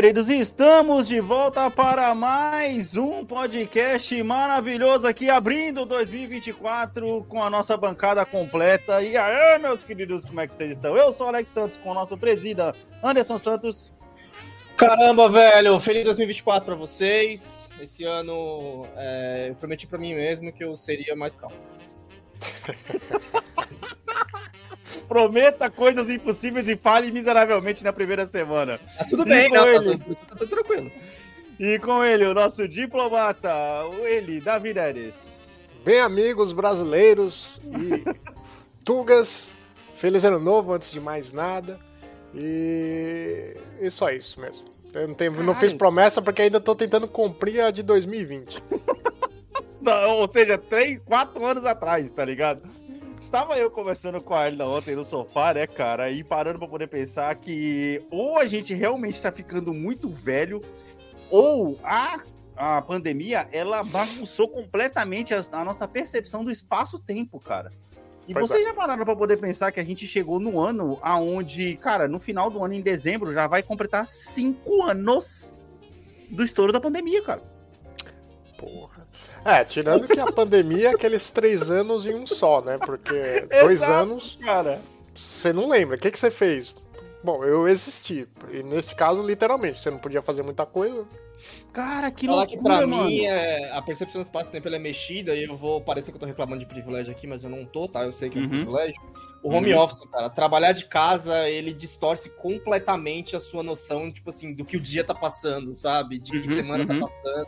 Queridos, estamos de volta para mais um podcast maravilhoso aqui, abrindo 2024 com a nossa bancada completa. E aí, meus queridos, como é que vocês estão? Eu sou o Alex Santos com o nosso presida Anderson Santos. Caramba, velho, feliz 2024 pra vocês. Esse ano é, eu prometi pra mim mesmo que eu seria mais calmo. Prometa coisas impossíveis e fale miseravelmente na primeira semana. Tá tudo E bem, com não, tá, ele? tudo, tá tudo tranquilo. E com ele, o nosso diplomata, o ele, Davi Neres. Bem, amigos brasileiros e tugas, feliz ano novo antes de mais nada. E, e só isso mesmo. Eu não, tenho, não fiz promessa porque ainda tô tentando cumprir a de 2020. Não, ou seja, três, quatro anos atrás, tá ligado? Estava eu conversando com a Elida ontem no sofá, né, cara? E parando pra poder pensar que ou a gente realmente tá ficando muito velho, ou a, a pandemia, ela bagunçou completamente a, a nossa percepção do espaço-tempo, cara. E Pois vocês é. já pararam pra poder pensar que a gente chegou no ano aonde, cara, no final do ano, em dezembro, já vai completar cinco anos do estouro da pandemia, cara. Porra. É, tirando que a pandemia é aqueles três anos em um só, né? Porque dois Exato, anos Cara, você não lembra. O que, que você fez? Bom, eu existi. E nesse caso, literalmente, você não podia fazer muita coisa. cara, que Falar loucura, que pra mano. mim é, a percepção do espaço-tempo é mexida e eu vou parecer que eu tô reclamando de privilégio aqui, mas eu não tô, tá? Eu sei que é um Uhum. privilégio. O home Uhum. office, cara, trabalhar de casa, ele distorce completamente a sua noção, tipo assim, do que o dia tá passando, sabe? De que Uhum, semana uhum. tá passando.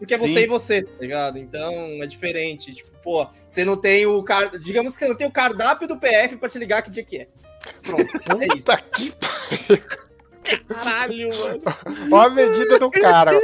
Porque é Sim. você e você, tá ligado? Então é diferente. Tipo, pô, você não tem o car... Digamos que você não tem o cardápio do PF pra te ligar que dia que é. Pronto, é isso. Que. Caralho, mano. Olha a medida do cara.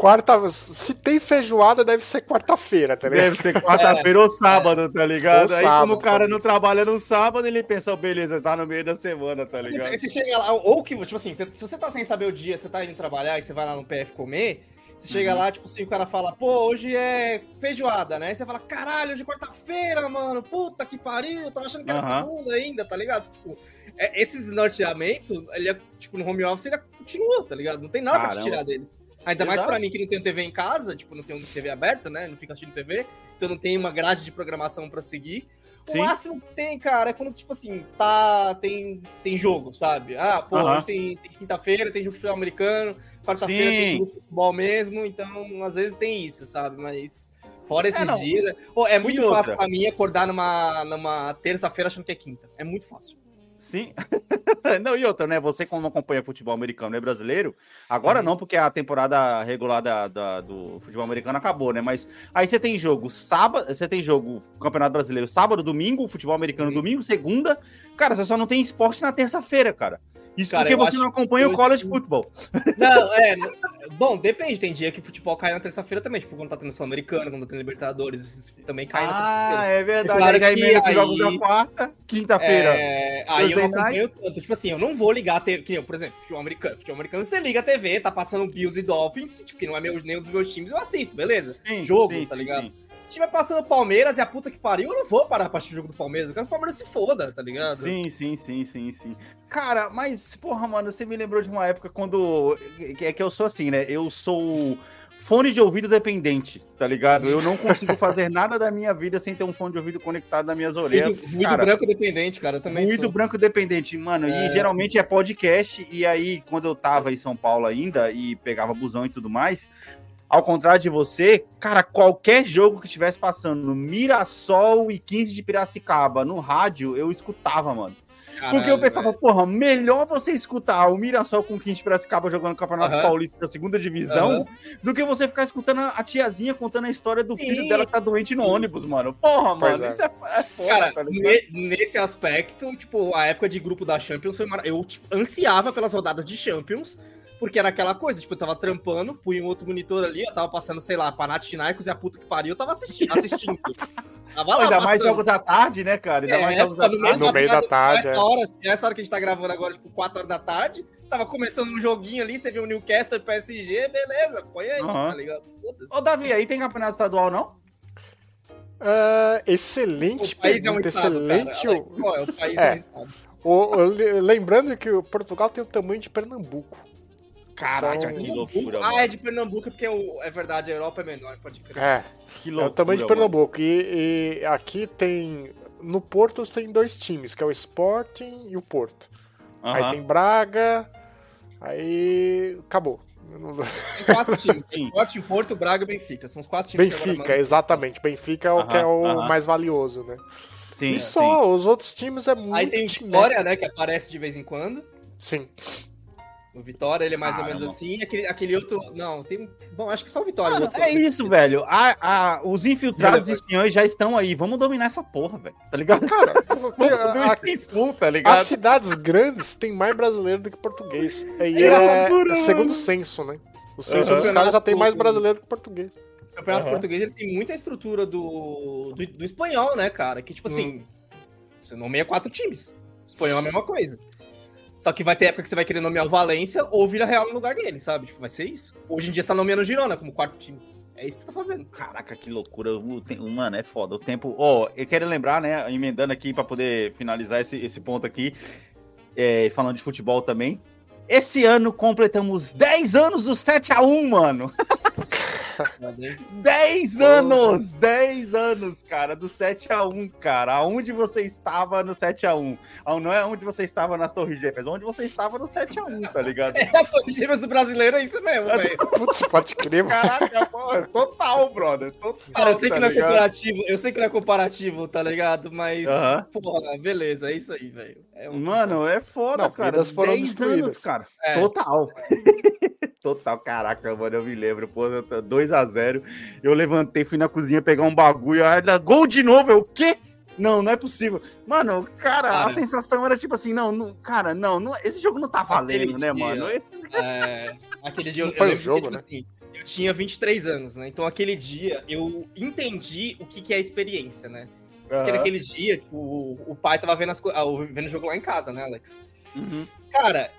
Quarta... Se tem feijoada, deve ser quarta-feira, tá ligado? Deve ser quarta-feira ou sábado, tá ligado? Ou Aí, sábado, como o cara tá não trabalha no sábado, ele pensa, "Oh, beleza, tá no meio da semana, tá ligado? Aí você chega lá, ou que, tipo assim, se você tá sem saber o dia, você tá indo trabalhar e você vai lá no PF comer, você chega Uhum. lá, tipo assim, o cara fala, pô, hoje é feijoada, né? Aí você fala, caralho, hoje é quarta-feira, mano, puta que pariu, eu tava achando que era Aham. segunda ainda, tá ligado? Tipo, é, esse desnorteamento, ele é, tipo, no home office, ele continua, tá ligado? Não tem nada pra Caramba. te tirar dele. Ainda mais pra mim que não tenho TV em casa, tipo, não tenho TV aberta, né? Não fico assistindo TV, então não tem uma grade de programação pra seguir. O Sim. máximo que tem, cara, é quando, tipo assim, tá. Tem, tem jogo, sabe? Ah, pô, Aham. hoje tem, tem quinta-feira, tem jogo de futebol americano, quarta-feira tem futebol mesmo, então às vezes tem isso, sabe? Mas fora esses não. dias. Pô, é muito E outra? fácil pra mim acordar numa, numa terça-feira achando que é quinta. É muito fácil. Sim. não, e outra, né? Você, como acompanha futebol americano e brasileiro, agora Uhum. não, porque a temporada regular da, da- do futebol americano acabou, né? Mas aí você tem jogo sábado, você tem jogo Campeonato Brasileiro sábado, domingo, futebol americano domingo, segunda. Cara, você só não tem esporte na terça-feira, cara. Isso Cara, porque você não acompanha o que college football. Não, é. Bom, depende. Tem dia que o futebol cai na terça-feira também. Tipo, quando tá tendo Sul-Americano, quando tá tendo Libertadores, esses também cai na Ah, terça-feira. é verdade. Claro já emenda aí- jogos da quarta, quinta-feira. É, aí eu não acompanho tanto. Tipo assim, eu não vou ligar a TV. Que nem eu, por exemplo, futebol americano. Futebol americano, você liga a TV, tá passando Bills e Dolphins, tipo, que não é meu, nenhum dos meus times, eu assisto, beleza? Sim, jogo, sim, tá ligado? sim. Se tiver passando Palmeiras e a puta que pariu, eu não vou parar pra assistir o jogo do Palmeiras. Eu quero que o Palmeiras se foda, tá ligado? Sim, sim, sim, sim, sim. Cara, mas, porra, mano, você me lembrou de uma época quando. É que eu sou assim, né? Eu sou fone de ouvido dependente, tá ligado? Eu não consigo fazer nada da minha vida sem ter um fone de ouvido conectado nas minhas orelhas. Muito, muito branco dependente, cara. Também muito sou. branco dependente, mano. É. E geralmente é podcast. E aí, quando eu tava em São Paulo ainda e pegava busão e tudo mais, ao contrário de você, cara, qualquer jogo que estivesse passando no Mirassol e 15 de Piracicaba no rádio, eu escutava, mano. Porque eu Caralho, pensava, velho. porra, melhor você escutar o Mirassol com 15 de Piracicaba jogando no Campeonato Aham. Paulista da segunda divisão Aham. do que você ficar escutando a tiazinha contando a história do filho Sim. dela que tá doente no ônibus, mano. Porra, Pois mano, é. isso é, é foda, Cara, tá nesse aspecto, tipo, a época de grupo da Champions foi maravilhosa. Eu tipo, ansiava pelas rodadas de Champions, porque era aquela coisa, tipo, eu tava trampando, punha um outro monitor ali, eu tava passando, sei lá, Panathinaikos e a puta que pariu, eu tava assisti assistindo. Tava lá Ainda mais jogos da tarde, né, cara? Ainda mais É, jogos da tarde. No meio da tarde, Essa é. hora, essa hora que a gente tá gravando agora, tipo, 4 horas da tarde, tava começando um joguinho ali, você viu o Newcastle e PSG, beleza, põe aí, Aham. tá ligado? Ô, Davi, aí tem campeonato estadual, não? Ah, excelente O país é um pergunta, estado, excelente. qual é? O país é, É. um estado. O- o- le- lembrando que o Portugal tem o tamanho de Pernambuco. Caraca, Então- que loucura, Ah, mano. é de Pernambuco, porque o- é verdade, a Europa é menor, pode crer. É, Que é loucura, o tamanho de. Pernambuco. E, e aqui tem. No Porto tem dois times, que é o Sporting e o Porto. Aí Aham. tem Braga, aí. acabou. Tem quatro times. Sim. Esporte, Porto, Braga e Benfica. São os quatro times que Benfica, agora exatamente. Benfica é o que é o Aham, aham. mais valioso, né? Sim, e sim. só, os outros times é muito. Aí tem o time- Vitória, né, que aparece de vez em quando. Sim. O Vitória, ele é mais ou Caramba. menos assim. Aquele, aquele outro. Não, tem. Bom, acho que só o Vitória. o Mano, outro é isso, velho. A, a- os infiltrados Relevante. espiões já estão aí. Vamos dominar essa porra, velho. Tá ligado? Cara, a- extensão, tá as ligado? cidades grandes têm mais brasileiro do que português. E É é, loucura, é segundo mano. censo, né? O censo Aham. dos caras já tem mais brasileiro do que português. O Campeonato Aham. Português ele tem muita estrutura do, do, do espanhol, né, cara? Que, tipo assim, você nomeia quatro times. O espanhol é a mesma coisa. Só que vai ter época que você vai querer nomear o Valência ou Vila Real no lugar dele, sabe? Tipo, vai ser isso. Hoje em dia você tá nomeando o Girona como quarto time. É isso que você tá fazendo. Caraca, que loucura. O Mano, é foda. O tempo. Ó, eu quero lembrar, né? Emendando aqui pra poder finalizar esse, esse ponto aqui. é, falando de futebol também. Esse ano completamos 10 anos do 7x1, mano. 10 anos! 10 anos, cara, do 7x1, cara. Aonde você estava no 7x1? Ah, Não é onde você estava nas Torres Gêmeas, onde você estava no 7x1, tá ligado? É, as torres do brasileiro é isso mesmo, velho. Putz, pode crer, mano. Caraca, pô, total, brother. Total, Cara, eu sei que tá não é ligado? comparativo, eu sei que não é comparativo, tá ligado? Mas, Aham. porra, beleza, é isso aí, velho. É um- Mano, é foda, Não, cara. vidas foram 10 destruídas. anos, cara. É. Total. Total, caraca, mano, eu me lembro, pô, 2x0. Eu levantei, fui na cozinha pegar um bagulho, aí gol de novo, eu, o quê? Não, não é possível. Mano, cara, Cara. a sensação era tipo assim, não, não cara, não, não, esse jogo não tá valendo, Aquele né, dia. mano? Esse... É, aquele dia eu, Não foi eu o jogo, que, né? tipo assim, eu tinha 23 anos, né? Então aquele dia eu entendi o que, que é experiência, né? Porque Aham. naquele dia, tipo, o, pai tava vendo, as, ah, o- vendo o jogo lá em casa, né, Alex? Uhum. Cara,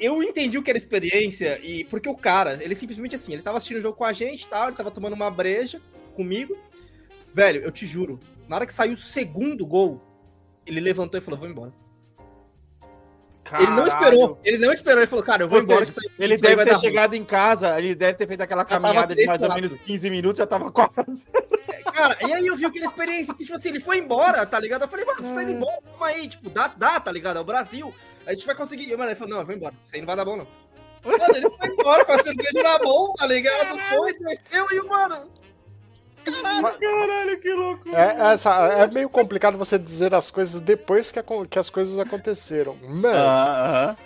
eu entendi o que era experiência e porque o cara, ele simplesmente assim, ele tava assistindo o jogo com a gente e tal, ele tava tomando uma breja comigo. Velho, eu te juro, na hora que saiu o segundo gol, ele levantou e falou: "Vou embora". Ele não Caralho. esperou, ele não esperou, ele falou: "Cara, eu vou Ou embora". seja, isso Ele isso deve ter dar ruim." chegado em casa, ele deve ter feito aquela caminhada de mais ou menos 15 minutos, já tava quase. Cara, e aí eu vi aquela experiência, que, tipo assim, ele foi embora, tá ligado? Eu falei, mano, você tá indo embora, calma aí, tipo, dá, dá, tá ligado? É o Brasil. A gente vai conseguir. E, mano, ele falou, não, eu vou embora. Isso aí não vai dar bom, não. Mano, ele foi embora com a cerveja na mão, tá ligado? Foi, desceu e, mano. Caralho, que loucura. É, essa, é meio complicado você dizer as coisas depois que, acon- que as coisas aconteceram. Mas Ah,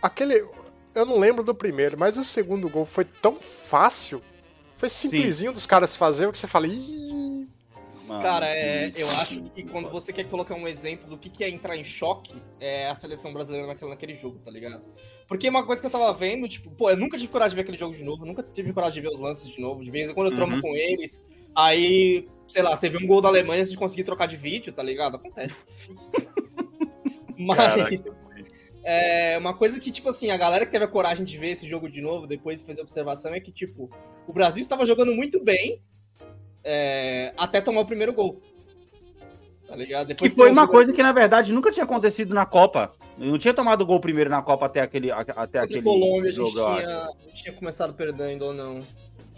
aquele. Eu não lembro do primeiro, mas o segundo gol foi tão fácil. Foi simplesinho dos caras fazer o que você fala. Ih, Mano, Cara, é, sim. eu acho que quando você quer colocar um exemplo do que, que é entrar em choque, é a seleção brasileira naquele, naquele jogo, tá ligado? Porque uma coisa que eu tava vendo, tipo, pô, eu nunca tive coragem de ver aquele jogo de novo, nunca tive coragem de ver os lances de novo. De vez em quando eu trombo Uhum. com eles, aí, sei lá, você vê um gol da Alemanha antes de conseguir trocar de vídeo, tá ligado? Acontece. Mas. Caraca, É, uma coisa que, tipo assim, a galera que teve a coragem de ver esse jogo de novo, depois de fazer observação, é que, tipo, o Brasil estava jogando muito bem é, até tomar o primeiro gol. Tá ligado? Que Depois foi uma coisa que, na verdade, nunca tinha acontecido na Copa. Eu não tinha tomado gol primeiro na Copa até aquele, a- até aquele a Colômbia, a gente jogo, eu acho. tinha, a gente tinha começado perdendo ou não.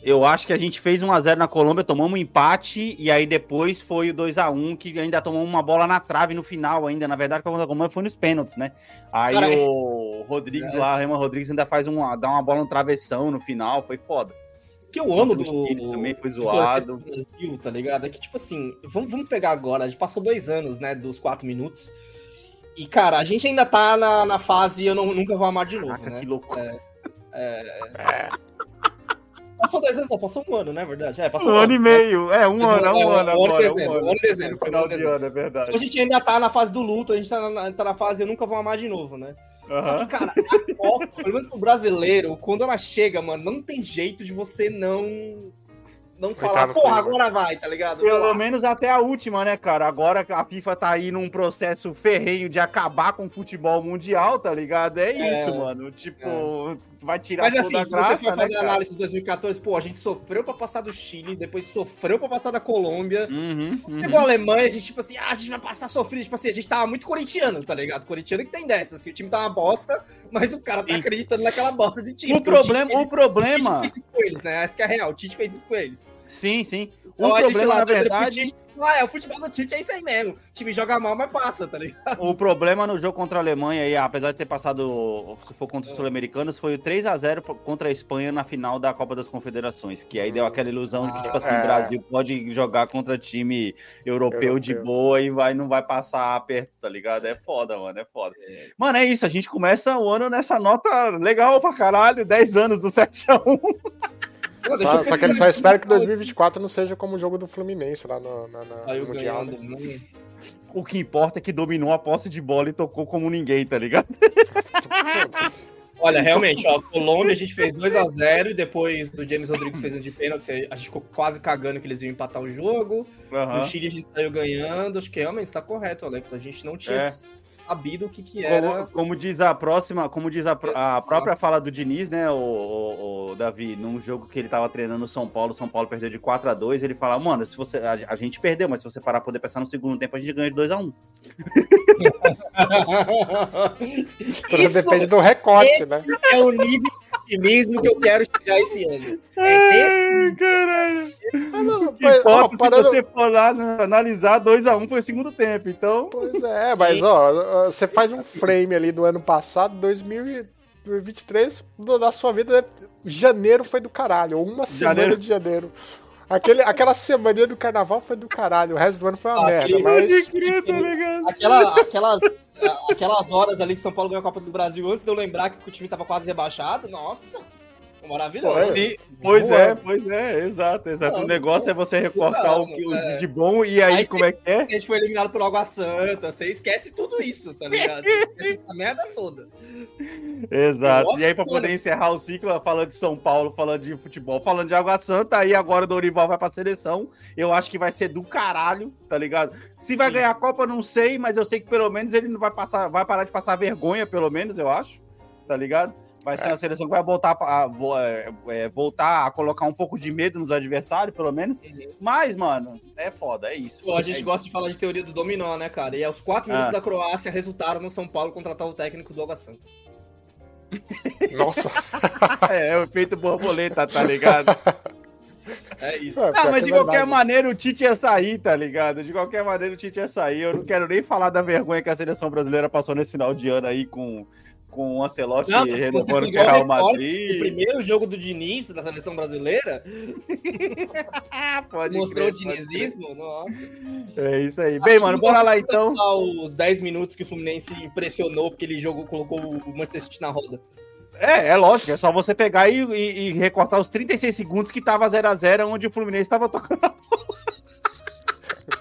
Eu acho que a gente fez 1x0 na Colômbia, tomamos um empate, e aí depois foi o 2x1, que ainda tomou uma bola na trave no final ainda. Na verdade, a Colômbia foi nos pênaltis, né? Aí o Rodrigues é. lá, o Reman Rodrigues ainda faz uma, dá uma bola no travessão no final, foi foda. O que eu amo do. O Chile também foi zoado. pro Brasil, tá ligado? É que, tipo assim, vamos, vamos pegar agora. A gente passou dois anos, né? Dos quatro minutos. E, cara, a gente ainda tá na, na fase eu não, nunca vou amar de novo, Caraca, né? que loucura. É, Passou dois anos, não, passou um ano, né? Verdade? É, passou Um ano e meio. É, um ano, é um ano um ano um dezembro, um ano em dezembro, final um de ano, é verdade. A gente ainda tá na fase do luto, a gente tá na, tá na fase eu nunca vou amar de novo, né? Só Aham. que, cara, a Copa, pelo menos pro brasileiro, quando ela chega, mano, não tem jeito de você não. Não falar, porra, agora vai, tá ligado? Pelo menos até a última, né, cara? Agora que a FIFA tá aí num processo ferrenho de acabar com o futebol mundial, tá ligado? É É, isso, mano. Tipo, vai tirar Mas toda assim, a se graça, você for né, fazer cara? análise de 2014, pô, a gente sofreu pra passar do Chile, depois sofreu pra passar da Colômbia. Uhum, uhum. Chegou a Alemanha, a gente, tipo assim, ah, a gente vai passar sofrido. Tipo assim, a gente tava muito corintiano, tá ligado? Corintiano que tem dessas, que o time tá uma bosta, mas o cara tá Sim. acreditando naquela bosta de time. O problema, Tite o fez- problema, O Tite fez isso com eles, né? Essa que é a real, o Tite fez isso com eles. Sim, sim. O Então, problema, na verdade, Ah, é, o futebol do Tite é isso aí mesmo. O time joga mal, mas passa, tá ligado? o problema no jogo contra a Alemanha, aí, apesar de ter passado, se for contra os sul-americanos, foi o 3 a 0 contra a Espanha na final da Copa das Confederações, que aí deu aquela ilusão de que, tipo assim, é. o Brasil pode jogar contra time europeu, de Europeu. boa e vai, não vai passar aperto, tá ligado? É foda, mano, é foda. Mano, é isso, a gente começa o ano nessa nota legal pra caralho, 10 anos do 7x1. Pô, Só, só que ele só espera que 2024 não seja como o jogo do Fluminense lá no, na- na- Saiu no Mundial. ganhando, né? né? O que importa é que dominou a posse de bola e tocou como ninguém, tá ligado? Olha, realmente, ó, Colômbia a gente fez 2x0 e depois do James Rodrigues fez um de pênalti, a gente ficou quase cagando que eles iam empatar o jogo. Aham. No Chile a gente saiu ganhando, acho que realmente tá correto, Alex. A gente não tinha É. sabido o que que Como, era. como diz a próxima, como diz a, a própria fala do Diniz, né, o, o- o Davi, num jogo que ele tava treinando no São Paulo, o São Paulo perdeu de 4 a 2 ele fala, mano, se você a, a gente perdeu, mas se você parar pra poder pensar no segundo tempo, a gente ganha de 2 a 1 Tudo Isso depende do recorte, né? é o nível de otimismo que eu quero chegar esse ano. É esse caralho. Ah, não, Que mas, ó, parando- se você for lá analisar, 2 a 1 foi o segundo tempo, então... Pois é, mas ó, você faz um frame ali do ano passado, 2023, do- da sua vida, janeiro foi do caralho, uma semana Janeiro. de janeiro. Aquele, aquela semana do carnaval foi do caralho, o resto do ano foi uma Ah, merda, aquele- mas. Crer, tá ligado? Aquela, aquelas, aquelas horas ali que São Paulo ganhou a Copa do Brasil, antes de eu lembrar que o time tava quase rebaixado, nossa, maravilhoso. Foi. Sim, pois Boa. é, pois é, exato, exato. Não, o negócio é você recortar o, não, que- o é. de bom e aí, Aí como é que é? A gente foi eliminado por Água Santa, você esquece tudo isso, tá ligado? Você esquece essa merda toda. Exato. E aí, pra poder encerrar o ciclo, falando de São Paulo, falando de futebol, falando de Água Santa, aí agora o Dorival vai pra seleção. Eu acho que vai ser do caralho, tá ligado? Se vai ganhar a Copa, eu não sei, mas eu sei que pelo menos ele não vai passar, vai parar de passar vergonha, pelo menos, eu acho, tá ligado? Vai ser uma seleção que vai voltar a, é, é, voltar a colocar um pouco de medo nos adversários, pelo menos. Mas, mano, é foda, é isso. Pô, a É gente isso. gosta de falar de teoria do dominó, né, cara? E aos quatro minutos Ah. da Croácia resultaram no São Paulo contratar o técnico do Água Santa. Nossa. É, é o efeito borboleta, tá ligado? É isso. É, Ah, mas de é qualquer verdade. maneira o Tite ia sair, tá ligado? De qualquer maneira o Tite ia sair. Eu não quero nem falar da vergonha que a seleção brasileira passou nesse final de ano aí com, com o Ancelotti Não, renovando o o Real recorte, O Madrid. primeiro jogo do Diniz na seleção brasileira mostrou o crer, pode dinizismo. Nossa. É isso aí. Bem, mano, bora lá então. Os 10 minutos que o Fluminense impressionou porque ele jogou, colocou o Manchester City na roda. É, é lógico, é só você pegar e, e- e recortar os 36 segundos que tava 0x0, onde o Fluminense tava tocando.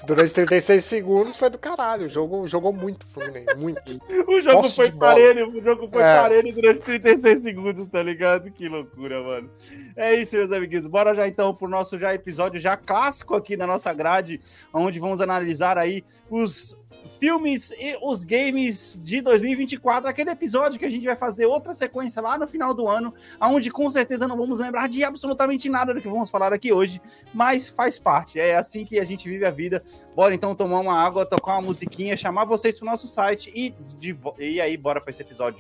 Durante 36 segundos foi do caralho. Jogou, jogou muito Fluminense, muito. O jogo foi parelho, o jogo foi É. parelho durante 36 segundos, tá ligado? Que loucura, mano. É isso, meus amiguinhos. Bora já então pro nosso já episódio já clássico aqui da nossa grade, onde vamos analisar aí os filmes e os games de 2024, aquele episódio que a gente vai fazer outra sequência lá no final do ano, onde com certeza não vamos lembrar de absolutamente nada do que vamos falar aqui hoje, mas faz parte, é assim que a gente vive a vida. Bora então tomar uma água, tocar uma musiquinha, chamar vocês pro nosso site e, de e aí bora para esse episódio.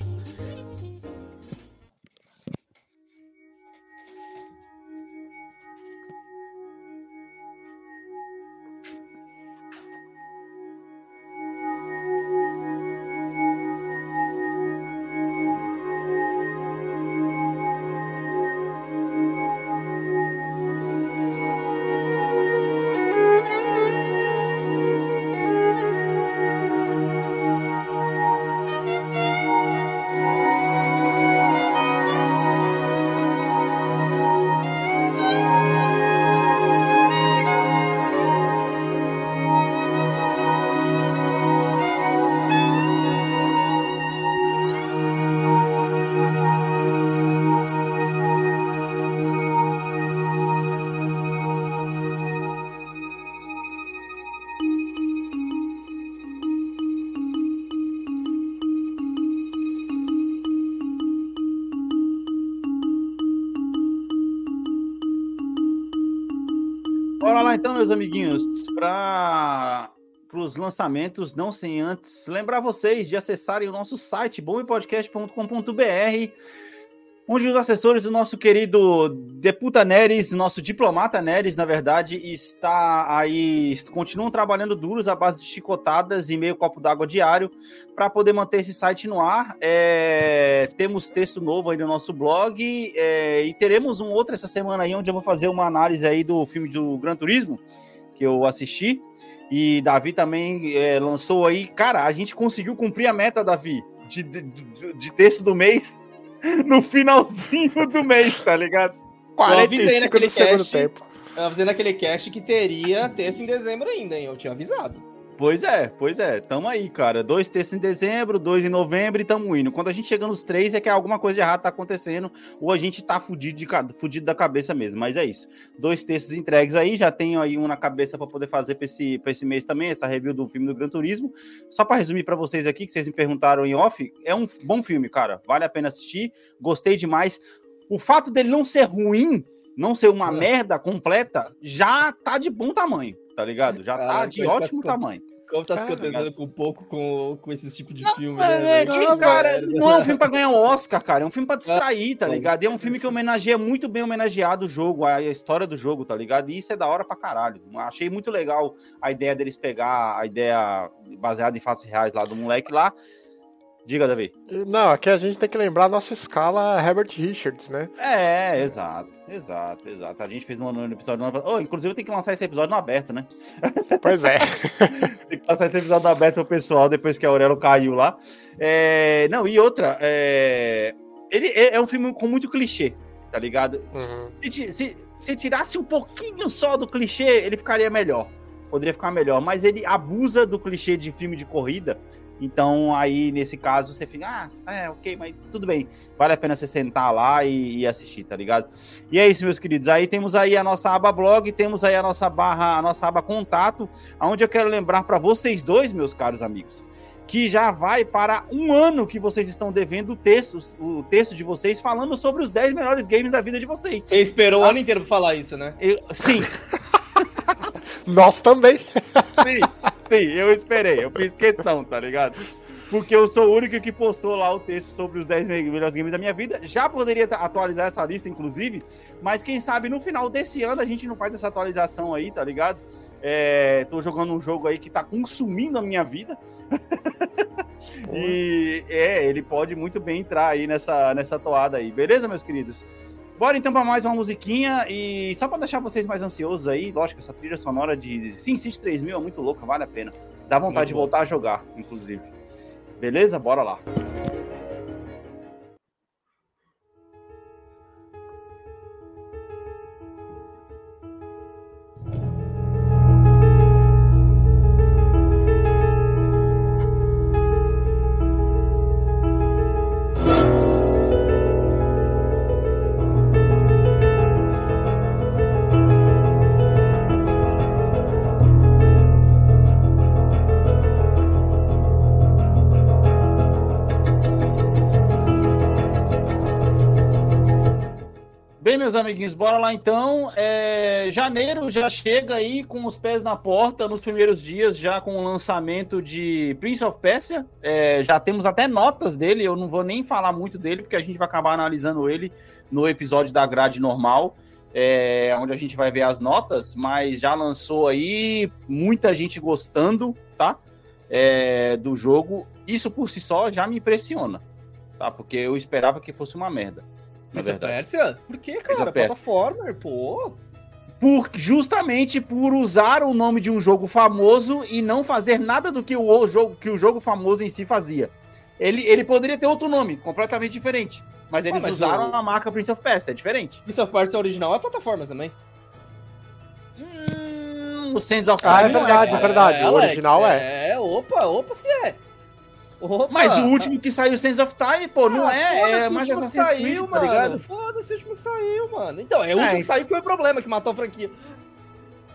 Os lançamentos, não sem antes lembrar vocês de acessarem o nosso site bombepodcast.com.br onde os assessores do nosso querido Deputa Neres, nosso diplomata Neres, na verdade, está aí, continuam trabalhando duros à base de chicotadas e meio copo d'água diário para poder manter esse site no ar. É, temos texto novo aí no nosso blog é, e teremos um outro essa semana aí, onde eu vou fazer uma análise aí do filme do Gran Turismo, que eu assisti. E Davi também é, lançou aí. Cara, a gente conseguiu cumprir a meta, Davi, de, de, de texto do mês no finalzinho do mês, tá ligado? 45 do segundo tempo. Eu avisei naquele cast que teria texto em dezembro ainda, hein? Eu tinha avisado. Pois é, pois é. Tamo aí, cara. Dois textos em dezembro, dois em novembro e tamo indo. Quando a gente chega nos três, é que alguma coisa de errado tá acontecendo, ou a gente tá fudido, de, fudido da cabeça mesmo. Mas é isso. Dois textos entregues aí, já tenho aí um na cabeça para poder fazer pra esse, pra esse mês também, essa review do filme do Gran Turismo. Só para resumir para vocês aqui, que vocês me perguntaram em off, é um bom filme, cara. Vale a pena assistir. Gostei demais. O fato dele não ser ruim, não ser uma é. merda completa, já tá de bom tamanho, tá ligado? Já tá de ótimo tamanho. Como tá se contentando com pouco com, com esse tipo de não, filme, né? É, que, cara, não é um filme pra ganhar um Oscar, cara. É um filme pra distrair, tá ligado? E é um filme que homenageia muito bem homenageado o jogo, a história do jogo, tá ligado? E isso é da hora pra caralho. Achei muito legal a ideia deles pegar a ideia baseada em fatos reais lá do moleque lá Diga, Davi. Não, aqui a gente tem que lembrar a nossa escala Herbert Richards, né? É, exato, exato, exato. A gente fez no episódio. No... Oh, inclusive, tem que lançar esse episódio no aberto, né? Pois é. tem que lançar esse episódio no aberto pro pessoal depois que a Aurelo caiu lá. É... Não, e outra, é... ele é, é um filme com muito clichê, tá ligado? Uhum. Se, se, se tirasse um pouquinho só do clichê, ele ficaria melhor. Poderia ficar melhor, mas ele abusa do clichê de filme de corrida então, aí, nesse caso, você fica, ah, é, ok, mas tudo bem. Vale a pena você sentar lá e, e, assistir, tá ligado? E é isso, meus queridos. Aí temos aí a nossa aba blog, temos aí a nossa barra, a nossa aba contato, onde eu quero lembrar para vocês dois, meus caros amigos, que já vai para um ano que vocês estão devendo o texto, o texto de vocês falando sobre os 10 melhores games da vida de vocês. Você esperou ah, o ano inteiro pra falar isso, né? Eu, sim. Nós também. Sim. Sim, eu esperei, eu fiz questão, tá ligado? Porque eu sou o único que postou lá o texto sobre os 10 melhores games da minha vida. Já poderia atualizar essa lista, inclusive, mas quem sabe no final desse ano a gente não faz essa atualização aí, tá ligado? É, tô jogando um jogo aí que tá consumindo a minha vida. e é, ele pode muito bem entrar aí nessa, nessa toada aí. Beleza, meus queridos? Bora então para mais uma musiquinha e só para deixar vocês mais ansiosos aí, lógico, essa trilha sonora de Sim City 3000 é muito louca, vale a pena. Dá vontade muito de voltar bom. a jogar, inclusive. Beleza? Bora lá. Meus amiguinhos, bora lá então. É, janeiro já chega aí com os pés na porta, nos primeiros dias, já com o lançamento de Prince of Persia. É, já temos até notas dele, eu não vou nem falar muito dele, porque a gente vai acabar analisando ele no episódio da grade normal. É, onde a gente vai ver as notas, mas já lançou aí, muita gente gostando, tá? É, do jogo. Isso por si só já me impressiona, tá? Porque eu esperava que fosse uma merda na verdade. Pérsia? Por que, cara? Plataforma, pô. Por, justamente por usar o nome de um jogo famoso e não fazer nada do que o, jogo, que o jogo famoso em si fazia. Ele, ele poderia ter outro nome, completamente diferente. Mas eles ah, mas usaram o... a marca Prince of Persia, é diferente. Prince of Persia original é plataforma também. Hum, o Sands of Time. Ah, é verdade, é, é verdade. É, o original é. É, opa, opa, se é. Opa. Mas o último que saiu, Sense of Time, pô, ah, não é, é mais Assassin's saiu, Creed, mano. tá ligado? Foda-se o último que saiu, mano. Então, é o é, último que saiu que foi o problema, que matou a franquia.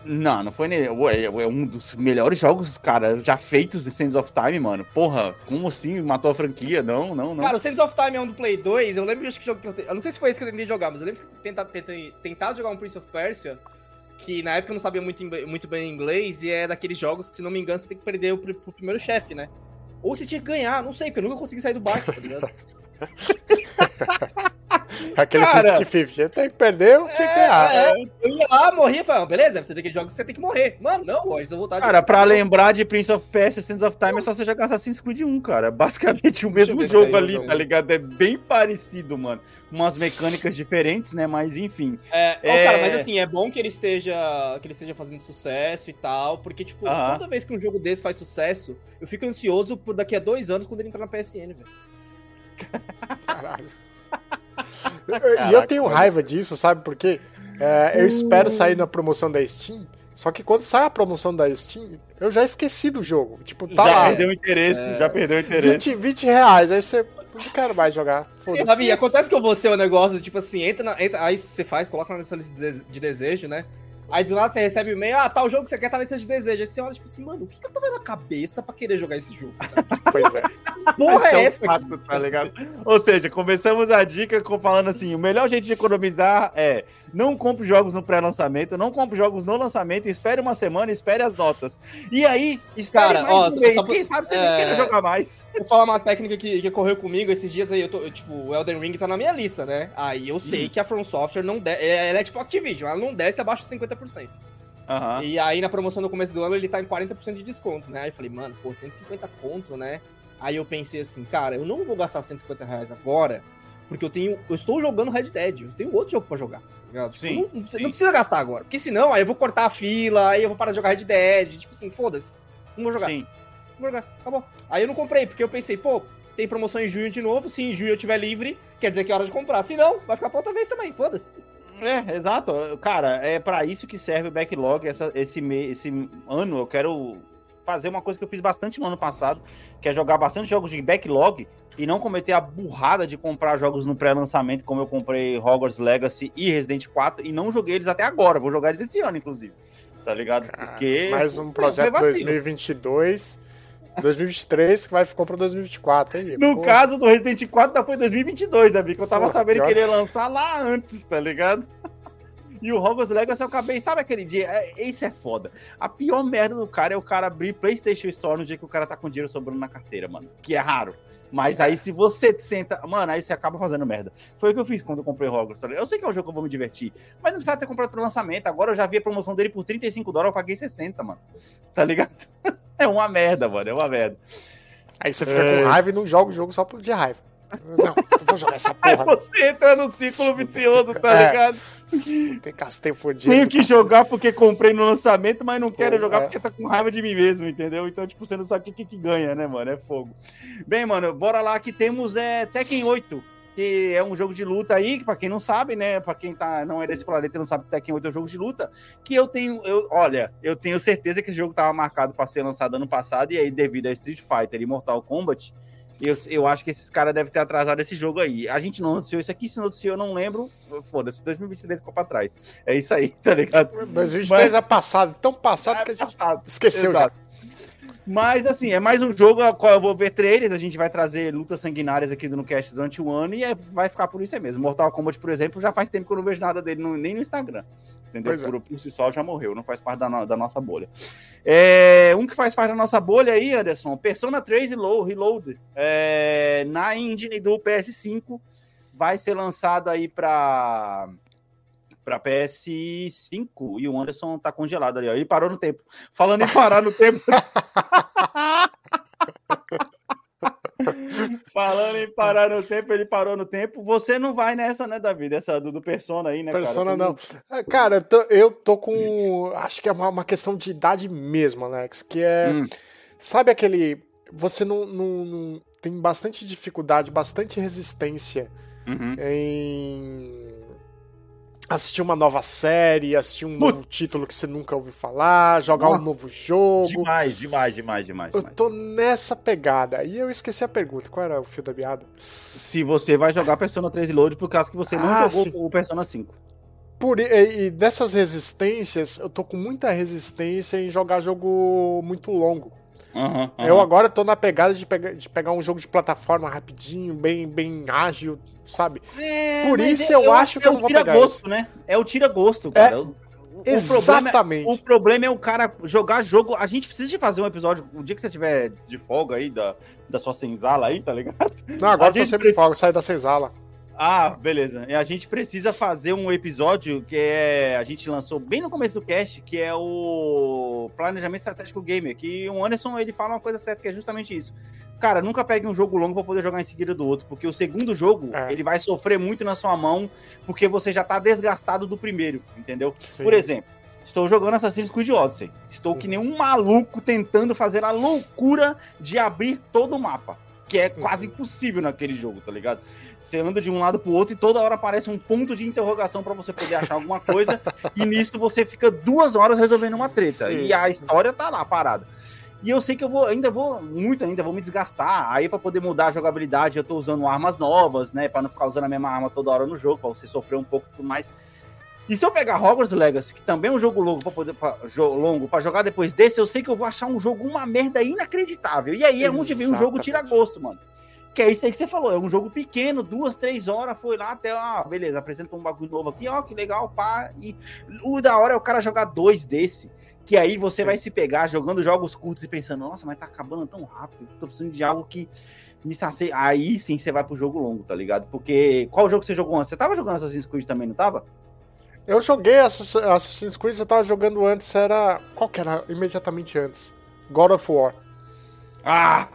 Não, não foi nem. É, é um dos melhores jogos, cara, já feitos de Sands of Time, mano. Porra, como assim matou a franquia? Não, não, não. Cara, o Sands of Time é um do Play 2. Eu lembro que jogo que eu. Eu não sei se foi esse que eu tentei jogar, mas eu lembro de tentar, tentar, jogar um Prince of Persia que na época eu não sabia muito, muito bem inglês e é daqueles jogos que, se não me engano, você tem que perder o, pro primeiro chefe, né? Ou você tinha que ganhar, não sei, porque eu nunca consegui sair do barco, tá ligado? Aquele Cara. 50-50. Tem que perder, eu tinha que ganhar. É, eu ia lá, morria e falava, beleza, você tem que você tem que morrer. Mano, não, ó, eles vão voltar de Cara, pra lembrar de Prince of Persia Sands of Time é só você jogar Assassin's Creed 1, cara. Basicamente o mesmo jogo é ali, isso, tá ligado? É bem parecido, mano. Umas mecânicas diferentes, né? Mas enfim. É, ó, É. cara, mas assim, é bom que ele esteja que ele esteja fazendo sucesso e tal, porque, tipo, Aham. toda vez que um jogo desse faz sucesso, eu fico ansioso por daqui a dois anos quando ele entrar na PSN, velho. Caralho. e eu tenho raiva disso, sabe por quê? É, eu espero sair na promoção da Steam, só que quando sai a promoção da Steam, eu já esqueci do jogo. Tipo, tá já lá. perdeu o interesse, já perdeu o interesse. 20, 20 reais, aí você. Não quero mais jogar. Foda-se. Davi, acontece com você o negócio, tipo assim, entra, na, entra aí você faz, coloca na lista de desejo, né? Aí do lado você recebe o e-mail, ah, tá o jogo que você quer tá na lista de desejo. Aí você olha, tipo assim, mano, o que, que eu tava na cabeça pra querer jogar esse jogo? Pois é. Porra Então, é essa? aqui? fato, tá ligado? Ou seja, começamos a dica com- falando assim: o melhor jeito de economizar é não compre jogos no pré-lançamento, não compre jogos no lançamento, espere uma semana, espere as notas. E aí, espere Cara, mais ó, um só- mês. só- Quem sabe você é, nem queira jogar mais. Vou falar uma técnica que, que ocorreu comigo esses dias aí. Eu tô, eu, tipo, o Elden Ring tá na minha lista, né? Aí eu sei que a From Software não desce. Ela é tipo Activision, ela não desce abaixo de 50%. Aham. E aí na promoção no começo do ano ele tá em 40% de desconto, né? Aí eu falei, mano, pô, 150 conto, né? Aí eu pensei assim, cara, eu não vou gastar 150 reais agora, porque eu tenho. Eu estou jogando Red Dead, eu tenho outro jogo pra jogar. tá ligado? Tipo, Sim, não, não precisa, sim. não precisa gastar agora. Porque senão, aí eu vou cortar a fila, aí eu vou parar de jogar Red Dead. Tipo assim, foda-se. Não vou jogar. Sim. Vou jogar, acabou. Aí eu não comprei, porque eu pensei, pô, tem promoção em junho de novo. Se em junho eu tiver livre, quer dizer que é hora de comprar. Se não, vai ficar pra outra vez também, foda-se. É, exato. Cara, é pra isso que serve o backlog. Essa, esse, esse ano eu quero fazer uma coisa que eu fiz bastante no ano passado, que é jogar bastante jogos de backlog e não cometer a burrada de comprar jogos no pré-lançamento, como eu comprei Hogwarts Legacy e Resident 4, e não joguei eles até agora. Vou jogar eles esse ano, inclusive. Tá ligado? Porque. Mais um Pô, projeto foi vacilo. 2022. 2023 que vai ficou pra 2024 aí. No pô. caso do Resident 4, da foi 2022, Davi, que eu tava Porra, sabendo pior. que ele ia lançar lá antes, tá ligado? E o Hogwarts Legacy eu acabei, sabe aquele dia? É, Isso é foda. A pior merda do cara é o cara abrir PlayStation Store no dia que o cara tá com dinheiro sobrando na carteira, mano. Que é raro. Mas aí se você senta. Mano, aí você acaba fazendo merda. Foi o que eu fiz quando eu comprei Hogwarts. tá? Eu sei que é um jogo que eu vou me divertir. Mas não precisa ter comprado pro lançamento. Agora eu já vi a promoção dele por 35 dólares, eu paguei 60, mano. Tá ligado? É uma merda, mano. É uma merda. Aí você fica É. com raiva e não joga o jogo só por de raiva. Não, não vou jogar essa Aí porra. você entra no ciclo vicioso, tá É. ligado? Tem gastei fodido. Tenho que jogar porque comprei no lançamento, mas não quero Pô, jogar é. porque tá com raiva de mim mesmo, entendeu? Então, tipo, você não sabe o que, que ganha, né, mano? É fogo. Bem, mano, bora lá que temos é, Tekken 8, que é um jogo de luta aí, que pra quem não sabe, né? Pra quem tá, não é desse planeta e não sabe que Tekken 8 é um jogo de luta, que eu tenho, eu, olha, eu tenho certeza que esse jogo tava marcado pra ser lançado ano passado, e aí, devido a Street Fighter e Mortal Kombat, eu, eu acho que esses caras devem ter atrasado esse jogo aí. A gente não noticiou isso aqui, se noticiou, eu não lembro. Foda-se, 2023 ficou pra trás. É isso aí, tá ligado? 2023 é passado, tão passado que a gente passado. esqueceu Exato. Mas, assim, é mais um jogo a qual eu vou ver trailers. A gente vai trazer lutas sanguinárias aqui do NuCast durante o ano e é- vai ficar por isso mesmo. Mortal Kombat, por exemplo, já faz tempo que eu não vejo nada dele no- nem no Instagram. Entendeu? Pois é. Por, por si só já morreu, não faz parte da, no- da nossa bolha. É, um que faz parte da nossa bolha aí, Anderson, Persona 3 Reload, Reload é, na engine do PS5 vai ser lançado aí para para PS5 e o Anderson tá congelado ali, ó. Ele parou no tempo. Falando em parar no tempo. Falando em parar no tempo, ele parou no tempo. Você não vai nessa, né, Davi? Dessa do, do Persona aí, né, Persona cara? não. É, Cara, eu tô, eu tô com. Acho que é uma, uma questão de idade mesmo, Alex. Que é. Hum. Sabe aquele. Você não, não- não- tem bastante dificuldade, bastante resistência Uhum. em assistir uma nova série, assistir um novo título que você nunca ouviu falar, jogar um Nossa. novo jogo. Demais, demais, demais, demais, Eu demais. tô nessa pegada. E eu esqueci a pergunta. Qual era o fio da meada? Se você vai jogar Persona 3 Reload por causa que você não Ah, jogou sim. o Persona 5. Por, e, e dessas resistências, eu tô com muita resistência em jogar jogo muito longo. Aham, Eu aham. agora tô na pegada de, pega- de pegar um jogo de plataforma rapidinho, bem, bem ágil, sabe? É, Por isso eu acho que eu não vou pegar gosto, né? É o tira gosto, cara. Eu- o Exatamente. Problema, é- o problema é o cara jogar jogo. A gente precisa de fazer um episódio. O dia que você tiver de folga aí, da, da sua senzala aí, tá ligado? Não, agora a eu tô gente sempre precisa- de folga, saio da senzala. Ah, beleza. E a gente precisa fazer um episódio que é. A gente lançou bem no começo do cast, que é o Planejamento Estratégico Gamer. Que o Anderson ele fala uma coisa certa, que é justamente isso. Cara, nunca pegue um jogo longo pra poder jogar em seguida do outro, porque o segundo jogo É. ele vai sofrer muito na sua mão, porque você já tá desgastado do primeiro, entendeu? Sim. Por exemplo, estou jogando Assassin's Creed Odyssey. Estou que nem um maluco tentando fazer a loucura de abrir todo o mapa. Que é quase impossível naquele jogo, tá ligado? Você anda de um lado pro outro e toda hora aparece um ponto de interrogação pra você poder achar alguma coisa. e nisso você fica duas horas resolvendo uma treta. Sim. E a história tá lá parada. E eu sei que eu vou, ainda vou, muito ainda, vou me desgastar. Aí, pra poder mudar a jogabilidade, eu tô usando armas novas, né? Pra não ficar usando a mesma arma toda hora no jogo, pra você sofrer um pouco mais. E se eu pegar Hogwarts Legacy, que também é um jogo longo pra poder pra, longo para jogar depois desse, eu sei que eu vou achar um jogo uma merda inacreditável. E aí é onde vem o jogo tira gosto, mano. Que é isso aí que você falou, é um jogo pequeno, duas, três horas, foi lá até, ah, beleza, apresenta um bagulho novo aqui, ó, que legal, pá. E o da hora é o cara jogar dois desse, que aí você Sim. vai se pegar jogando jogos curtos e pensando, nossa, mas tá acabando tão rápido, tô precisando de algo que me sacie. Aí sim você vai pro jogo longo, tá ligado? Porque qual jogo você jogou antes? Você tava jogando Assassin's Creed também, não tava? Eu joguei Assass- Assassin's Creed, eu tava jogando antes, era. Qual que era imediatamente antes? God of War. Ah!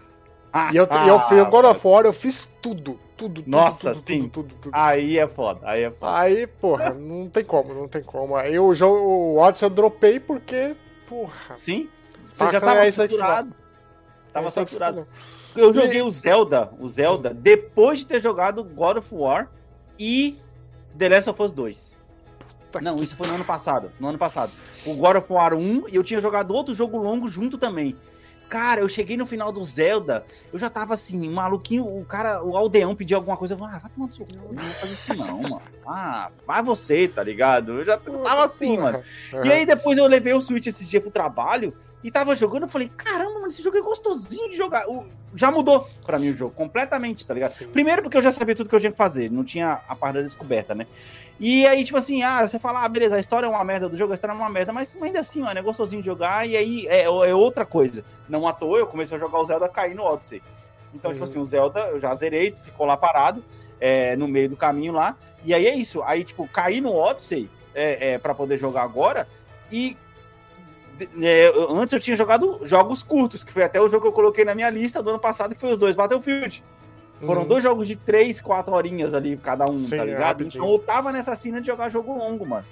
Ah E eu, ah, eu fiz o God of War, eu fiz tudo. Tudo, tudo. Nossa, tudo, sim. Tudo, tudo, tudo. Aí é foda, aí é foda. Aí, porra, não tem como, não tem como. Aí o jogo, o Odyssey eu dropei porque, porra. Sim? Você já tava é saturado. Tava é saturado. Eu joguei o Zelda, o Zelda, depois de ter jogado God of War e The Last of Us 2. Puta Não, que- isso foi no ano passado. No ano passado. O God of War 1 e eu tinha jogado outro jogo longo junto também. Cara, eu cheguei no final do Zelda, eu já tava assim, maluquinho, o cara, o aldeão pediu alguma coisa, eu falei, ah, vai tomar no seu cu, não vou fazer isso não, mano. Ah, vai você, tá ligado? Eu já tava assim, mano. E aí depois eu levei o Switch esse dia pro trabalho e tava jogando, eu falei, caramba, mano, esse jogo é gostosinho de jogar. O- já mudou pra mim o jogo, completamente, tá ligado? Sim. Primeiro porque eu já sabia tudo que eu tinha que fazer, não tinha a parada descoberta, né? E aí, tipo assim, ah, você fala, ah, beleza, a história é uma merda do jogo, a história é uma merda, mas ainda assim, mano, é gostosinho de jogar, e aí é, é outra coisa. Não à toa, eu comecei a jogar o Zelda cair no Odyssey. Então, tipo Uhum. assim, o Zelda eu já zerei, ficou lá parado, é, no meio do caminho lá, e aí é isso. Aí, tipo, caí no Odyssey é, é, pra poder jogar agora, e é, antes eu tinha jogado jogos curtos, que foi até o jogo que eu coloquei na minha lista do ano passado, que foi os dois Battlefield. Foram Uhum. dois jogos de três, quatro horinhas ali, cada um, Sim, tá é ligado? rapidinho. Então eu tava nessa cena de jogar jogo longo, mano.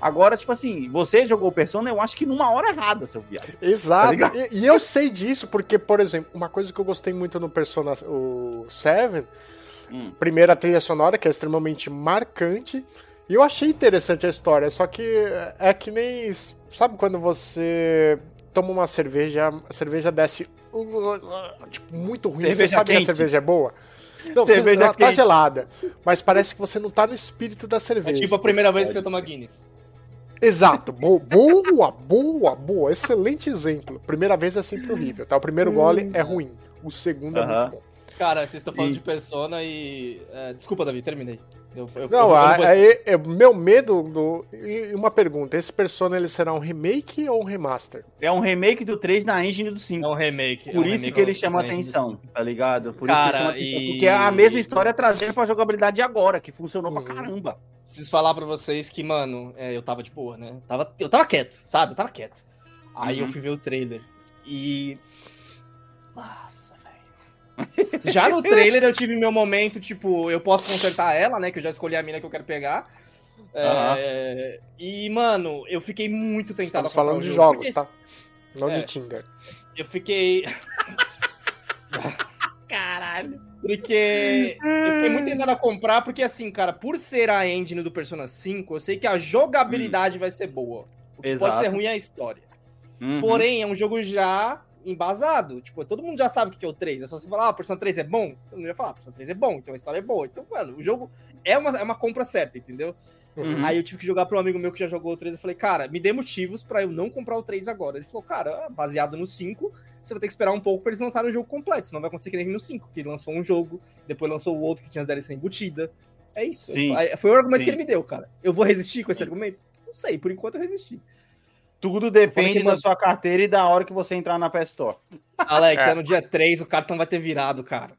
Agora, tipo assim, você jogou o Persona, eu acho que numa hora errada, seu viado. Exato. Tá e, e eu sei disso porque, por exemplo, uma coisa que eu gostei muito no Persona o 7, Hum. primeiro a trilha sonora, que é extremamente marcante, e eu achei interessante a história, só que é que nem. Sabe quando você toma uma cerveja, a cerveja desce. Tipo, muito ruim, você Cerveja sabe que quente. a cerveja é boa? Não, Cerveja você, ela tá quente. gelada, mas parece que você não tá no espírito da É cerveja. tipo a primeira vez que você toma Guinness. Exato, Bo- boa, boa, boa, excelente exemplo. Primeira vez é sempre horrível, tá? O primeiro gole é ruim, o segundo é Aham. muito bom. Cara, vocês estão falando E- de Persona e. é, desculpa, Davi, terminei. Eu, eu- Não, eu- a- eu- aí, é, meu medo do. E uma pergunta: esse Persona ele será um remake ou um remaster? É um remake do 3 na engine do 5. É um remake. é Por um isso remake que ele chama atenção, tá ligado? Por Cara, isso que ele chama atenção. e- Porque é a mesma história trazendo pra jogabilidade de agora, que funcionou Uhum. pra caramba. Preciso falar pra vocês que, mano, é, eu tava de boa, né? Tava, eu tava quieto, sabe? Eu tava quieto. Aí Uhum. eu fui ver o trailer e. Nossa. Já no trailer eu tive meu momento, tipo, eu posso consertar ela, né? Que eu já escolhi a mina que eu quero pegar. É, E, mano, eu fiquei muito tentado. Estamos falando de jogo, jogos, porque tá? Não É. de Tinder. Eu fiquei. Caralho. Porque eu fiquei muito tentado a comprar, porque assim, cara, por ser a engine do Persona 5, eu sei que a jogabilidade vai ser boa. O que Exato. pode ser ruim é a história. Uhum. Porém, é um jogo já embasado. Tipo, todo mundo já sabe o que é o 3. É só você falar, ah, Persona 3 é bom. Todo mundo ia falar, ah, Persona 3 é bom, então a história é boa. Então, mano, o jogo é uma, é uma compra certa, entendeu? Uhum. Aí eu tive que jogar para um amigo meu que já jogou o 3. Eu falei, cara, me dê motivos pra eu não comprar o 3 agora. Ele falou, cara, baseado no 5, você vai ter que esperar um pouco pra eles lançarem o jogo completo. Senão vai acontecer que nem no 5, que ele lançou um jogo, depois lançou o outro que tinha as DLC embutida. É isso. Sim. Foi o argumento Sim. que ele me deu, cara. Eu vou resistir com esse argumento? Não sei, por enquanto eu resisti. Tudo depende da mano- sua carteira e da hora que você entrar na PS Store. Alex, É. é no dia 3, o cartão vai ter virado, cara.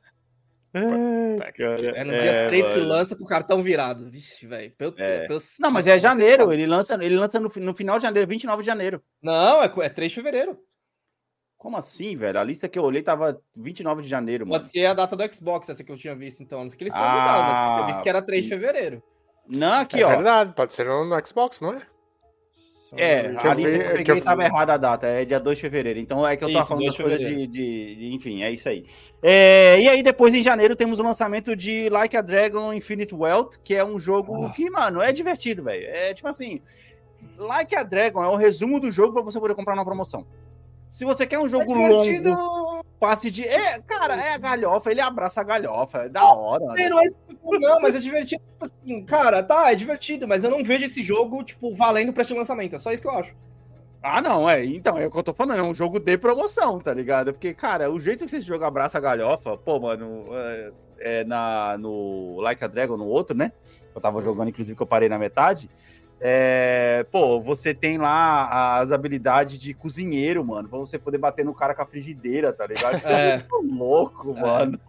É no dia 3 que lança com o cartão virado. Vixe, velho. É. pelo- Não, mas é janeiro. Ele lança, ele lança no, no final de janeiro, 29 de janeiro. Não, é, é 3 de fevereiro. Como assim, velho? A lista que eu olhei tava 29 de janeiro, mano. Pode ser a data do Xbox, essa que eu tinha visto, então. Não sei que eles tenham Ah. mas eu disse que era 3 de fevereiro. Não, aqui, é ó. verdade, pode ser no, no Xbox, não é? É, Que lista vi- que eu peguei eu tava vi. errada a data, é dia 2 de fevereiro. Então é que eu tava Isso, falando 2 das coisas de, de- de- Enfim, é isso aí. É, e aí, depois em janeiro, temos o lançamento de Like a Dragon Infinite Wealth, que é um jogo Ah. que, mano, é divertido, velho. É tipo assim. Like a Dragon é o resumo do jogo pra você poder comprar na promoção. Se você quer um jogo longo, passe de. É, cara, é a galhofa, ele abraça a galhofa, é da hora. Não, não é não, mas é divertido. Tipo assim, cara, tá, é divertido, mas eu não vejo esse jogo, tipo, valendo preço de lançamento. É só isso que eu acho. Ah, não, é. Então, é o que eu tô falando, é um jogo de promoção, tá ligado? Porque, cara, o jeito que esse jogo abraça a galhofa, pô, mano, é, é na, no Like a Dragon, no outro, né? Eu tava jogando, inclusive, que eu parei na metade. É, pô, você tem lá as habilidades de cozinheiro, mano, pra você poder bater no cara com a frigideira, tá ligado? Isso é, É. muito louco, mano.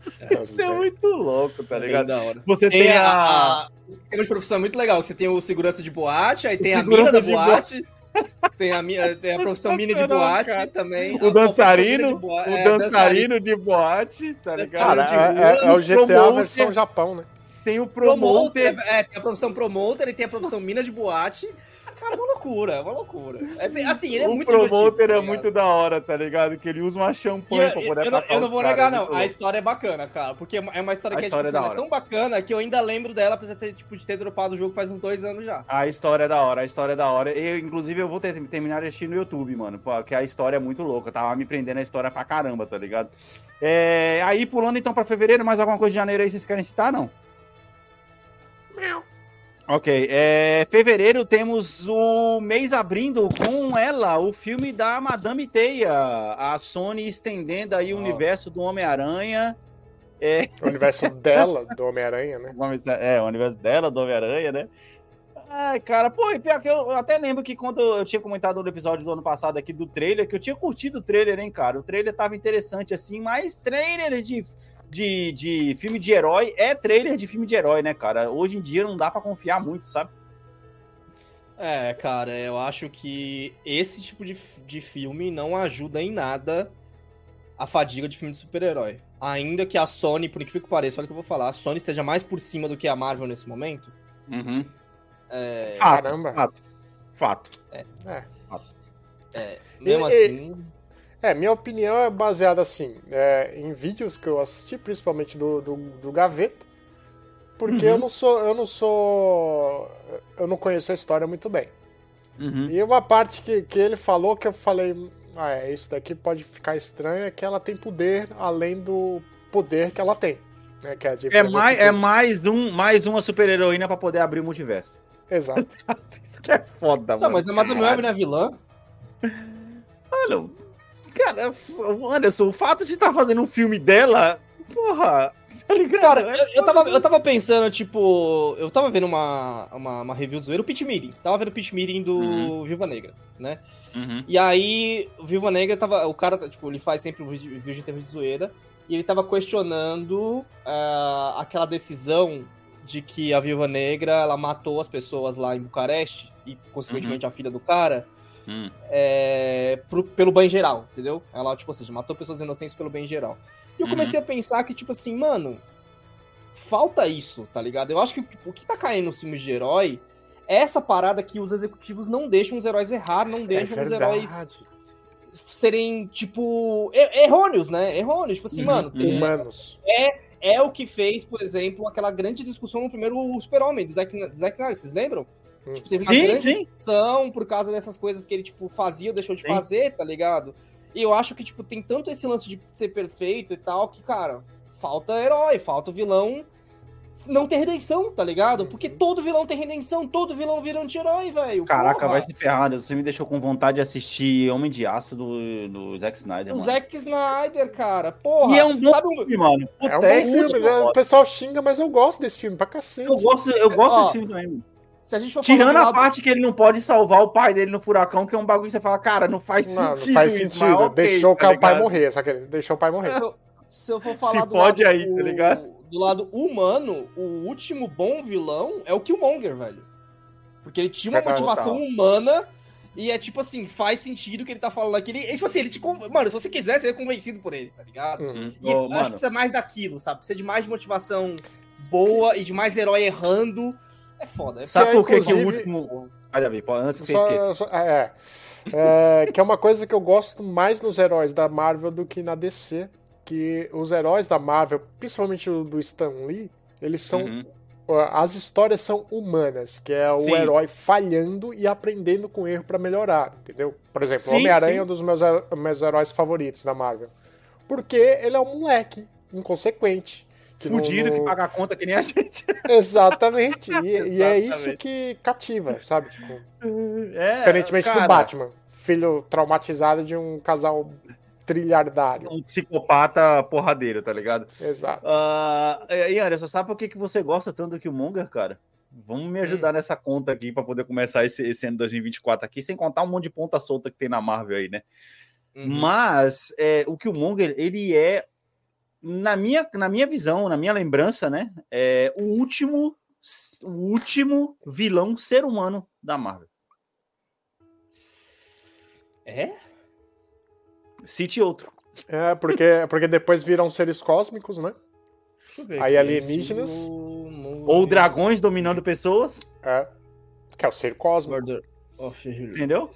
Isso é muito louco, tá É ligado? da hora. Você Tem, tem a, a. a- O sistema de profissão é muito legal, que você tem o segurança de boate, aí O tem a mina segurança da de boate, tem a, minha, tem a profissão mina de Sensacional, boate cara. também. O dançarino, de boa- o é, dançarino de boate, tá ligado? Cara, de é, é- é o GTA versão Japão, né? Tem o Promoter, promoter. é, tem a profissão promoter e tem a profissão mina de boate. Cara, é uma loucura, é uma loucura. É bem- assim, ele é o muito promoter divertido, tá é muito da hora, tá ligado? Que ele usa uma champanhe eu, pra eu- poder eu não, eu não vou negar, é não. A história é bacana, cara. Porque é uma história A que é, história tipo, é assim, é hora. tão bacana que eu ainda lembro dela, apesar de ter, tipo, de ter dropado o jogo faz uns dois anos já. A história é da hora, a história é da hora. Eu, inclusive, eu vou ter, terminar de assistir no YouTube, mano. Porque a história é muito louca. Tava me prendendo a história pra caramba, tá ligado? É, aí, pulando então pra fevereiro, mais alguma coisa de janeiro aí vocês querem citar, não? Ok, é, fevereiro temos o mês abrindo com ela, o filme da Madame Teia, a Sony estendendo aí o Nossa. universo do Homem-Aranha. É, O universo dela, do Homem-Aranha, né? É, o universo dela, do Homem-Aranha, né? Ai, cara, pô, e pior que eu, eu até lembro que quando eu tinha comentado no episódio do ano passado aqui do trailer, que eu tinha curtido o trailer, hein, cara? O trailer tava interessante assim, mas trailer de, de, de filme de herói é trailer de filme de herói, né, cara? Hoje em dia não dá pra confiar muito, sabe? É, cara, eu acho que esse tipo de, de filme não ajuda em nada a fadiga de filme de super-herói. Ainda que a Sony, por incrível que pareça, olha o que eu vou falar, a Sony esteja mais por cima do que a Marvel nesse momento. Uhum. É, Fato, Caramba. Fato. Fato. é, mesmo E- e- assim. É, minha opinião é baseada assim, é, em vídeos que eu assisti, principalmente do, do, do Gaveta, porque Uhum. eu não sou, eu não sou, eu não conheço a história muito bem. Uhum. E uma parte que, que ele falou que eu falei, ah, é, isso daqui pode ficar estranho, é que ela tem poder além do poder que ela tem. Né, que é, É mais, é mais, um, mais uma super-heroína pra poder abrir o multiverso. Exato. Isso que é foda, Não, mano. mas a Madame Web não é vilã? Mano, cara, Anderson, o fato de estar fazendo um filme dela, porra, tá ligado? Cara, É eu, eu, tava, eu tava pensando, tipo. Eu tava vendo uma, uma, uma review zoeira, o Pitch Meeting. Tava vendo o Pitch Meeting do Uhum. Viva Negra, né? Uhum. E aí, o Viva Negra tava. O cara, tipo, ele faz sempre o vídeo vídeo em termos de zoeira. E ele tava questionando ah, aquela decisão de que a Viúva Negra ela matou as pessoas lá em Bucareste e, consequentemente, a filha do cara Hum. é, pro- pelo bem geral, entendeu? Ela, tipo, ou seja, matou pessoas inocentes pelo bem geral. E eu Uhum. comecei a pensar que, tipo assim, mano, falta isso, tá ligado? Eu acho que o que tá caindo nos filmes de herói é essa parada que os executivos não deixam os heróis errar, não É deixam os heróis serem, tipo, er- errôneos, né? Errôneos. Tipo assim, Uhum, mano, uhum. Humanos. é o que fez, por exemplo, aquela grande discussão no primeiro Super-Homem, do Zack, do Zack Snyder, vocês lembram? Tipo, teve uma Sim, grande sim. por causa dessas coisas que ele, tipo, fazia ou deixou de Sim. fazer, tá ligado? E eu acho que, tipo, tem tanto esse lance de ser perfeito e tal, que, cara, falta herói, falta o vilão não ter redenção, tá ligado? Porque Uhum. todo vilão tem redenção, todo vilão vira anti-herói, velho. Caraca, Porra! vai se ferrar, Anderson. Você me deixou com vontade de assistir Homem de Aço do, do Zack Snyder, O mano. Zack Snyder, cara, porra. E é um bom sabe filme, mano. É um Puta, bom filme, né? O pessoal xinga, mas eu gosto desse filme pra cacete. Eu gosto, eu gosto Ó, desse filme também, mano. Se a gente for Tirando falar a parte que ele não pode salvar o pai dele no furacão, que é um bagulho que você fala, cara, não faz Não, não sentido. faz isso, sentido. mas ok, deixou tá o pai morrer, só que ele deixou o pai morrer. Se eu- Se eu for falar Se do pode lado aí, tá ligado? Do lado humano, o último bom vilão é o Killmonger, velho. Porque ele tinha uma motivação humana e é tipo assim, faz sentido o que ele tá falando aqui. Ele, é, tipo assim, ele te. con- Mano, se você quiser, você é convencido por ele, tá ligado? Uhum. E eu acho mano. que precisa mais daquilo, sabe? Precisa de mais motivação boa e de mais herói errando. É foda. É Sabe Que é, por que, que o último. Davi, pô, antes que você Só- esqueça. só- é, é, que é uma coisa que eu gosto mais nos heróis da Marvel do que na DC. Que os heróis da Marvel, principalmente o do Stan Lee, eles são. Uhum. As histórias são humanas, que é o Sim. herói falhando e aprendendo com erro pra melhorar, entendeu? Por exemplo, o Homem-Aranha é um dos meus, meus heróis favoritos da Marvel. Porque ele é um moleque inconsequente. Fudido não- que paga a conta que nem a gente. Exatamente. E, e é isso Exatamente. que cativa, sabe? Tipo, É, Diferentemente cara, do Batman, filho traumatizado de um casal trilhardário. Um psicopata porradeiro, tá ligado? Exato. Ah, e Anderson, sabe por que, que você gosta tanto do Killmonger, cara? Vamos me ajudar Hum. nessa conta aqui pra poder começar esse, esse ano 2024 aqui, sem contar um monte de ponta solta que tem na Marvel aí, né? Uhum. Mas é, o Killmonger, ele é, na minha, na minha visão, na minha lembrança, né? É o último, o último vilão ser humano da Marvel. É? Cite outro. É, porque, porque depois viram seres cósmicos, né? Deixa eu ver Aí alienígenas. Ou dragões dominando pessoas, É. Que é o ser cósmico. Entendeu?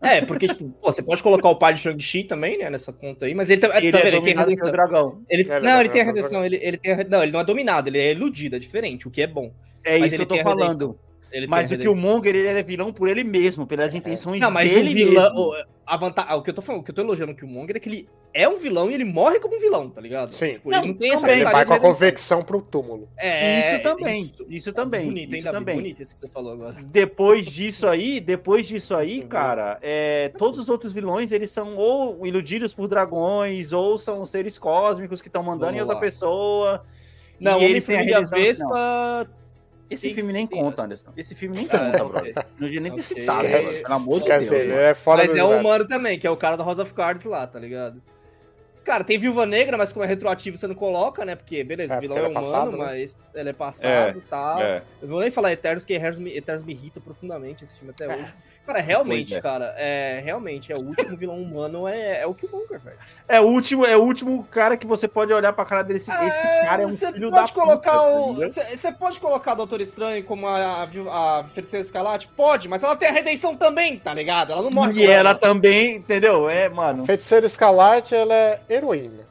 É, porque, tipo, pô, você pode colocar o pai de Shang-Chi também, né, nessa conta aí, mas ele, Ele tá é ele tem dominado pelo redenção. dragão. Ele, Ele é não, ele tem a redenção, ele, ele tem a, Não, ele não é dominado, ele é iludido, é diferente, o que é bom. É Mas isso que ele eu tô tem a redenção. falando. Ele Mas o. Killmonger, ele é vilão por ele mesmo, pelas intenções Não, mas dele o vilão. mesmo. o- A vantagem, o que eu tô falando, o que eu tô elogiando no Killmonger é que ele é um vilão e ele morre como um vilão, tá ligado? Sim. Tipo, Não, ele não tem essa. Ele vai com a convecção pro túmulo. É, Isso também, isso também, Bonito, isso também. Bonito isso que você falou agora. Depois disso aí, depois disso aí, Uhum. cara, é, todos os outros vilões, eles são ou iludidos por dragões, ou são seres cósmicos que estão mandando em Vamos outra lá. pessoa. Não, e eles têm a redenção. Não, Vespa. Esse tem- filme nem tem- conta, Anderson. Esse filme nem Ah, conta, brother. Não devia nem ter citado, Esquece. pelo amor de Deus. ele, mano. é fora Mas do é o humano também, que é o cara do House of Cards lá, tá ligado? Cara, tem Viúva Negra, mas como é retroativo você não coloca, né? Porque, beleza, É, o vilão porque é é humano, passado, né? mas ele é passado e tal. É. Eu vou nem falar Eternos, porque Eternos me, Eternos me irrita profundamente esse filme até hoje. Cara, realmente, é. cara, é, realmente, é o último vilão humano, é, é o Killmonger, velho. É o último, é o último cara que você pode olhar pra cara dele. Esse, esse cara é um Você filho da pode colocar puta, o. entendeu? Você pode colocar o Doutor Estranho como a, a, a Feiticeira Escarlate? Pode, mas ela tem a redenção também, tá ligado? Ela não morre. E com ela também, entendeu? É, mano. Feiticeira Escalarte, ela é heroína.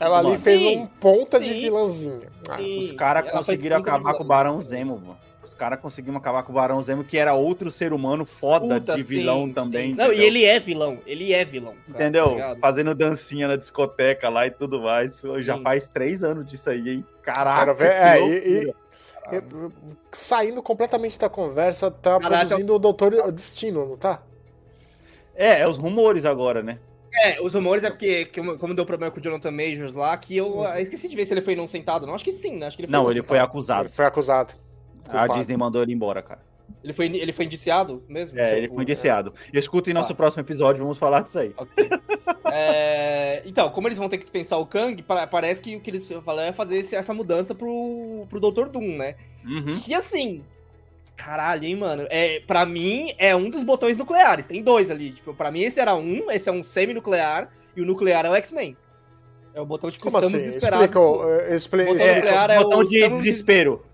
Ela ali Mano. fez Sim, um ponta de sim. vilãzinha. Ah. Os caras Ela conseguiram de acabar com o. Barão Zemo, mano. Os caras conseguiram acabar com o Barão Zemo, que era outro ser humano foda Puta, de vilão sim, também. sim. Não, e ele é vilão. Ele é vilão. cara, tá Entendeu? ligado? Fazendo dancinha na discoteca lá e tudo mais. Isso Já Sim. faz três anos disso aí, hein? Caraca. Que É, e, e- e- saindo completamente da conversa, tá Caraca. produzindo o Doutor Destino, não tá? É, é os rumores agora, né? É, os rumores é porque, como deu problema com o Jonathan Majors lá, que eu, eu esqueci de ver se ele foi inocentado. Não, acho que sim, né? Acho que ele foi Não, ele foi inocentado. acusado. Ele foi acusado. A Culpado. Disney mandou ele embora, cara. Ele foi, ele foi indiciado mesmo? É, ele foi indiciado. Escutem nosso Tá. próximo episódio, vamos falar disso aí. Ok. É, então, como eles vão ter que pensar o Kang, pa- parece que o que eles falaram é fazer esse- essa mudança pro, pro Dr. Doom, né? Uhum. Que assim. Caralho, hein, mano? É, pra mim, é um dos botões nucleares. Tem dois ali. Tipo, pra mim, esse era um, esse é um semi-nuclear, e o nuclear é o X-Men. É o botão, tipo, Como estamos assim? desesperados. Explica, o- expli- Botão explica- nuclear É, é botão o- de estamos desespero.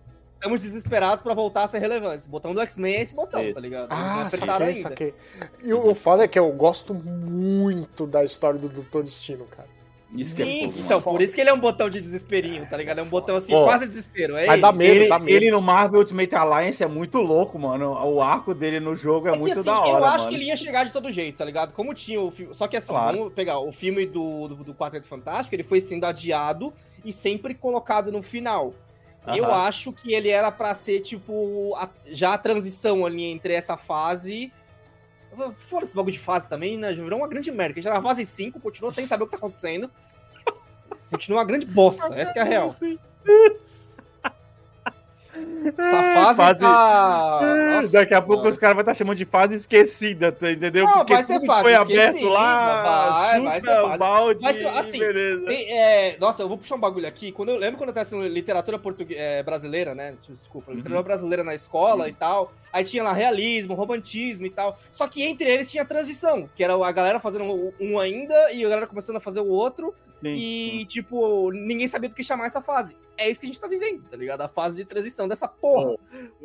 Estamos desesperados pra voltar a ser relevantes. O botão do X-Men é esse botão, Isso. tá ligado? Eles Ah, apertaram saquei, saquei. E o, o foda é que eu gosto muito da história do Doutor Destino, cara. Isso é Sim, fogo, então, por isso que ele é um botão de desesperinho, tá ligado? É um botão assim, Ó, quase desespero. É mas ele. dá medo, ele, dá medo. ele no Marvel Ultimate Alliance é muito louco, mano. O arco dele no jogo é, É que, muito assim, da hora, eu acho mano. que ele ia chegar de todo jeito, tá ligado? Como tinha o filme. Só que assim, Claro. vamos pegar o filme do, do, do Quarteto Fantástico, ele foi sendo adiado e sempre colocado no final. Eu Aham. acho que ele era pra ser, tipo, a- já a transição ali entre essa fase. Fora esse bagulho de fase também, né? Já virou uma grande merda. Já na fase 5, continua sem saber o que tá acontecendo. Continua uma grande bosta, essa que é a real. Essa fase, Fase- tá... Nossa, Daqui a pouco mano. os caras vão estar chamando de fase esquecida, tá, entendeu? Não, vai ser fase foi aberto lá, vai, vai ser fase. balde e assim. Tem, é, nossa, eu vou puxar um bagulho aqui. Quando eu lembro quando eu tava assistindo literatura portuguesa, é, brasileira, né? Desculpa, Uhum. literatura brasileira na escola e tal. Aí tinha lá realismo, romantismo e tal. Só que entre eles tinha transição, que era a galera fazendo um ainda e a galera começando a fazer o outro. Sim, e, tipo, ninguém sabia do que chamar essa fase. É isso que a gente tá vivendo, tá ligado? A fase de transição dessa porra.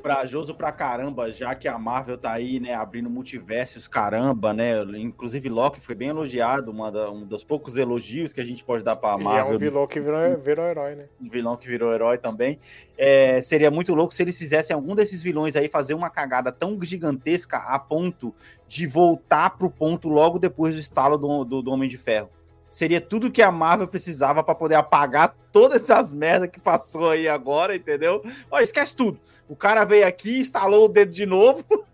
Corajoso pra caramba, já que a Marvel tá aí, né, abrindo multiversos, caramba, né? Inclusive Loki foi bem elogiado, uma da- um dos poucos elogios que a gente pode dar pra E é Marvel. um vilão que virou, virou herói, né? um vilão que virou herói também. É, seria muito louco se eles fizessem algum desses vilões aí fazer uma cagada tão gigantesca a ponto de voltar pro ponto logo depois do estalo do, do, do Homem de Ferro. Seria tudo que a Marvel precisava pra poder apagar todas essas merdas que passou aí agora, entendeu? Ó, esquece tudo. O cara veio aqui, instalou o dedo de novo.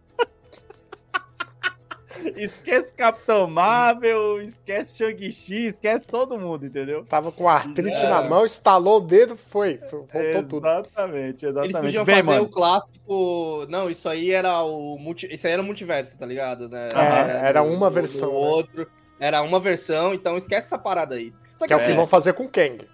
esquece Capitão Marvel, esquece Shang-Chi, esquece todo mundo, entendeu? Tava com artrite É. na mão, estalou o dedo, foi. Voltou tudo. Exatamente, exatamente. Eles podiam Bem, fazer mano, o clássico. Não, isso aí era o. Multi... Isso aí era o multiverso, tá ligado? Né? É, era do- uma do- versão, do né? Era uma versão, então esquece essa parada aí. Só Que é o que assim, vão fazer com o Kang.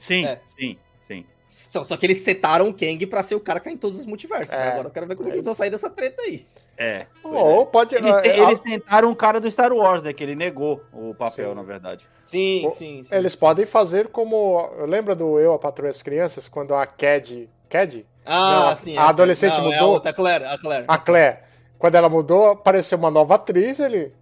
Sim, É. sim, sim. Só, só que eles setaram o Kang pra ser o cara que tá em todos os multiversos. né? É. Agora eu quero ver como que eles vão sair dessa treta aí. É. Ou pode. é. Eles, te- é, eles tentaram o cara do Star Wars, né? Que ele negou o papel, Sim. na verdade. Sim, Ou- sim, sim. Eles podem fazer como. Lembra do Eu, a Patroa e as Crianças, quando a Cad. Cad? Ah, Não, a- sim. a adolescente não, É a mudou? outra, a Claire, a Claire. A Claire. Quando ela mudou, apareceu uma nova atriz, ele.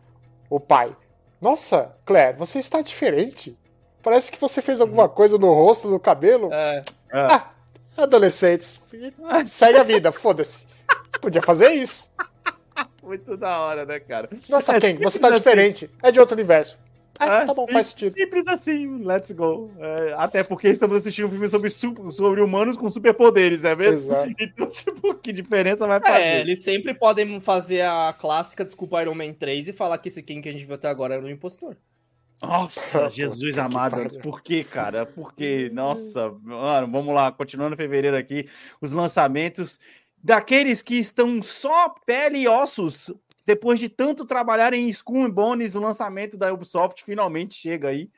O pai. Nossa, Claire, você está diferente. Parece que você fez alguma coisa no rosto, no cabelo. É, Ah, adolescentes. Segue a vida, foda-se. Podia fazer isso. Muito da hora, né, cara? Nossa, É Ken, você tá assim. diferente. É de outro universo. Ah, É, tá bom, sim- faz sentido. Simples assim, let's go. É, até porque estamos assistindo um filme sobre, sobre humanos com superpoderes, não é mesmo? Exato. Então, tipo, que diferença vai fazer? É, eles sempre podem fazer a clássica desculpa Iron Man 3 e falar que esse King que a gente viu até agora era um impostor. Nossa, Jesus que amado, pariu. por que, cara? Por que? Nossa, mano, vamos lá, continuando fevereiro aqui, os lançamentos daqueles que estão só pele e ossos, depois de tanto trabalhar em Skull and Bones, o lançamento da Ubisoft finalmente chega aí,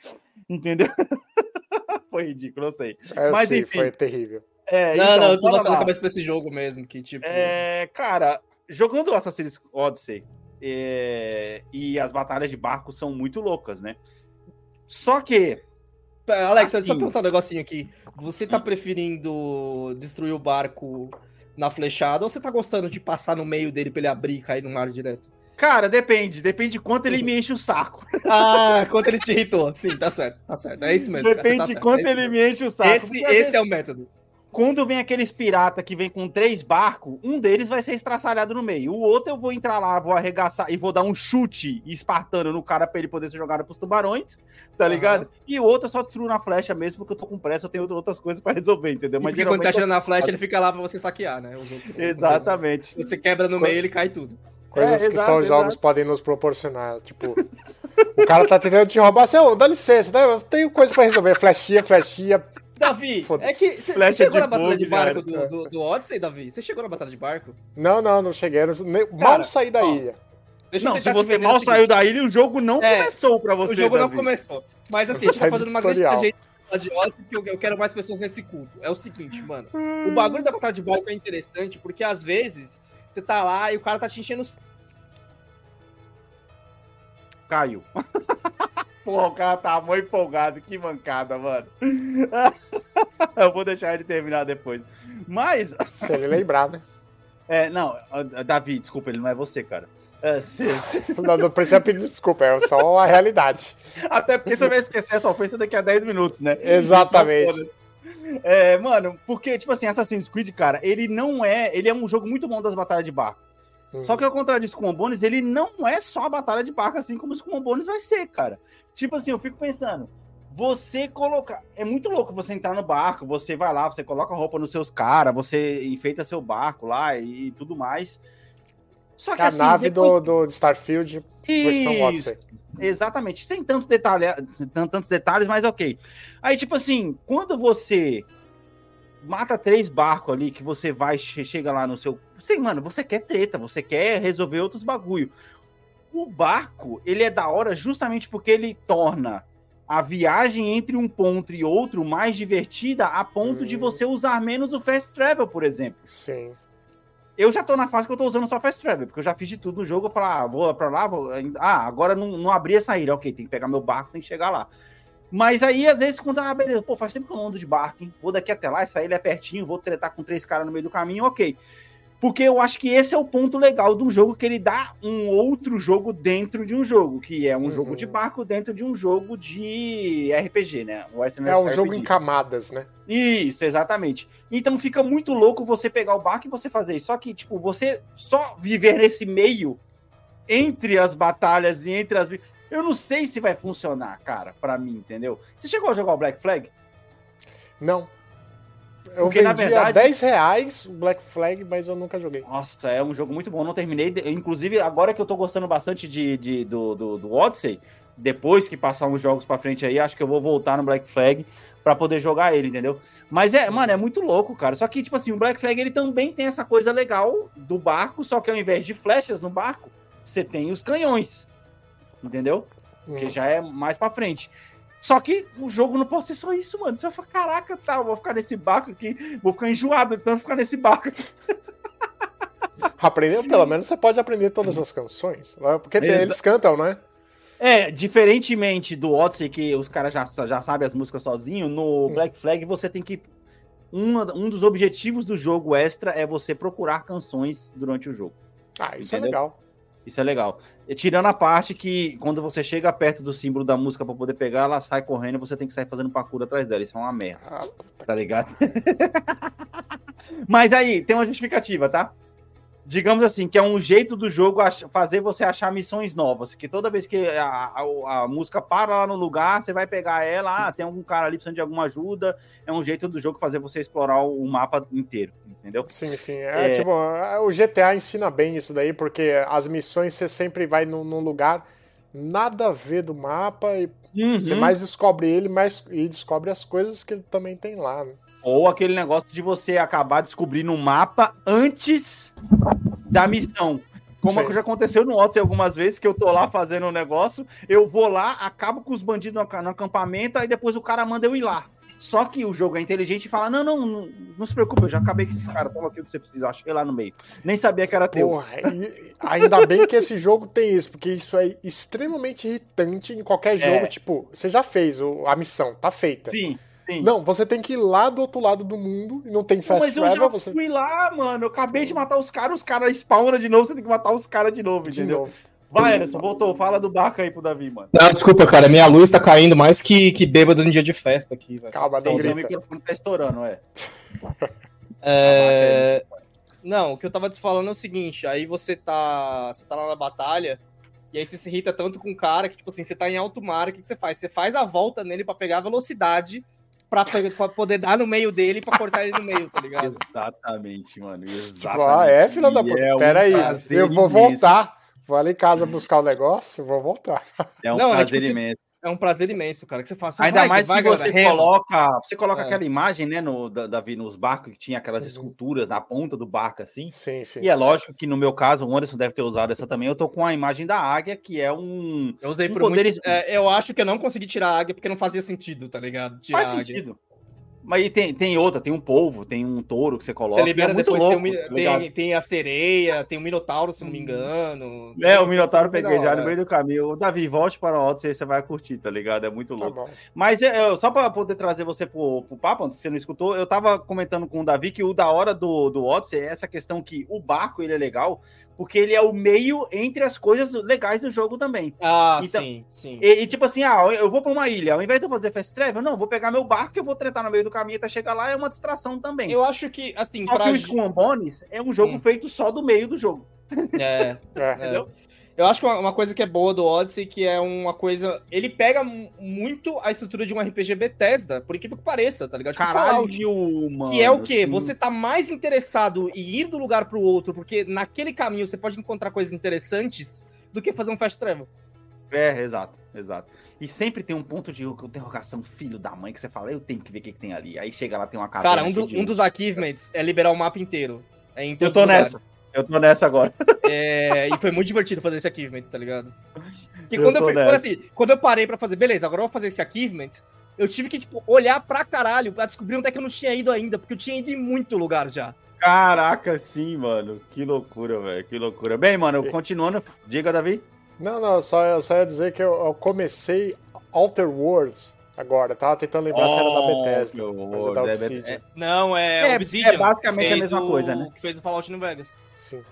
entendeu? Foi ridículo, eu sei. É, eu Mas, sei, enfim. foi terrível. É, não, então, não, eu tô lá. a cabeça pra esse jogo mesmo, que tipo... É, cara, jogando Assassin's Odyssey é, e as batalhas de barco são muito loucas, né? Só que Alex, só assim. perguntar um negocinho aqui. Você tá preferindo destruir o barco na flechada ou você tá gostando de passar no meio dele pra ele abrir e cair no mar direto? Cara, depende. Depende de quanto ele me enche o saco. Ah, quanto ele te irritou. Sim, tá certo, tá certo. É isso mesmo. cara, você Depende tá de quanto é ele mesmo. me enche o saco. Esse, esse vezes, é o método. Quando vem aqueles pirata que vem com três barcos, um deles vai ser estraçalhado no meio. O outro eu vou entrar lá, vou arregaçar e vou dar um chute espartano no cara pra ele poder ser jogado pros tubarões, tá Aham. ligado? E o outro eu só destruo na flecha mesmo, porque eu tô com pressa, eu tenho outras coisas pra resolver, entendeu? Mas quando você atira na flecha, ele fica lá pra você saquear, né? Os outros- Exatamente. Você quebra no meio, ele cai tudo. Coisas É, que exato, só os exato. jogos podem nos proporcionar. Tipo, o cara tá tentando te roubar, você, ô, dá licença, né? Eu tenho coisa pra resolver. Flechinha, flechinha. Davi, é que você Flecha chegou na batalha de barco do, do, do Odyssey, Davi? Você chegou na batalha de barco? Não, não, não cheguei. não- nem- mal Cara, saí da ó, ilha. Deixa Não, eu se você mal saiu da ilha, o jogo não É, começou pra você. O jogo não Davi. começou. Mas assim, a gente tá do fazendo uma grande tangente de Odyssey porque eu, eu quero mais pessoas nesse culto. É o seguinte, mano. O bagulho da batalha de barco é interessante porque às vezes você tá lá e o cara tá te enchendo os Caiu. Porra, o cara tá muito empolgado. Que mancada, mano. Eu vou deixar ele terminar depois. Mas, Se ele lembrar, né? é, não, Davi, desculpa, ele não é você, cara. É, se- se- Não, não precisa pedir desculpa, é só a realidade. até porque você vai esquecer essa ofensa daqui a 10 minutos, né? Exatamente. É, mano, porque, tipo assim, Assassin's Creed, cara, ele não é. Ele é um jogo muito bom das batalhas de barco. Só que ao contrário de and Bones, ele não é só a batalha de barco, assim como o Bones vai ser, cara. Tipo assim, eu fico pensando, você colocar... É muito louco você entrar no barco, você vai lá, você coloca roupa nos seus caras, você enfeita seu barco lá e, e tudo mais. Só que a assim, nave depois- do, do Starfield, versão Odyssey. Exatamente, sem tanto detalhe, sem tantos detalhes, mas ok. Aí, tipo assim, quando você mata três barcos ali que você vai, che- chega lá no seu. Você, mano, você quer treta, você quer resolver outros bagulho. O barco, ele é da hora justamente porque ele torna a viagem entre um ponto e outro mais divertida a ponto de Hum. você usar menos o fast travel, por exemplo. Sim. Eu já tô na fase que eu tô usando só fast travel, porque eu já fiz de tudo no jogo. Eu falo, ah, vou pra lá, vou... ah, agora não, não abri essa ilha. Ok, tem que pegar meu barco, tem que chegar lá. Mas aí, às vezes, quando, ah, beleza, pô, faz tempo que eu não ando de barco, hein? Vou daqui até lá, essa ilha é pertinho, vou tretar com três caras no meio do caminho, ok. Porque eu acho que esse é o ponto legal de um jogo que ele dá um outro jogo dentro de um jogo, que é um Uhum. jogo de barco dentro de um jogo de RPG, né? É um RPG. jogo em camadas, né? Isso, exatamente. Então fica muito louco você pegar o barco e você fazer isso. Só que, tipo, você só viver nesse meio entre as batalhas e entre as. Eu não sei se vai funcionar, cara, pra mim, entendeu? Você chegou a jogar o Black Flag? Não. Eu Porque, na vendi a verdade- 10 reais o Black Flag, mas eu nunca joguei. Nossa, é um jogo muito bom. Não terminei. Inclusive, agora que eu tô gostando bastante de, de- do, do, do Odyssey, depois que passar uns jogos pra frente aí, acho que eu vou voltar no Black Flag pra poder jogar ele, entendeu? Mas é, mano, é muito louco, cara. Só que, tipo assim, o Black Flag ele também tem essa coisa legal do barco, só que ao invés de flechas no barco, você tem os canhões. Entendeu? Que Hum. já é mais pra frente. Só que o jogo não pode ser só isso, mano. Você vai falar, caraca, tá, vou ficar nesse barco aqui, vou ficar enjoado, então eu vou ficar nesse barco aqui. Aprender, pelo menos você pode aprender todas as canções. né? Porque tem- eles cantam, né? É, diferentemente do Odyssey, que os caras já, já sabem as músicas sozinho, no Hum. Black Flag você tem que. Um, um dos objetivos do jogo extra é você procurar canções durante o jogo. Ah, isso é Entendeu? legal. Isso é legal. E tirando a parte que quando você chega perto do símbolo da música pra poder pegar, ela sai correndo e você tem que sair fazendo parkour atrás dela. Isso é uma merda, Ah, tá ligado? Mas aí, tem uma justificativa, tá? Digamos assim, que é um jeito do jogo fazer você achar missões novas. Que toda vez que a, a- a música para lá no lugar, você vai pegar ela, ah, tem algum cara ali precisando de alguma ajuda. É um jeito do jogo fazer você explorar o, mapa inteiro, entendeu? Sim, sim. É, É. tipo, o GTA ensina bem isso daí, porque as missões você sempre vai num, num lugar nada a ver do mapa e você Uhum. mais descobre ele mais, e descobre as coisas que ele também tem lá. né? Ou aquele negócio de você acabar descobrindo o mapa antes da missão. Como Sim. já aconteceu no Odyssey algumas vezes, que eu tô lá fazendo um negócio, eu vou lá, acabo com os bandidos no, aca- no acampamento, aí depois o cara manda eu ir lá. Só que o jogo é inteligente e fala: não, não, não, não se preocupe, eu já acabei com esses caras, toma aqui o que você precisa, eu achei lá no meio. Nem sabia que era teu. Porra, e ainda bem que esse jogo tem isso, porque isso é extremamente irritante em qualquer jogo. Tipo, você já fez a missão, tá feita. Sim, sim. Não, você tem que ir lá do outro lado do mundo e não tem fast mas eu travel, já você fui lá, mano. Eu acabei de matar os caras, os caras spawnam de novo, você tem que matar os caras de novo, de entendeu? novo. Vai, Anderson, voltou. Fala do barco aí pro Davi, mano. Não, desculpa, cara. Minha luz tá caindo mais que, que bêbado no dia de festa aqui, velho. Calma, Sim, grita. microfone tá estourando, é. É... Não, o que eu tava te falando é o seguinte, aí você tá. Você tá lá na batalha, e aí você se irrita tanto com o cara que, tipo assim, você tá em alto mar, o que, que você faz? Você faz a volta nele pra pegar a velocidade pra, pra poder dar no meio dele e pra cortar ele no meio, tá ligado? Exatamente, mano. Tipo, Exatamente. ah, é, filha da puta. é um Pera aí, prazer eu vou imenso. voltar. Vou ali em casa buscar o negócio, vou voltar. É um Não, é prazer tipo assim, imenso. É um prazer imenso, cara, que você fala assim, Ainda vai, mais vai, que você galera, coloca, você coloca É. aquela imagem, né, no, da, Davi, nos barcos que tinha aquelas Uhum. esculturas na ponta do barco, assim. Sim, sim. E é lógico que no meu caso, o Anderson deve ter usado essa também. Eu tô com a imagem da águia, que é um. Eu usei um por poder muito... é, eu acho que eu não consegui tirar a águia porque não fazia sentido, tá ligado? Tirar Faz sentido. Mas tem, tem outra, tem um polvo, tem um touro que você coloca. Você libera é muito depois, louco, tem, tá ligado? tem, tem a sereia, tem o Minotauro, se não me engano. É, o Minotauro Tem- peguei já no meio do caminho. O Davi, volte para o Odyssey, você vai curtir, tá ligado? É muito Tá louco. bom. Mas é, é, só para poder trazer você pro, pro papo, antes que você não escutou, eu tava comentando com o Davi que o da hora do, do Odyssey é essa questão que o barco ele é legal, porque ele é o meio entre as coisas legais do jogo também. Ah, Então- sim, sim. E, e, tipo assim, ah, eu vou pra uma ilha, ao invés de eu fazer fast travel, não, vou pegar meu barco e eu vou tretar no meio do caminho até chegar lá, é uma distração também. Eu acho que, assim, Só pra... que o Skull Bones é um jogo Hum. feito só do meio do jogo, É, É. entendeu? Eu acho que uma, uma coisa que é boa do Odyssey, que é uma coisa... Ele pega mu- muito a estrutura de um RPG Bethesda, por incrível que pareça, tá ligado? Tipo Fallout, Caralho, mano. Que é o quê? sim. Você tá mais interessado em ir do lugar pro outro, porque naquele caminho você pode encontrar coisas interessantes do que fazer um fast travel. É, exato, exato. E sempre tem um ponto de interrogação, filho da mãe, que você fala, eu tenho que ver o que, que tem ali. Aí chega lá, tem uma caverna. Cara, um, do- um dos achievements é liberar o mapa inteiro. É Eu tô nessa. Eu tô nessa agora. É, e foi muito divertido fazer esse achievement, tá ligado? Porque Eu quando eu, fui- quando, assim, quando eu parei pra fazer, beleza, agora eu vou fazer esse achievement, eu tive que, tipo, olhar pra caralho pra descobrir onde é que eu não tinha ido ainda, porque eu tinha ido em muito lugar já. Caraca, sim, mano. Que loucura, velho. Que loucura. Bem, mano, continuando. Diga, Davi. Não, não, só, eu só ia dizer que eu, eu comecei Outer Worlds agora. Tava tentando lembrar se era da Bethesda. Oh, Mas é da Obsidian. Não, é, É- Obsidian. é basicamente a mesma o- coisa, né? Que fez o Fallout New Vegas. Sim.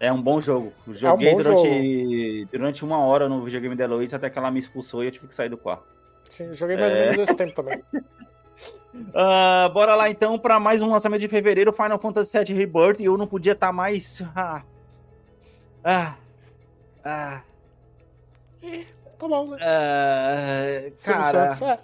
É um bom jogo. Joguei É bom durante, durante uma hora no videogame da Heloísa até que ela me expulsou e eu tive que sair do quarto. Sim, joguei mais ou É. menos esse tempo também. Ah, bora lá então para mais um lançamento de fevereiro, Final Fantasy VII Rebirth. E eu não podia estar mais. Ah, ah, ah, Tá bom, né? Silvio cara. Santos, é.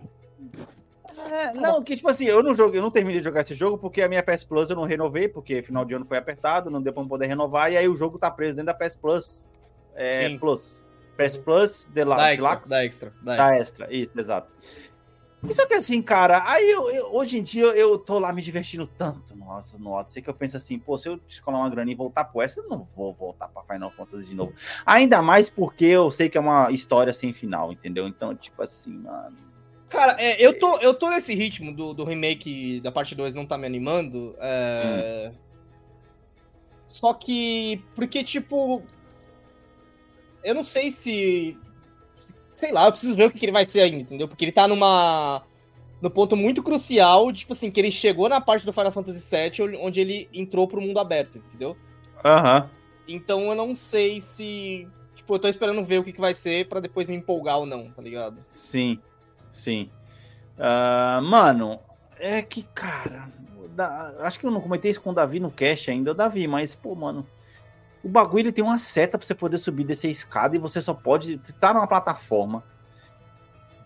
É, não, que tipo assim, eu não joguei, eu não terminei de jogar esse jogo porque a minha PS Plus eu não renovei, porque final de ano foi apertado, não deu pra poder renovar, e aí o jogo tá preso dentro da PS Plus. É, Sim. Plus. PS Plus Dela- Da extra, Deluxe. da extra, da Da extra. extra, isso, exato. Isso que assim, cara, aí eu, eu- hoje em dia eu, tô lá me divertindo tanto, nossa, no Odyssey, que eu penso assim, pô, se eu descolar uma grana e voltar pro essa, eu não vou voltar pra Final Fantasy de novo. Ainda mais porque eu sei que é uma história sem final, entendeu? Então, tipo assim, mano. Cara, é, eu, tô, eu tô nesse ritmo do, do remake da parte 2 não tá me animando. é, Só que. Porque, tipo. Eu não sei se. Sei lá, eu preciso ver o que, que ele vai ser ainda, entendeu? Porque ele tá numa. No ponto muito crucial, tipo assim, que ele chegou na parte do Final Fantasy VII onde ele entrou pro mundo aberto, entendeu? Aham. Então eu não sei se. Tipo, eu tô esperando ver o que, que vai ser pra depois me empolgar ou não, tá ligado? Sim, sim. Ah, mano, é que, cara, da- acho que eu não comentei isso com o Davi no cast ainda, Davi, mas, pô, mano, o bagulho ele tem uma seta pra você poder subir dessa escada e você só pode. Você tá numa plataforma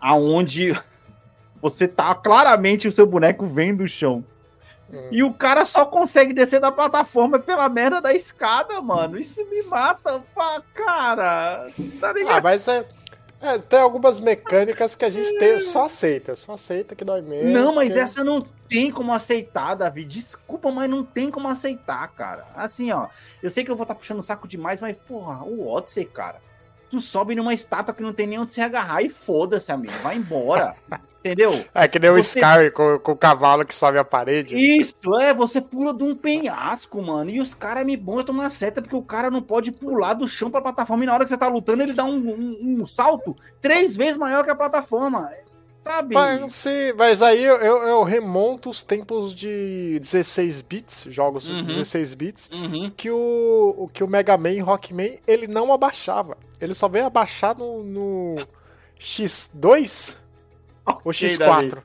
aonde você tá claramente o seu boneco vem do chão. Hum. E o cara só consegue descer da plataforma pela merda da escada, mano. Isso me mata, cara. Tá ligado? Ah, mas é, é, Tem algumas mecânicas que a gente tem, só aceita. Só aceita que dói mesmo. Não, mas essa não tem como aceitar, Davi. Desculpa, mas não tem como aceitar, cara. Assim, ó, eu sei que eu vou estar puxando o saco demais, mas, porra, o Odyssey, cara. Tu sobe numa estátua que não tem nem onde se agarrar e foda-se, amigo. Vai embora. Entendeu? É que nem o Você- Sky com, com o cavalo que sobe a parede. Isso, é, você pula de um penhasco, mano. E os caras me bom tomar seta, porque o cara não pode pular do chão pra plataforma. E na hora que você tá lutando, ele dá um, um- um salto três vezes maior que a plataforma. Sabe? Mas, mas aí eu, eu, remonto os tempos de 16 bits, jogos Uhum. 16 bits, Uhum. que o, o que o Mega Man Rockman ele não abaixava. Ele só veio abaixar no, no X2 Ok, X4.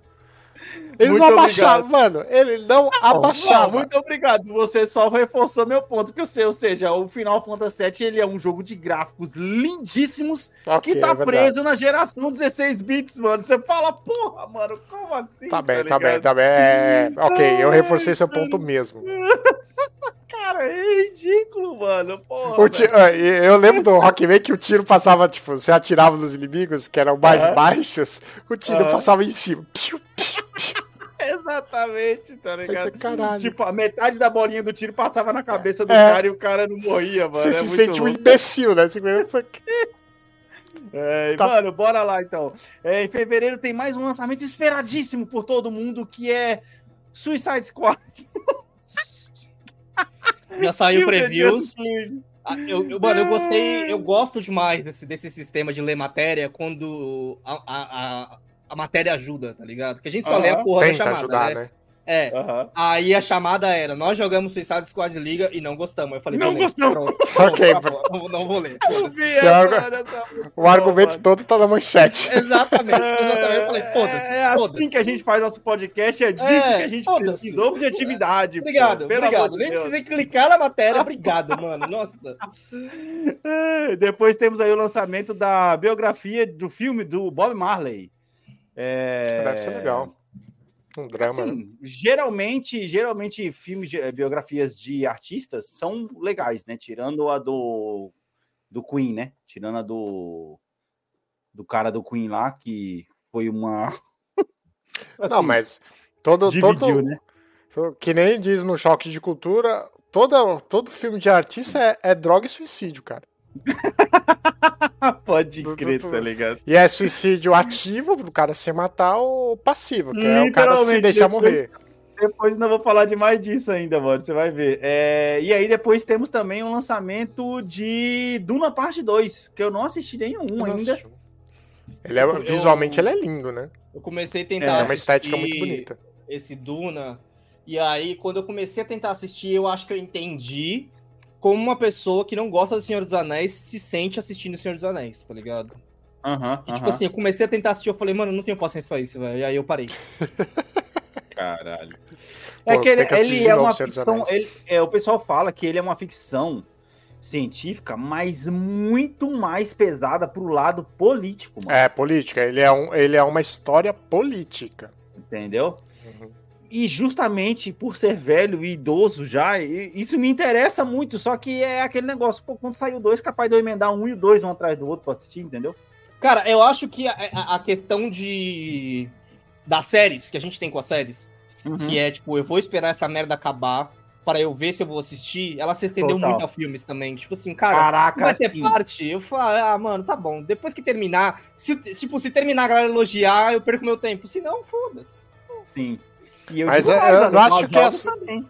Ele Muito não abaixava, mano. Ele não abaixava. Não, muito obrigado. Você só reforçou meu ponto. Que eu sei, ou seja, o Final Fantasy VII ele é um jogo de gráficos lindíssimos Ok, que tá é preso na geração 16 bits, mano. Você fala, porra, mano, como assim? Tá bem, tá ligado? bem, tá bem. É, ok, eu reforcei seu ponto mesmo. Cara, é ridículo, mano. Porra. Eu lembro do Rockman que o tiro passava, tipo, você atirava nos inimigos que eram mais Aham. baixos, o tiro Aham. passava em cima. Piu, piu, piu. Exatamente, tá ligado? caralho. Tipo, a metade da bolinha do tiro passava na cabeça do É. cara e o cara não morria, mano. você é se sente um louco. imbecil, né? É, Tá. Mano, bora lá então. É, em fevereiro tem mais um lançamento esperadíssimo por todo mundo, que é Suicide Squad. Já saiu previews. Ah, Eu, eu- mano, eu gostei, eu gosto demais desse, desse sistema de ler matéria quando a, a, a, a matéria ajuda, tá ligado? Que a gente só lê a porra da Tenta chamada, ajudar, né? né? É. Aham. Aí a chamada era: nós jogamos Suicide Squad Liga e não gostamos. Eu falei: Não gostamos. Pronto, Ok, tá bom, não, não vou ler. Essa- O argumento todo tá na manchete. Exatamente, exatamente. Eu falei: foda-se. É assim foda-se. que a gente faz nosso podcast, é disso É, que a gente precisa. Objetividade. pô, Obrigado, amor obrigado. Nem precisei clicar na matéria, obrigado, mano. Nossa. É, Depois temos aí o lançamento da biografia do filme do Bob Marley. É... Deve ser legal. Um drama, né? Assim, geralmente, geralmente filmes, de- biografias de artistas são legais, né? Tirando a do do Queen, né? Tirando a do do cara do Queen lá, que foi uma. Não, Assim, mas todo, Dividiu, todo né? que nem diz no Choque de Cultura, todo, todo filme de artista é, é droga e suicídio, cara. Pode crer, tá ligado? E é suicídio ativo, do cara se matar, ou passivo, que é o cara se deixar depois- morrer. Depois não vou falar de mais disso ainda, mano. Você vai ver. É, E aí depois temos também o lançamento de Duna Parte 2, que eu não assisti nenhum ainda. Nossa. Ele é, visualmente ele é lindo, né? Eu comecei a É, tentar É uma assistir estética muito bonita. esse Duna. E aí, quando eu comecei a tentar assistir, eu acho que eu entendi como uma pessoa que não gosta do Senhor dos Anéis se sente assistindo o Senhor dos Anéis, tá ligado? Aham, E, tipo assim, eu comecei a tentar assistir, eu falei, mano, eu não tenho paciência pra isso, velho. E aí eu parei. Caralho. Pô, É que ele, que ele é uma ficção. Ele- é, o pessoal fala que ele é uma ficção científica, mas muito mais pesada pro lado político, mano. É, política. Ele é, um, ele é uma história política. Entendeu? E justamente por ser velho e idoso já, e- isso me interessa muito. Só que é aquele negócio, pô, quando saiu dois, capaz de eu emendar um e o dois um atrás do outro pra assistir, entendeu? Cara, eu acho que a, a- a questão de. das séries que a gente tem com as séries, Uhum. que é tipo, eu vou esperar essa merda acabar para eu ver se eu vou assistir, ela se estendeu Total. muito a filmes também. Tipo assim, cara, Caraca, vai ter sim. parte. Eu falo, ah, mano, tá bom. Depois que terminar, se, tipo, se terminar a galera elogiar, eu perco meu tempo. Se não, foda-se. Sim. E eu Mas digo é- eu mano, não acho que é também.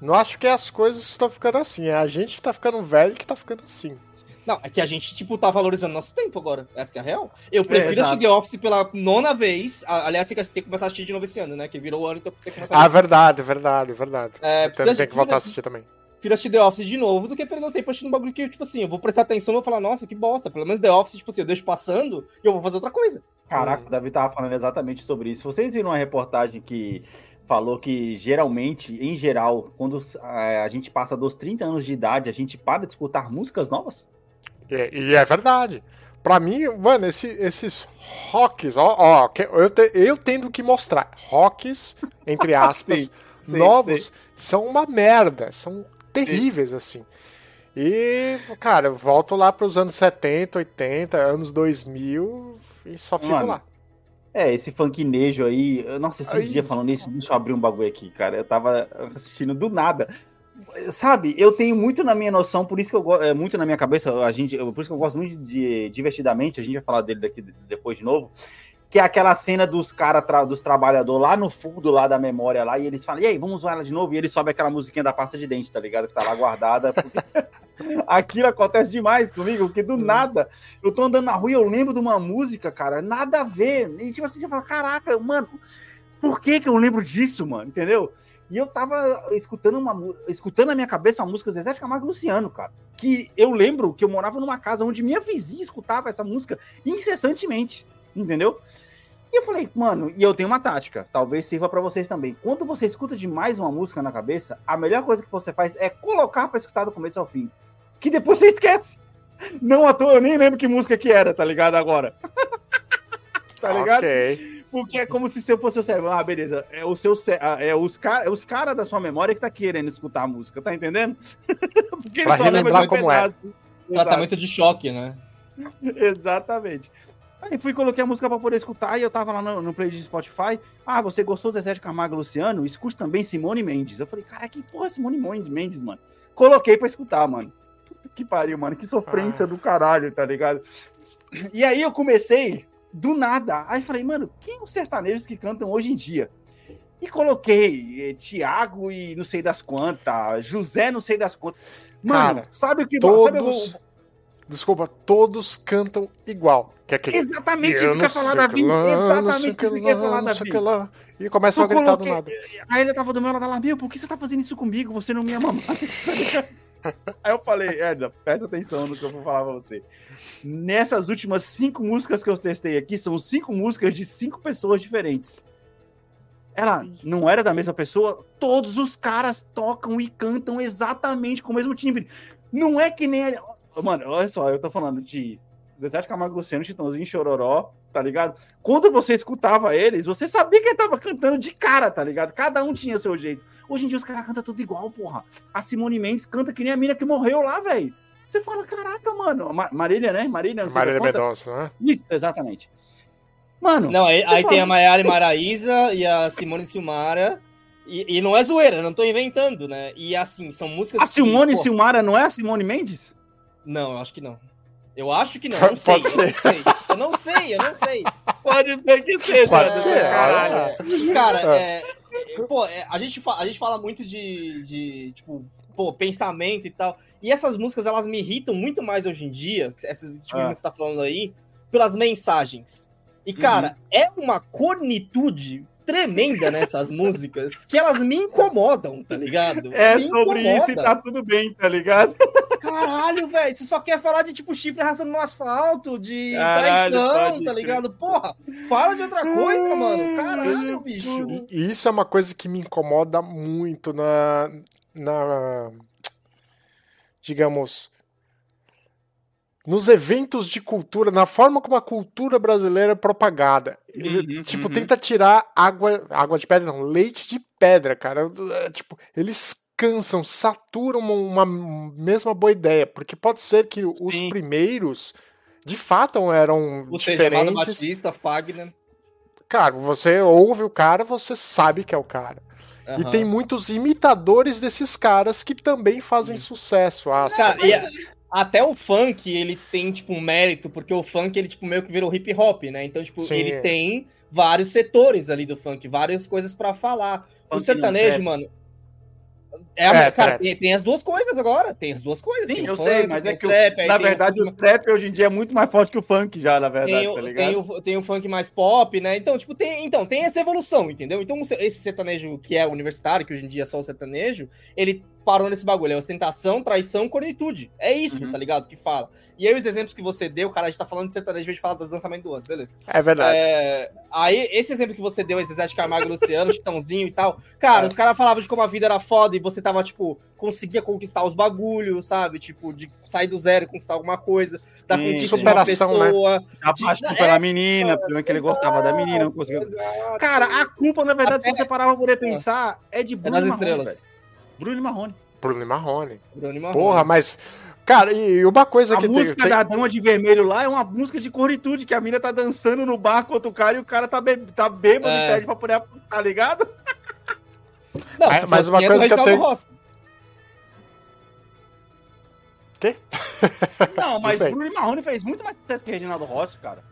Não acho que as coisas estão ficando assim. É a gente que tá ficando velho que tá ficando assim. Não, é que a gente, tipo, tá valorizando nosso tempo agora. Essa que é a real. Eu prefiro exato. assistir The Office pela nona vez. Aliás, tem que, tem que começar a assistir de novo esse ano, né? Que virou o ano, então tem que começar a Ah, verdade, verdade, verdade. É, Eu precisa tenho de- que voltar a assistir também. prefiro assistir The Office de novo do que perder o tempo assistindo um bagulho que, tipo assim, eu vou prestar atenção e vou falar, nossa, que bosta. Pelo menos The Office, tipo assim, eu deixo passando e eu vou fazer outra coisa. Caraca, o Davi tava falando exatamente sobre isso. Vocês viram uma reportagem que falou que geralmente, em geral, quando a gente passa dos 30 anos de idade, a gente para de escutar músicas novas? E, e é verdade. Pra mim, mano, esse- esses rocks, ó, ó, eu, te- eu tendo que mostrar. Rocks, entre aspas, Sim, novos, são uma merda. São terríveis, assim. E, cara, eu volto lá pros anos 70, 80, anos 2000 e só fico Mano, lá. É, esse funknejo aí. Nossa, esses Ai. dias falando isso, deixa eu abrir um bagulho aqui, cara. Eu tava assistindo do nada. Sabe, eu tenho muito na minha noção, por isso que eu gosto, é muito na minha cabeça, a gente, por isso que eu gosto muito de divertidamente, a gente vai falar dele daqui depois de novo, que é aquela cena dos caras, dos trabalhadores lá no fundo lá da memória lá, e eles falam, e aí, vamos usar ela de novo? E ele sobe aquela musiquinha da pasta de dente, tá ligado? Que tá lá guardada. porque Aquilo acontece demais comigo, porque do nada, eu tô andando na rua e eu lembro de uma música, cara, nada a ver. E tipo assim, você fala, caraca, mano, por que que eu lembro disso, mano? Entendeu? E eu tava escutando uma escutando na minha cabeça a música Zezé de Camargo Luciano, cara. Que eu lembro que eu morava numa casa onde minha vizinha escutava essa música incessantemente, entendeu? E eu falei, mano, e eu tenho uma tática, talvez sirva pra vocês também. Quando você escuta demais uma música na cabeça, a melhor coisa que você faz é colocar pra escutar do começo ao fim. Que depois você esquece. Não à toa, eu nem lembro que música que era, tá ligado? Agora. tá ligado? Ok. Porque é como se eu fosse o cérebro. Ah, beleza. É o seu cé- ah, é os caras é os cara da sua memória que tá querendo escutar a música, tá entendendo? Porque Pra relembrar de um como é. pedaço. Tratamento de choque, né? Exatamente. Aí fui coloquei a música pra poder escutar e eu tava lá no, no playlist do Spotify. Ah, você gostou do Zezé de Camargo Luciano? Escute também Simone Mendes. Eu falei, cara, que porra é Simone Mendes, mano? Coloquei pra escutar, mano. Puta que pariu, mano. Que sofrência Ah. do caralho, tá ligado? E aí eu comecei do nada. Aí falei, mano, quem os sertanejos que cantam hoje em dia? E coloquei eh, Tiago e não sei das quantas, José não sei das quantas. Mano, Cara, sabe o que sabe o- Todos. Desculpa, todos cantam igual. Que é aquele. Exatamente isso que eu ia falar, não sei Exatamente o isso que eu ia falar, lá. E começam a gritar do nada. Aí ele tava do meu lado lá, meu, por que você tá fazendo isso comigo? Você não me ama mais. Aí eu falei, Edna, presta atenção no que eu vou falar pra você. Nessas últimas cinco músicas que eu testei aqui, são cinco músicas de cinco pessoas diferentes. Ela não era da mesma pessoa, todos os caras tocam e cantam exatamente com o mesmo timbre. Não é que nem. Mano, olha só, eu tô falando de Zezé de Camargo Luciano, Chitãozinho, Chororó, tá ligado? Quando você escutava eles, você sabia que ele tava cantando de cara, tá ligado? Cada um tinha seu jeito. Hoje em dia os caras cantam tudo igual, porra. A Simone Mendes canta que nem a mina que morreu lá, velho. Você fala, caraca, mano. Ma- Marília, né? Marília, não sei Marília. Mendonça, né? Isso, exatamente. Mano, Não, aí, aí tem a Maiara e Maraísa e a Simone Silmara. E, e não é zoeira, não tô inventando, né? E assim, são músicas. A Simone que, Silmara não é a Simone Mendes? Não, eu acho que não. Eu acho que não, eu não sei. Pode ser. Eu não sei, eu não sei. Pode ser que seja. Pode É, ser, Caralho. olha. Cara, é, é, pô, é, a, gente a gente fala muito de, de, tipo, pô, pensamento e tal. E essas músicas, elas me irritam muito mais hoje em dia, essas tipo, Ah. que você tá falando aí, pelas mensagens. E, cara, é uma cornitude tremenda nessas músicas que elas me incomodam, tá ligado? É me sobre isso e incomoda. tá tudo bem, tá ligado? Caralho, velho, você só quer falar de, tipo, chifre arrastando no asfalto, de Caralho, traição, tá ligado? Porra, fala de outra coisa, mano. Caralho, bicho. E, e isso é uma coisa que me incomoda muito na. na digamos. Nos eventos de cultura, na forma como a cultura brasileira é propagada. Uhum, tipo, uhum. tenta tirar água. Água de pedra, não, leite de pedra, cara. É, Tipo, eles cansam, saturam uma, uma mesma boa ideia. Porque pode ser que os Sim. primeiros, de fato, eram Ou seja, diferentes. Batista, Fagner. Cara, você ouve o cara, você sabe que é o cara. E Aham. tem muitos imitadores desses caras que também fazem sucesso. Ah, Cara, e a- até o funk, ele tem, tipo, um mérito, porque o funk, ele, tipo, meio que virou hip hop, né? Então, tipo, Sim. ele tem vários setores ali do funk, várias coisas pra falar. o Funk sertanejo, não, mano. É, É, cara, tem, tem as duas coisas agora. Tem as duas coisas. Sim, tem o eu funk, sei, mas é o que, o- trap, aí na o verdade, funk o trap hoje em dia é muito mais forte que o funk já, na verdade, tem, tá o, ligado? tem, o, tem o funk mais pop, né? Então, tipo, tem, então, tem essa evolução, entendeu? Então, esse sertanejo que é universitário, que hoje em dia é só o sertanejo, ele parou nesse bagulho. É ostentação, traição, cornitude. É isso, Uhum. tá ligado? Que fala. E aí, os exemplos que você deu, cara, a gente tá falando de sertanejo, a gente fala dos lançamentos do ano, beleza? é verdade. É, aí, esse exemplo que você deu, esse Zé de Camargo e Luciano, Chitãozinho e tal, cara, os caras falavam de como a vida era foda e você tava, tipo, conseguia conquistar os bagulhos, sabe? Tipo, de sair do zero e conquistar alguma coisa, da Sim. conquista Superação, de uma pessoa. Apaixonado É, pela menina, pelo que ele gostava da menina, não conseguiu. Exato. Cara, a culpa, na verdade, se Até- você parar pra poder pensar, é de É Bruno das e Marrone, estrelas. velho. Bruno e Marrone. Bruno e Marrone. Bruno Marrone. Porra, mas. Cara, e uma coisa A que tem. música tem- da Dama de Vermelho lá é uma música de cornitude, que a mina tá dançando no bar com outro cara e o cara tá, be tá bêbado É. e pede pra poder, tá ligado? Não, É, mas fosse uma quem é coisa do que eu tenho- Rossi. Não, mas sei. Bruno e Marrone fez muito mais sucesso que Reginaldo Rossi, cara.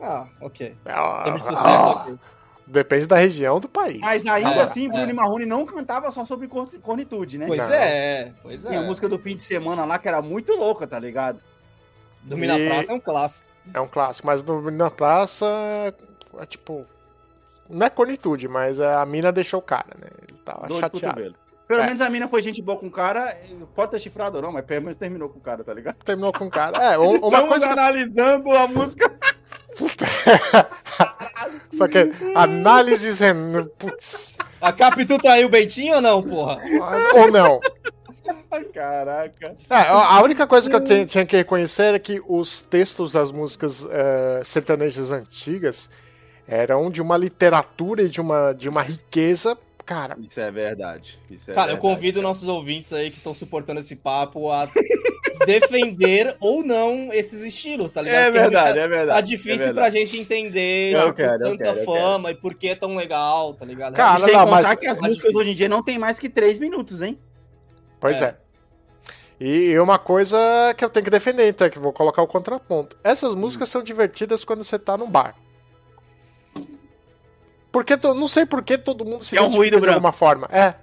Ah, ok. Ah, Tem muito sucesso, ah, ok. Depende da região do país. Mas ainda É, assim, Bruno é. e Marrone não cantava só sobre cor- cornitude, né? Pois Não. é, pois é. Tinha a música do fim de semana lá que era muito louca, tá ligado? Dormir na E- praça é um clássico. É um clássico, mas no, na praça é tipo. Não é cornitude, mas é, a mina deixou o cara, né? Ele tava chateado. Pelo É. menos a mina foi gente boa com o cara, pode ter chifrado ou não, mas pelo menos terminou com o cara, tá ligado? Terminou com o cara. É, um- uma Estamos coisa analisando a música. Só que análises. rem- Putz. A Capitu traiu o Bentinho ou não, porra? Ou não. Caraca. É, a única coisa que eu tinha que reconhecer é que os textos das músicas eh, sertanejas antigas eram de uma literatura e de uma, de uma riqueza. Cara, Isso é verdade. Isso é Cara, eu verdade. convido nossos ouvintes aí que estão suportando esse papo a defender ou não esses estilos, tá ligado? É Porque verdade, é verdade. Tá é difícil verdade. pra gente entender Eu tipo, quero, eu tanta quero, eu fama e por que é tão legal, tá ligado? Cara, sem não, contar mas- que as músicas hoje em dia não tem mais que três minutos, hein? pois é. É. E uma coisa que eu tenho que defender, então, é que vou colocar o contraponto. Essas músicas são divertidas quando você tá num bar. Porque to- não sei por que todo mundo se É um ruído de branco. alguma forma. É.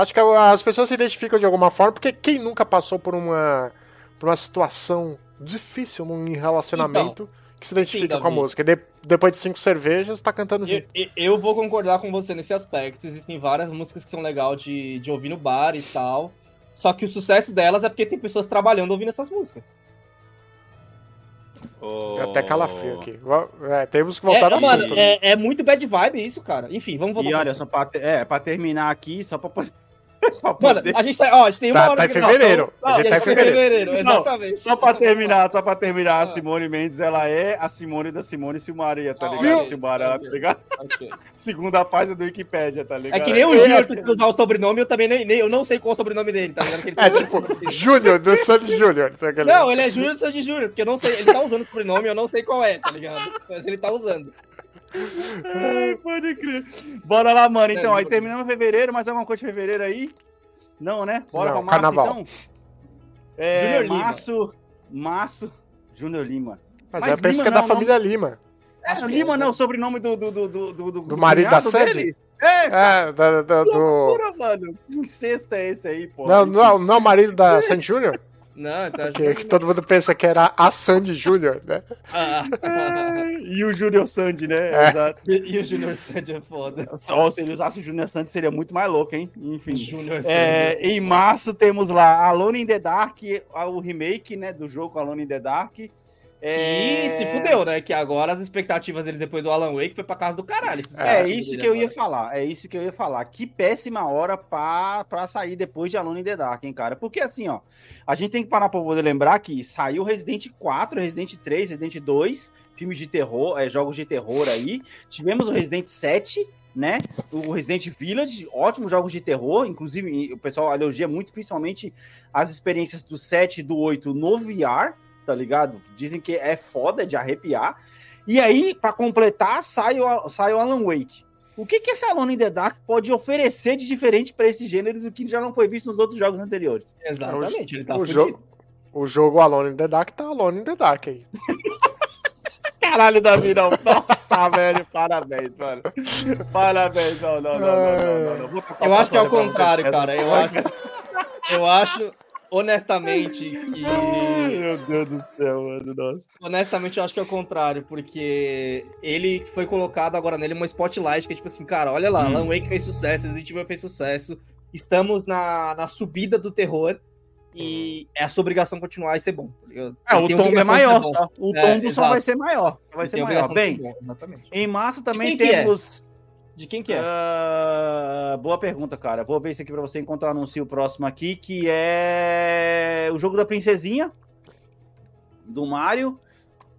Acho que as pessoas se identificam de alguma forma, porque quem nunca passou por uma, por uma situação difícil num relacionamento que se identifica sim, com a música. De- depois de cinco cervejas, tá cantando Eu, junto. eu- eu vou concordar com você nesse aspecto. Existem várias músicas que são legais de, de ouvir no bar e tal. Só que o sucesso delas é porque tem pessoas trabalhando ouvindo essas músicas. Deu até calafrio aqui. É, temos que voltar É, ao mano, assunto. é, é muito bad vibe isso, cara. Enfim, vamos voltar E olha, só pra, ter- é, pra terminar aqui, só pra Mano, a gente sai, ó, a gente tem uma Tá, hora tá em fevereiro. A Não, gente tá em é fevereiro. exatamente. Só pra terminar, só pra terminar, a Simone Mendes, ela é a Simone da Simone Silmaria, tá Ah, ligado? viu? Silmara, tá ligado? Ok. Segunda página do Wikipédia, tá ligado? É que nem o Júnior tem que usar o sobrenome, eu também nem, nem- eu não sei qual é o sobrenome dele, tá ligado? É tipo, Júnior, do Santos Júnior. aquele- Não, ele é Júnior Sandy Júnior, porque eu não sei, ele tá usando o sobrenome, eu não sei qual é, tá ligado? Mas ele tá usando. Ai, pode crer. Bora lá, mano. Então, É, aí terminamos fevereiro, mais alguma coisa de fevereiro aí? Não, né? Bora Não, pra março, carnaval. então. É, Júnior Lima. março, março, Júnior Lima. Mas, Mas é, pensa Lima que é da não, família Lima. É, Lima não é o sobrenome do... Do, do, do, do, Do marido da Sandy? dele? É, É, da- do. loucura, mano. Que incesto é esse aí, pô? Não, não, não é o marido da Sandy Júnior? Não, tá Que, que todo mundo pensa que era a Sandy Júnior, né? Ah, E o Júnior Sandy, né? É. Exato. e, e o Júnior Sandy é foda. Só se ele usasse o Júnior Sandy seria muito mais louco, hein? Enfim. Júnior Sandy. É, em março temos lá Alone in the Dark, o remake, né, do jogo Alone in the Dark. É... E se fudeu, né? Que agora as expectativas dele depois do Alan Wake foi pra casa do caralho. É, isso que eu ia agora. falar, é isso que eu ia falar. Que péssima hora pra, pra sair depois de Alone in the Dark, hein, cara? Porque assim, ó, a gente tem que parar pra poder lembrar que saiu Resident 4, Resident 3, Resident 2, filmes de terror, é, jogos de terror aí. Tivemos o Resident 7, né? O Resident Village, ótimos jogos de terror, inclusive o pessoal elogia muito, principalmente as experiências do 7 e do 8 no VR, tá ligado? Dizem que é foda de arrepiar. E aí, pra completar, sai o, sai o Alan Wake. O que, que esse Alone in the Dark pode oferecer de diferente pra esse gênero do que já não foi visto nos outros jogos anteriores? Exatamente, ele tá o, jogo, o jogo Alone in the Dark tá Alone in the Dark aí. Caralho, Davi, não. Tá, velho. Parabéns, mano. Parabéns. Não, não, não, não, não, não, não. Eu o acho que é o contrário, cara. Eu acho, eu acho honestamente, que. Ai, meu Deus do céu, mano. Nossa. Honestamente, eu acho que é o contrário, porque ele foi colocado agora nele uma spotlight que é tipo assim, cara, olha lá, Hum. Alan Wake fez sucesso, Resident Evil fez sucesso, estamos na, na subida do terror e é a sua obrigação continuar e ser bom. tá? É, o tom é maior, só. O É, tom do som vai ser maior. Vai ser maior. de ser Bem, bom, exatamente. em março também é? temos. De quem que é? Ah, boa pergunta, cara. Vou ver isso aqui pra você enquanto eu anuncio o próximo aqui, que é o jogo da princesinha do Mario.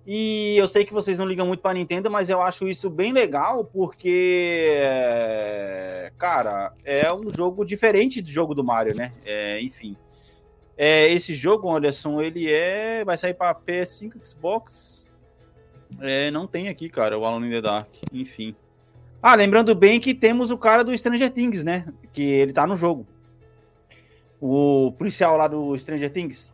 E eu sei que vocês não ligam muito pra Nintendo, mas eu acho isso bem legal porque, cara, é um jogo diferente do jogo do Mario, né? É, enfim. É, esse jogo, Anderson, ele é. Vai sair pra PS5, Xbox. É, não tem aqui, cara, o Alone in the Dark. Enfim. Ah, lembrando bem que temos o cara do Stranger Things, né? Que ele tá no jogo. O policial lá do Stranger Things.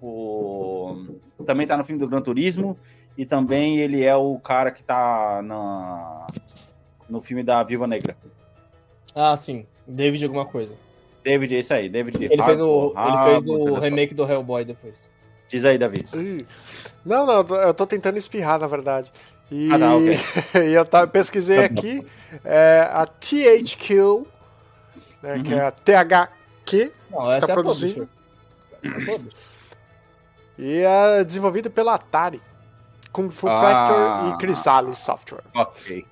O... Também tá no filme do Gran Turismo. E também ele é o cara que tá na... no filme da Viva Negra. Ah, sim. David alguma coisa. David, esse aí, David. Ele fez o, Harbour, ele fez Harbour, o remake do Hellboy depois. Diz aí, Davi. Ih. Não, não, eu tô tentando espirrar, na verdade. E, Ah, tá, ok. e eu tá- pesquisei Tá aqui é, a THQ, né, que Uhum. é a THQ, Não, essa Tá é a produzindo? é e é desenvolvida pela Atari, Kung Fu Ah. Factor e Chrysalis Software. Ok.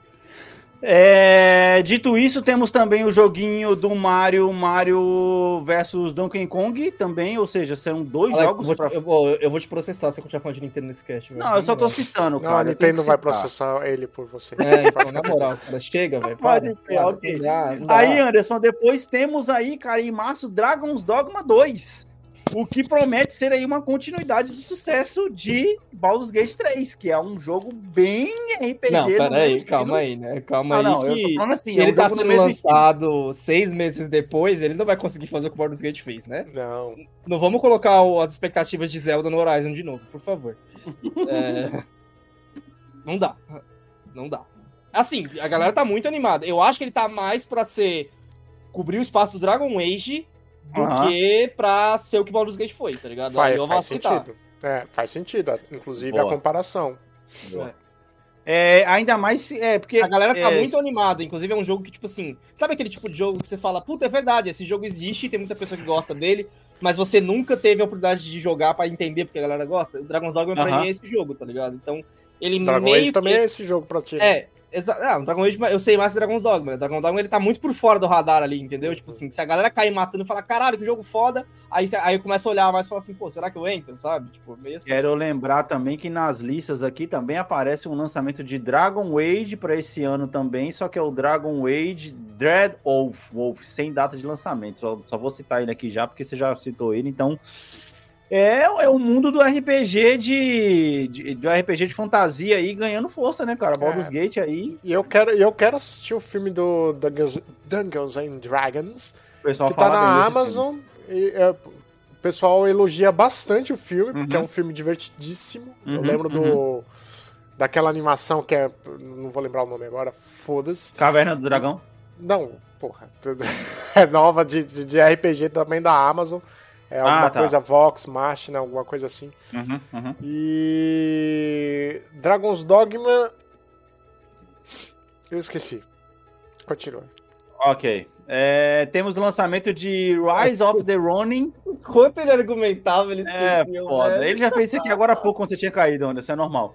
É, dito isso, temos também o joguinho do Mario, Mario versus Donkey Kong também, ou seja, são dois Alex, eu, jogos vou pra... eu, vou, eu vou te processar se eu continuar falando de Nintendo nesse cast. velho. Não, eu só tô citando, Não, cara. a eu tenho Nintendo vai processar ele por você. É, então, na moral, cara, chega, velho. Pode para, para, não não dá. Aí, Anderson, depois temos aí, cara, em março, Dragon's Dogma 2. O que promete ser aí uma continuidade do sucesso de Baldur's Gate 3, que é um jogo bem RPG. Não, no pera mesmo aí, estilo. calma aí, né? Calma Ah, aí não, eu tô que falando assim, se é um ele tá sendo lançado seis meses depois, ele não vai conseguir fazer o que o Baldur's Gate fez, né? Não, Não vamos colocar as expectativas de Zelda no Horizon de novo, por favor. É, Não dá. Não dá. Assim, a galera tá muito animada. Eu acho que ele tá mais pra ser cobrir o espaço do Dragon Age do Aham. que pra ser o que o Baldur's Gate foi, tá ligado? faz, faz sentido. É, faz sentido, inclusive Boa. a comparação. É, ainda mais, se- é, porque... A galera tá é, muito animada, inclusive é um jogo que, tipo assim, sabe aquele tipo de jogo que você fala, puta, é verdade, esse jogo existe, tem muita pessoa que gosta dele, mas você nunca teve a oportunidade de jogar pra entender porque a galera gosta? O Dragon's Dogma pra Aham. mim é esse jogo, tá ligado? Então, ele Dragon meio Age que... também é esse jogo pra ti. né? É, Exa ah, Dragon Age, eu sei mais do Dragon's Dogma. O Dragon Dogma ele tá muito por fora do radar ali, entendeu? Tipo assim, se a galera cair matando e falar, caralho, que jogo foda, aí, aí eu começo a olhar mais e falar assim, pô, será que eu entro, sabe? Tipo, meio assim. Quero lembrar também que nas listas aqui também aparece um lançamento de Dragon Age para esse ano também, só que é o Dragon Age Dread Wolf, Wolf sem data de lançamento. Só, só vou citar ele aqui já, porque você já citou ele, então. É, é o mundo do RPG de, de, do RPG de fantasia aí ganhando força, né, cara? Baldur's Gate aí, E eu quero, eu quero assistir o filme do Dungeons, Dungeons and Dragons, o pessoal que tá na Amazon. E, é, o pessoal elogia bastante o filme, porque é Uhum. um filme divertidíssimo. Eu Uhum, lembro do daquela animação que é. Não vou lembrar o nome agora, foda-se. Caverna do Dragão. Não, porra. É nova de, de, de RPG também da Amazon. É alguma Ah, tá. coisa Vox, Machina, alguma coisa assim. Uhum, uhum. E. Dragon's Dogma. Eu esqueci. Continua. Ok. É, temos o lançamento de Rise of the Ronin. Enquanto ele argumentava, ele É, esqueceu, foda. né? Ele já fez isso aqui agora há pouco, quando você tinha caído, Anderson. É normal.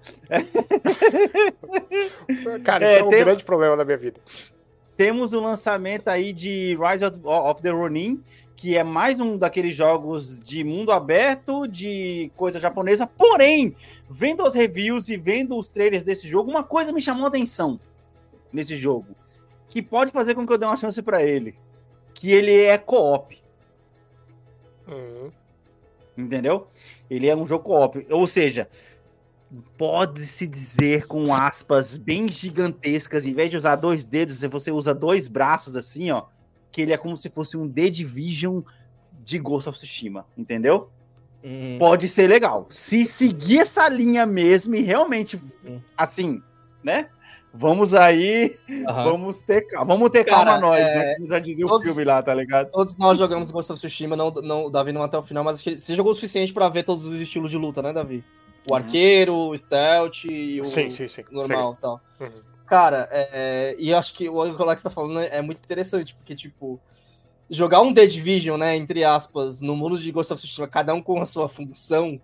Cara, É, isso é um tem- grande problema da minha vida. Temos o lançamento aí de Rise of, of the Ronin, que é mais um daqueles jogos de mundo aberto, de coisa japonesa. Porém, vendo os reviews e vendo os trailers desse jogo, uma coisa me chamou a atenção nesse jogo, que pode fazer com que eu dê uma chance pra ele, que ele é co-op. Hum. Entendeu? Ele é um jogo co-op. Ou seja, pode-se dizer com aspas bem gigantescas, em vez de usar dois dedos, você usa dois braços assim, ó, que ele é como se fosse um The Division de Ghost of Tsushima, entendeu? Hum. Pode ser legal. Se seguir essa linha mesmo e realmente, Hum. assim, né? Vamos aí, Aham. vamos ter calma, vamos ter Cara, calma nós, é, né? Como já dizia o todos- filme lá, tá ligado? Todos nós jogamos Ghost of Tsushima, não, não, o Davi não até o final, mas você jogou o suficiente pra ver todos os estilos de luta, né, Davi? O arqueiro, o stealth e o Sim, sim, sim. normal e tal. Uhum. Cara, é, é, e eu acho que o que o Alex tá falando é muito interessante, porque, tipo, jogar um The Division, né, entre aspas, no mundo de Ghost of Tsushima, cada um com a sua função,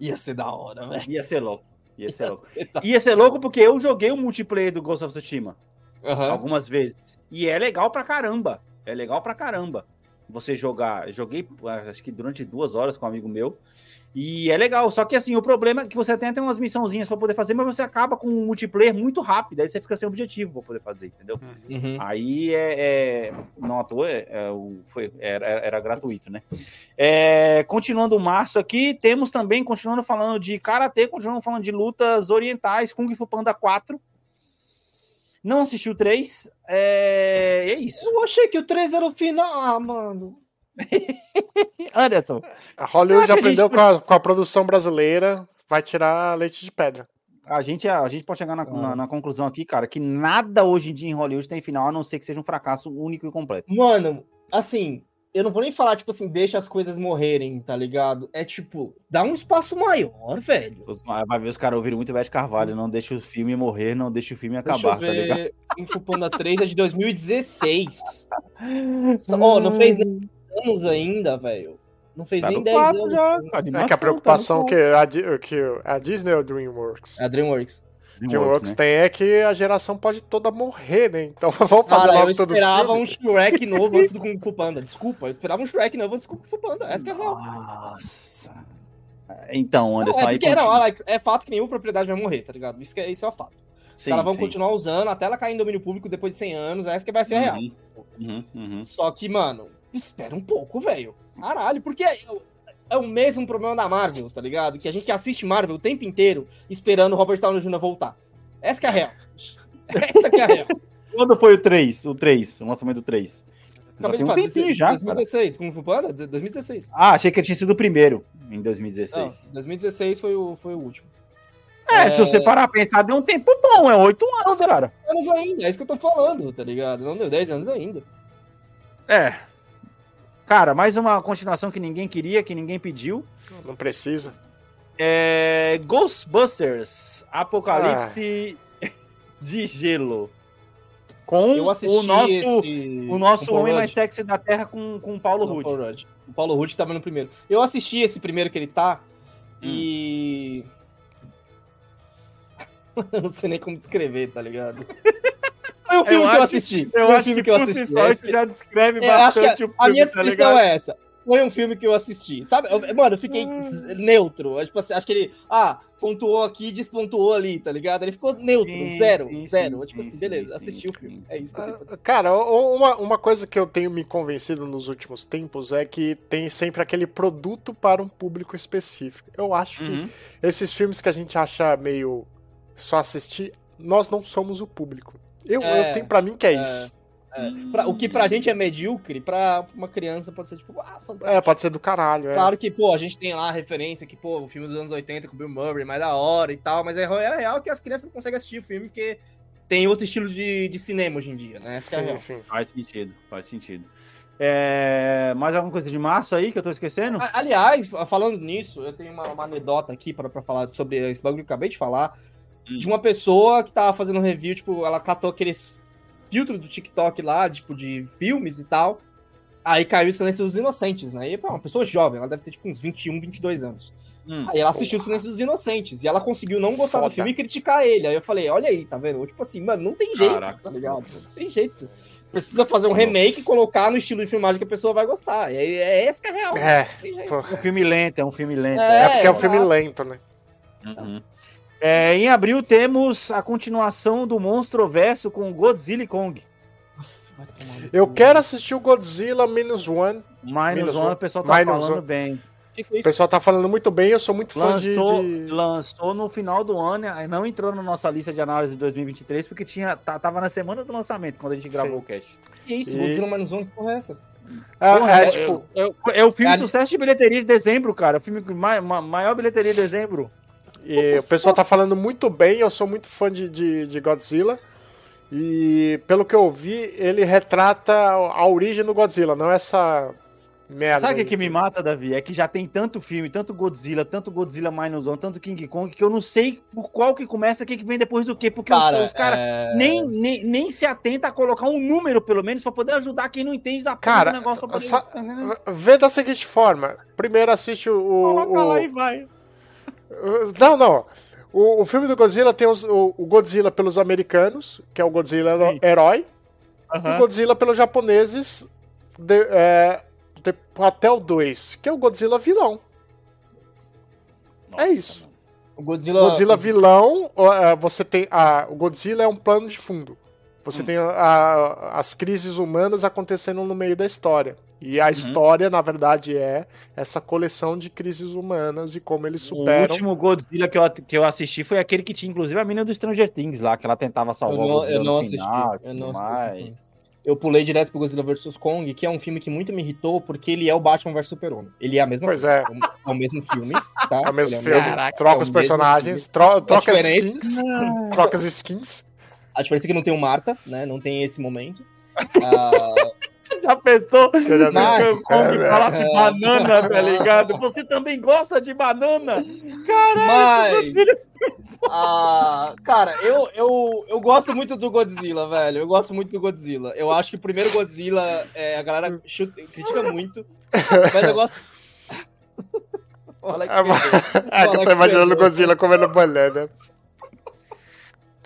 ia ser da hora, velho. Ia ser louco. Ia ser louco. ser da- Ia ser louco porque eu joguei o multiplayer do Ghost of Tsushima Aham. algumas vezes. E é legal pra caramba. É legal pra caramba. Você jogar. Eu joguei acho que durante duas horas com um amigo meu. E é legal. Só que assim, o problema é que você tem até umas missãozinhas pra poder fazer, mas você acaba com um multiplayer muito rápido. Aí você fica sem objetivo pra poder fazer, entendeu? Uhum. Aí é, é- não à toa, é, é foi, era, era gratuito, né? É, continuando o março aqui, temos também, continuando falando de karatê, continuando falando de lutas orientais, Kung Fu Panda 4. Não assisti o 3, é, é isso. Eu achei que o 3 era o final. Ah, mano. Anderson, A Hollywood a aprendeu gente- com, a, com a produção brasileira, vai tirar leite de pedra. a gente, a gente pode chegar na, na- na conclusão aqui, cara, que nada hoje em dia em Hollywood tem final, a não ser que seja um fracasso único e completo. Mano, assim, eu não vou nem falar, tipo assim, deixa as coisas morrerem, tá ligado? É tipo, dá um espaço maior, velho. Os- vai ver os caras ouviram muito Ivete Carvalho, não deixa o filme morrer, não deixa o filme Deixa acabar, eu tá ligado? ver. Info Panda 3 é de 2016. Ó, não fez nem 10 anos ainda, velho. Não fez Tá nem no 10 quatro anos. já, É que animação, a preocupação tá que, a, que a Disney ou a DreamWorks? É a DreamWorks. no DreamWorks né? tem é que a geração pode toda morrer, né? Então vamos fazer Cara, eu logo todos os esperava um. Shrek novo antes do Kung Fu Panda. Desculpa, eu esperava um Shrek novo antes do Kung Fu Panda. Essa que é a real. Nossa. Então, Não, Anderson, é aí porque, não. Alex, é fato que nenhuma propriedade vai morrer, tá ligado? Isso, que é, isso é um fato. Os caras vão sim. continuar usando até ela cair em domínio público depois de 100 anos. Essa que vai ser a real. Uhum, uhum, uhum. Só que, mano, espera um pouco, velho. Caralho, porque é, é o mesmo problema da Marvel, tá ligado? Que a gente assiste Marvel o tempo inteiro esperando o Robert Downey Jr. voltar. Essa que é a real. Essa que é a real. Quando foi o 3? O 3, o lançamento do 3. Acabei de um falar, tempinho já, 2016, Kung Fu Panda? 2016. Ah, achei que tinha sido o primeiro, em Não, 2016. 2016 foi o, foi o último. é, se você parar a pensar, deu um tempo bom, é oito anos, cara. Anos ainda, é isso que eu tô falando, tá ligado? Não deu 10 anos ainda. É. Cara, mais uma continuação que ninguém queria, que ninguém pediu. Não precisa. É Ghostbusters, Apocalipse de Gelo. Com o nosso, esse... o nosso homem Rudd. mais sexy da Terra com, com o Paulo Rudd. Paul Rudd. O Paulo Rudd que tava no primeiro. Eu assisti esse primeiro que ele tá e. eu não sei nem como descrever, tá ligado? Foi um filme Eu que eu acho- assisti. Eu Foi um acho filme que, que eu si assisti. só Esse- isso já descreve É, que bastante a, o filme, a minha tá descrição ligado? é essa. Foi um filme que eu assisti. Sabe? Eu- mano, eu fiquei z- neutro. Eu, Tipo assim, acho que ele. Ah, pontuou aqui, despontuou ali, tá ligado? Ele ficou neutro, Sim, zero, sim, zero. sim, Eu, tipo sim, assim, sim, beleza, sim, assisti sim. o filme. É isso que eu tenho dizer. Cara, uma, uma coisa que eu tenho me convencido nos últimos tempos é que tem sempre aquele produto para um público específico. Eu acho que Uhum. esses filmes que a gente acha meio só assistir, nós não somos o público. Eu, É, eu tenho pra mim que é, é. isso. É, pra- o que pra gente é medíocre, pra uma criança pode ser tipo, ah, fantástico. É, pode ser do caralho. É. Claro que, pô, a gente tem lá a referência que, pô, o filme dos anos 80 com o Bill Murray, mais da hora e tal, mas é é real que as crianças não conseguem assistir o filme porque tem outro estilo de, de cinema hoje em dia, né? Essa é real. Sim, sim. Faz sentido, faz sentido. É, Mais alguma coisa de março aí que eu tô esquecendo? Aliás, falando nisso, eu tenho uma, uma anedota aqui pra, pra falar sobre esse bagulho que eu acabei de falar. Hum. De uma pessoa que tava fazendo um review, tipo, ela catou aqueles filtros do TikTok lá, tipo, de filmes e tal. Aí caiu o Silêncio dos Inocentes, né? E pô, uma pessoa jovem, ela deve ter tipo uns 21, 22 anos. Hum. Aí ela assistiu o Silêncio dos Inocentes e ela conseguiu não gostar Foda. do filme e criticar ele. Aí eu falei, olha aí, tá vendo? Tipo assim, mano, não tem jeito, Caraca. tá ligado? Não tem jeito. Precisa fazer um remake e colocar no estilo de filmagem que a pessoa vai gostar. E aí é esse que é real. É. É um filme lento, é um filme lento. É, É porque é um filme lento, né? Uhum. É, em abril temos a continuação do Monstroverso com Godzilla e Kong. Eu quero assistir o Godzilla Minus One. Minus Minus One, One. o pessoal tá Minus falando One. bem. Que que é O pessoal tá falando muito bem, eu sou muito fã de. Lançou, de- lançou no final do ano, não entrou na nossa lista de análise de 2023, porque tinha, tá- tava na semana do lançamento, quando a gente gravou Sim. o cast. Que isso? E- Godzilla mais um, que porra é essa? É, Porra, é, é- tipo, É, o- é o filme É sucesso de bilheteria de dezembro, cara. O filme com ma- ma- maior bilheteria de dezembro. E o pessoal tá falando muito bem, eu sou muito fã de, de, de Godzilla. E pelo que eu vi, ele retrata a origem do Godzilla, não essa merda. Sabe o que, que me mata, Davi? É que já tem tanto filme, tanto Godzilla, tanto Godzilla Minus One, tanto King Kong, que eu não sei por qual que começa, o que, que vem depois do que. Porque os- os caras é... nem, nem, nem se atenta a colocar um número, pelo menos, pra poder ajudar quem não entende da porra Cara, do negócio. Pra poder... Vê da seguinte forma: primeiro assiste o. o- Coloca lá o- e vai. Não, não. O, o filme do Godzilla tem os- o, o Godzilla pelos americanos, que é o Godzilla Sim. herói, e Aham. o Godzilla pelos japoneses de- é, de- até o 2, que é o Godzilla vilão. é isso. O Godzilla... Godzilla vilão, é, você tem. A, o Godzilla é um plano de fundo. Você tem a- a- as crises humanas acontecendo no meio da história. E a história, na verdade, é essa coleção de crises humanas e como eles O superam. último Godzilla que eu, que eu assisti foi aquele que tinha, inclusive, a menina do Stranger Things lá, que ela tentava salvar Eu não- o Godzilla eu não no assisti, final, eu não assisti. mais. Eu pulei direto pro Godzilla vs Kong, que é um filme que muito me irritou, porque ele é o Batman vs Super-Homem. Ele é a mesma Pois coisa. é. É o, é o mesmo filme, tá? É o mesmo Ele filme, Caraca, troca é o os personagens, tro troca as skins, troca as skins. A diferença é que não tem o Marta, né? Não tem esse momento. Ah, Já pensou? Se o Kong falasse É. banana, tá ligado? Você também gosta de banana? mas. ah, cara, eu, eu, eu gosto muito do Godzilla, velho. Eu gosto muito do Godzilla. Eu acho que o primeiro Godzilla, é, a galera chuta- critica muito. Mas eu gosto. Olha que É, é que eu tô imaginando o. Godzilla comendo banana.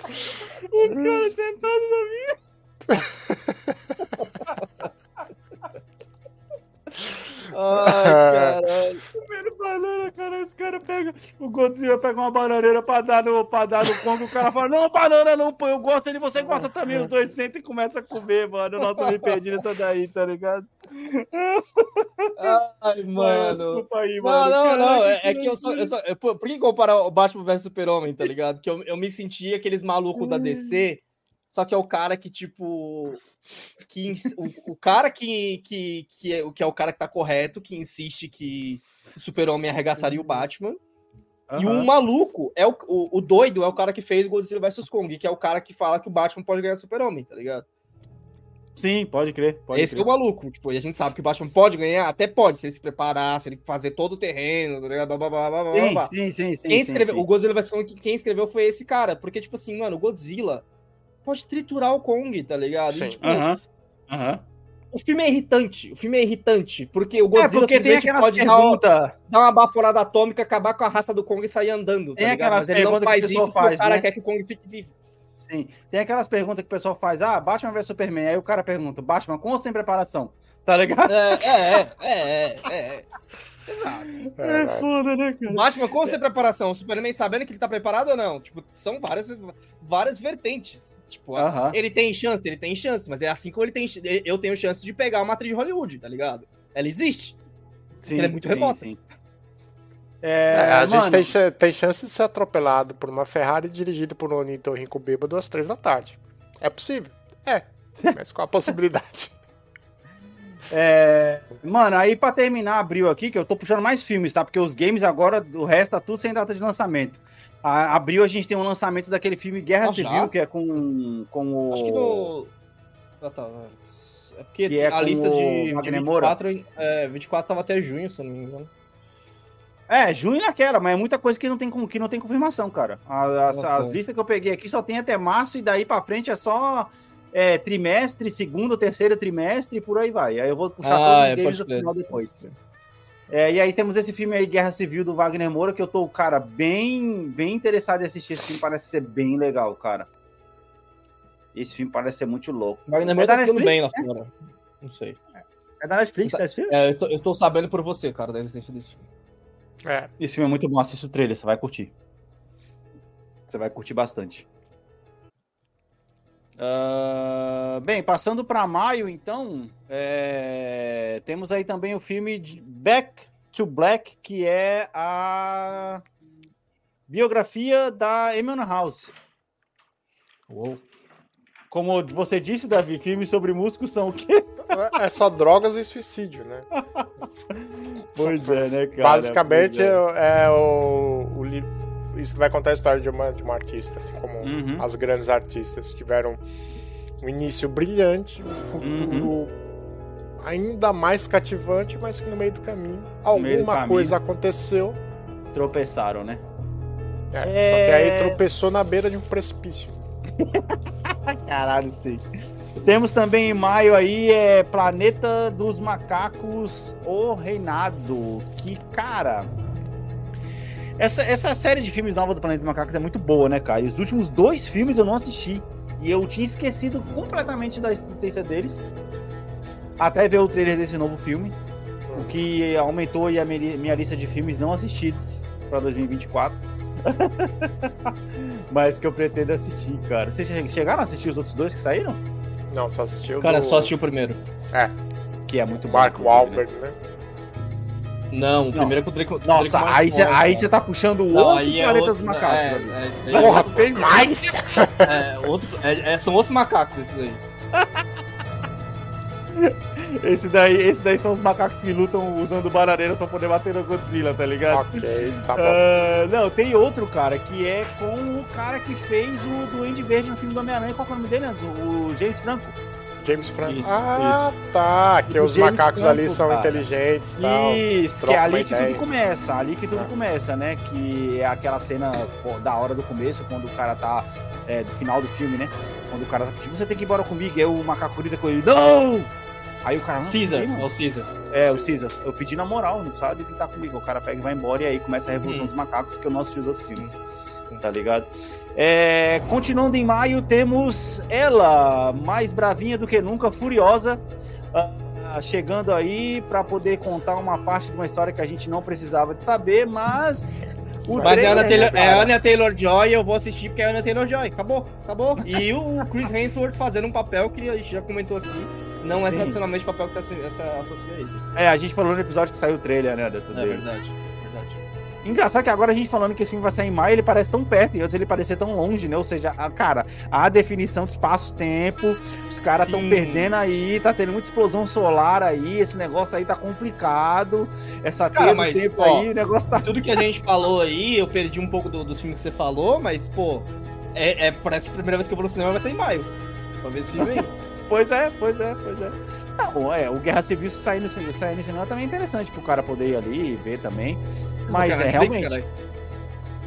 Os caras sentados na minha. Ai, caralho. Comendo banana, cara. Os caras pegam. O Godzilla pega uma bananeira pra dar no, pra dar no Kong. O cara fala: Não, banana não, pô. Eu gosto dele, você gosta também. Os dois sentam e começam a comer, mano. Nossa, eu me perdi nessa daí, tá ligado? Ai, mano. Desculpa aí, Não, mano. não, não. Caraca, É, é que eu só. Eu só eu- por por que comparar o Batman vs Super-Homem, tá ligado? Que eu, eu me senti aqueles malucos da DC, só que é o cara que, tipo. Que, o, o cara que, que, que, é, o que é o cara que tá correto, que insiste que o Super-Homem arregaçaria o Batman. E o maluco é o, o, o doido, é o cara que fez Godzilla vs Kong, que é o cara que fala que o Batman pode ganhar o Super-Homem, tá ligado? Sim, pode crer. Pode Esse crer. é o maluco, tipo, e a gente sabe que o Batman pode ganhar, até pode, se ele se preparar, se ele fazer todo o terreno, tá ligado? Blá, blá, blá, blá, blá, blá. Sim, sim, sim. sim, Quem sim, escreveu, sim. o Godzilla vs Kong, quem escreveu foi esse cara, porque, tipo assim, mano, o Godzilla pode triturar o Kong, tá ligado? E, Sim. tipo, Aham. Aham. o filme é irritante. O filme é irritante. Porque o Godzilla É, porque tem aquelas pode dar, uma- perguntas. dar uma baforada atômica, acabar com a raça do Kong e sair andando. Tem tá ligado? aquelas Mas ele não perguntas que faz isso porque faz, o cara né? quer que o Kong fique vivo. Sim. Tem aquelas perguntas que o pessoal faz. Ah, Batman vs Superman. Aí o cara pergunta, Batman com ou sem preparação? Tá ligado? É, é, é, é, é, é. Exato. É, foda, né, cara? Batman com sem preparação? O Superman sabendo que ele tá preparado ou não? Tipo, são várias, várias vertentes. Tipo, ele tem chance, ele tem chance, mas é assim como ele tem. Eu tenho chance de pegar uma atriz de Hollywood, tá ligado? Ela existe. Sim, Ele é muito sim, remoto. sim. É, É, a gente mano, tem, cha- tem chance de ser atropelado por uma Ferrari dirigida por um ornitorrinco bêbado às três da tarde. É possível? É. Mas qual a possibilidade? É, mano, aí pra terminar, abriu aqui, que eu tô puxando mais filmes, tá? Porque os games agora, o resto tá tudo sem data de lançamento. A, abril a gente tem um lançamento daquele filme Guerra Ah, já? Civil, que é com, com o. Acho que no. Ah, tá. É porque Que é a lista de, de Wagner Moura? 24, é, 24 tava até junho, se eu não me engano. É, junho naquela, mas é muita coisa que não tem, que não tem confirmação, cara. As, Ah, tá. as listas que eu peguei aqui só tem até março e daí pra frente é só é, trimestre, segundo, terceiro trimestre e por aí vai. Aí eu vou puxar Ah, todos é, os deles no final depois. É, e aí temos esse filme aí, Guerra Civil, do Wagner Moura, que eu tô, cara, bem, bem interessado em assistir esse filme, parece ser bem legal, cara. Esse filme parece ser muito louco. Wagner É Moura da tá Netflix, bem lá fora. Não sei. É da Netflix, tá esse filme? É, eu estou, eu estou sabendo por você, cara, da existência desse filme. É. Esse filme é muito bom, assista o trailer, você vai curtir. Você vai curtir bastante. Ah, bem, passando para maio, então, é, temos aí também o filme de Back to Black, que é a biografia da Emmon House. Uou. Como você disse, Davi, filmes sobre músicos são o quê? É só drogas e suicídio, né? Pois é, né, cara? Basicamente Pois é. é, o, o isso vai contar a história de uma, de uma artista, assim como Uhum. as grandes artistas tiveram um início brilhante, um futuro Uhum. ainda mais cativante, mas que no meio do caminho meio do alguma caminho. coisa aconteceu. Tropeçaram, né? é, É. Só que aí tropeçou na beira de um precipício. Caralho, sim. Temos também em maio aí é Planeta dos Macacos, O Reinado. Que, cara. Essa, essa série de filmes nova do Planeta dos Macacos é muito boa, né, cara? E os últimos dois filmes eu não assisti. E eu tinha esquecido completamente da existência deles. Até ver o trailer desse novo filme. O que aumentou aí a minha, lista de filmes não assistidos para 2024. Mas que eu pretendo assistir, cara. Vocês che- chegaram a assistir os outros dois que saíram? Não, só assistiu Cara, do só assistiu o primeiro. Que é muito bom. Mark inclusive, Wahlberg, né? Não, o primeiro é com o Drake. com o Nossa, Drake aí você você tá puxando o Não, outro aí é Planeta outro, dos Macacos. é, é, Porra, tem mais! é, outro, é- é- são outros macacos esses aí. Esse, daí, esse daí são os macacos que lutam usando bananeira pra poder bater no Godzilla, tá ligado? ok, tá bom. Ah, não, tem outro, cara, que é com o cara que fez o Duende Verde no filme do Homem-Aranha. Qual é o nome dele? O James Franco. James Franco. Isso, ah, tá. Que O os James macacos ali Franco, são cara. inteligentes tal. Isso, que troca é ali que ideia. tudo começa, ali que tudo Ah. começa, né? Que é aquela cena pô, da hora do começo, quando o cara tá. É, do final do filme, né? Quando o cara tá pedindo, você tem que ir embora comigo, e aí o macaco grita com ele, não! Aí o cara. "Não, Caesar, não, é o Caesar. É, o Caesar. Eu pedi na moral, não sabe que tá comigo. O cara pega e vai embora e aí começa a Revolução Hum. dos Macacos, que eu não assisti os outros filmes. Sim. Tá ligado? É, continuando em maio, temos ela, mais bravinha do que nunca, furiosa, ah, chegando aí pra poder contar uma parte de uma história que a gente não precisava de saber, mas. Mas é a Anna trailer, Taylor, é? Anya Taylor Joy eu vou assistir porque é a Anya Taylor Joy. Acabou, acabou. E o Chris Hemsworth fazendo um papel que a gente já comentou aqui. Não é Sim. tradicionalmente o papel que você associa a ele. É, a gente falou no episódio que saiu o trailer, né? Dessa É dele. verdade. Engraçado que agora a gente falando que esse filme vai sair em maio, ele parece tão perto, e antes ele parecia tão longe, né? Ou seja, a, cara, a definição de espaço-tempo, os caras estão perdendo aí, tá tendo muita explosão solar aí, esse negócio aí tá complicado, essa Cara, do mas, tempo ó, aí, o negócio tá... Tudo que a gente falou aí, eu perdi um pouco do, dos filmes que você falou, mas, pô, é, é- parece que a primeira vez que eu vou no cinema vai ser em maio. Pra ver esse filme aí. Pois é, pois é, pois é. Não, é, o Guerra Civil cin- sair no cinema também é interessante pro cara poder ir ali e ver também, mas é realmente...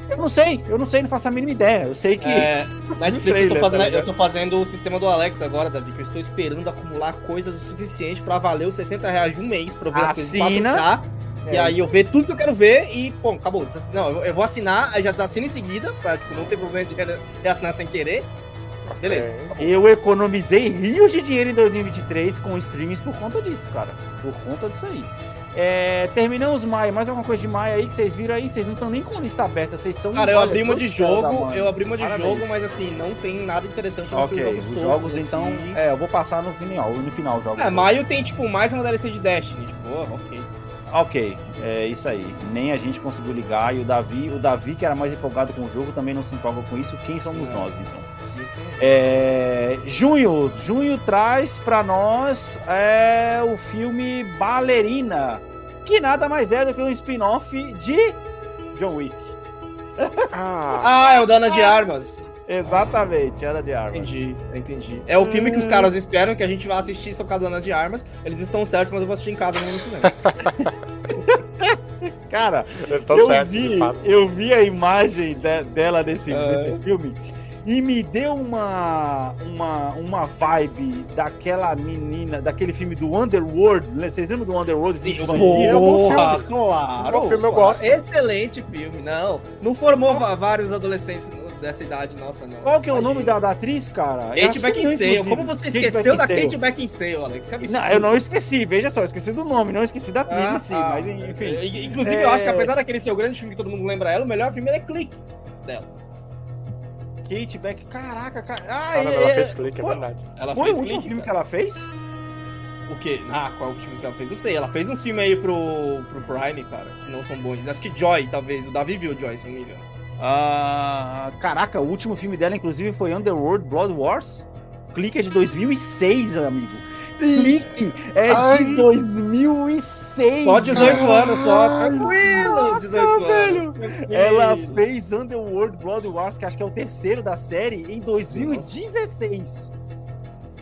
Eu não sei, eu não sei, não faço a mínima ideia. Eu sei que. É, Netflix, trailer, eu, tô fazendo, tá eu tô fazendo o sistema do Alex agora, Davi, que eu estou esperando acumular coisas o suficiente pra valer os 60 reais de um mês pra eu ver as coisas em Assina. 4K. É e aí eu ver tudo que eu quero ver e, pô, acabou. Não, eu, vou assinar, aí já desassino em seguida, pra tipo, não ter problema de re- reassinar sem querer. Beleza. Ok. Eu economizei rios de dinheiro em 2023 com streams por conta disso, cara. Por conta disso aí. É, terminamos maio. Mais alguma coisa de maio aí que vocês viram aí? Vocês não estão nem com lista aberta, vocês são. Cara, eu abri uma de jogo, eu abri uma de Parabéns. jogo, mas assim, não tem nada interessante no Ok, jogo os jogos aqui. então. É, eu vou passar no final, no final jogos. É, maio tem, tipo, mais uma DLC de Destiny. Tipo, oh, ok. Ok, é isso aí. Nem a gente conseguiu ligar e o Davi, o Davi que era mais empolgado com o jogo também não se empolga com isso. Quem somos É. nós então? É, junho, junho traz pra nós é, o filme Ballerina, que nada mais é do que um spin-off de John Wick. Ah, Ah, é o Dana de Armas. Exatamente, era de arma. Entendi, entendi. É o filme que os caras esperam que a gente vá assistir sobre a Dana de Armas. Eles estão certos, mas eu vou assistir em casa no vem. Cara, eles estão eu certos, vi, de fato. eu vi a imagem de- dela nesse, Ah. nesse filme e me deu uma, uma, uma vibe daquela menina, daquele filme do Underworld. né? Vocês lembram do Underworld? Sim, vampiro? é um bom filme. Claro. É bom filme, eu gosto. Excelente filme, não. Não formou va- vários adolescentes dessa idade nossa, não. Qual que é o nome da, da atriz, cara? Kate Ela sumiu, Beckinsale. Como você Kate esqueceu da. Kate Beckinsale, Alex? É. Não, eu não esqueci, veja só, eu esqueci do nome, não esqueci da atriz Ah, em si, ah, mas enfim. é, Inclusive, É. eu acho que apesar daquele ser o grande filme que todo mundo lembra ela, o melhor filme é Clique dela. Kate Beck, caraca, cara. Ah, Caramba, é, ela é, fez clique, é verdade. Ela Foi o último Clique, filme que ela fez? O quê? Ah, qual o filme que ela fez? Não sei. Ela fez um filme aí pro, pro Prime, cara, que não são bons. Acho que Joy, talvez. O Davi viu Joy, se não me engano. Ah, caraca, o último filme dela, inclusive, foi Underworld Blood Wars. Clique é de 2006, amigo. Clique é Ai. de 2006. Só 18 cara. anos, só. Tranquilo, nossa, 18 anos. velho. tranquilo. Ela fez Underworld Blood Wars, que acho que é o terceiro da série, em 2016.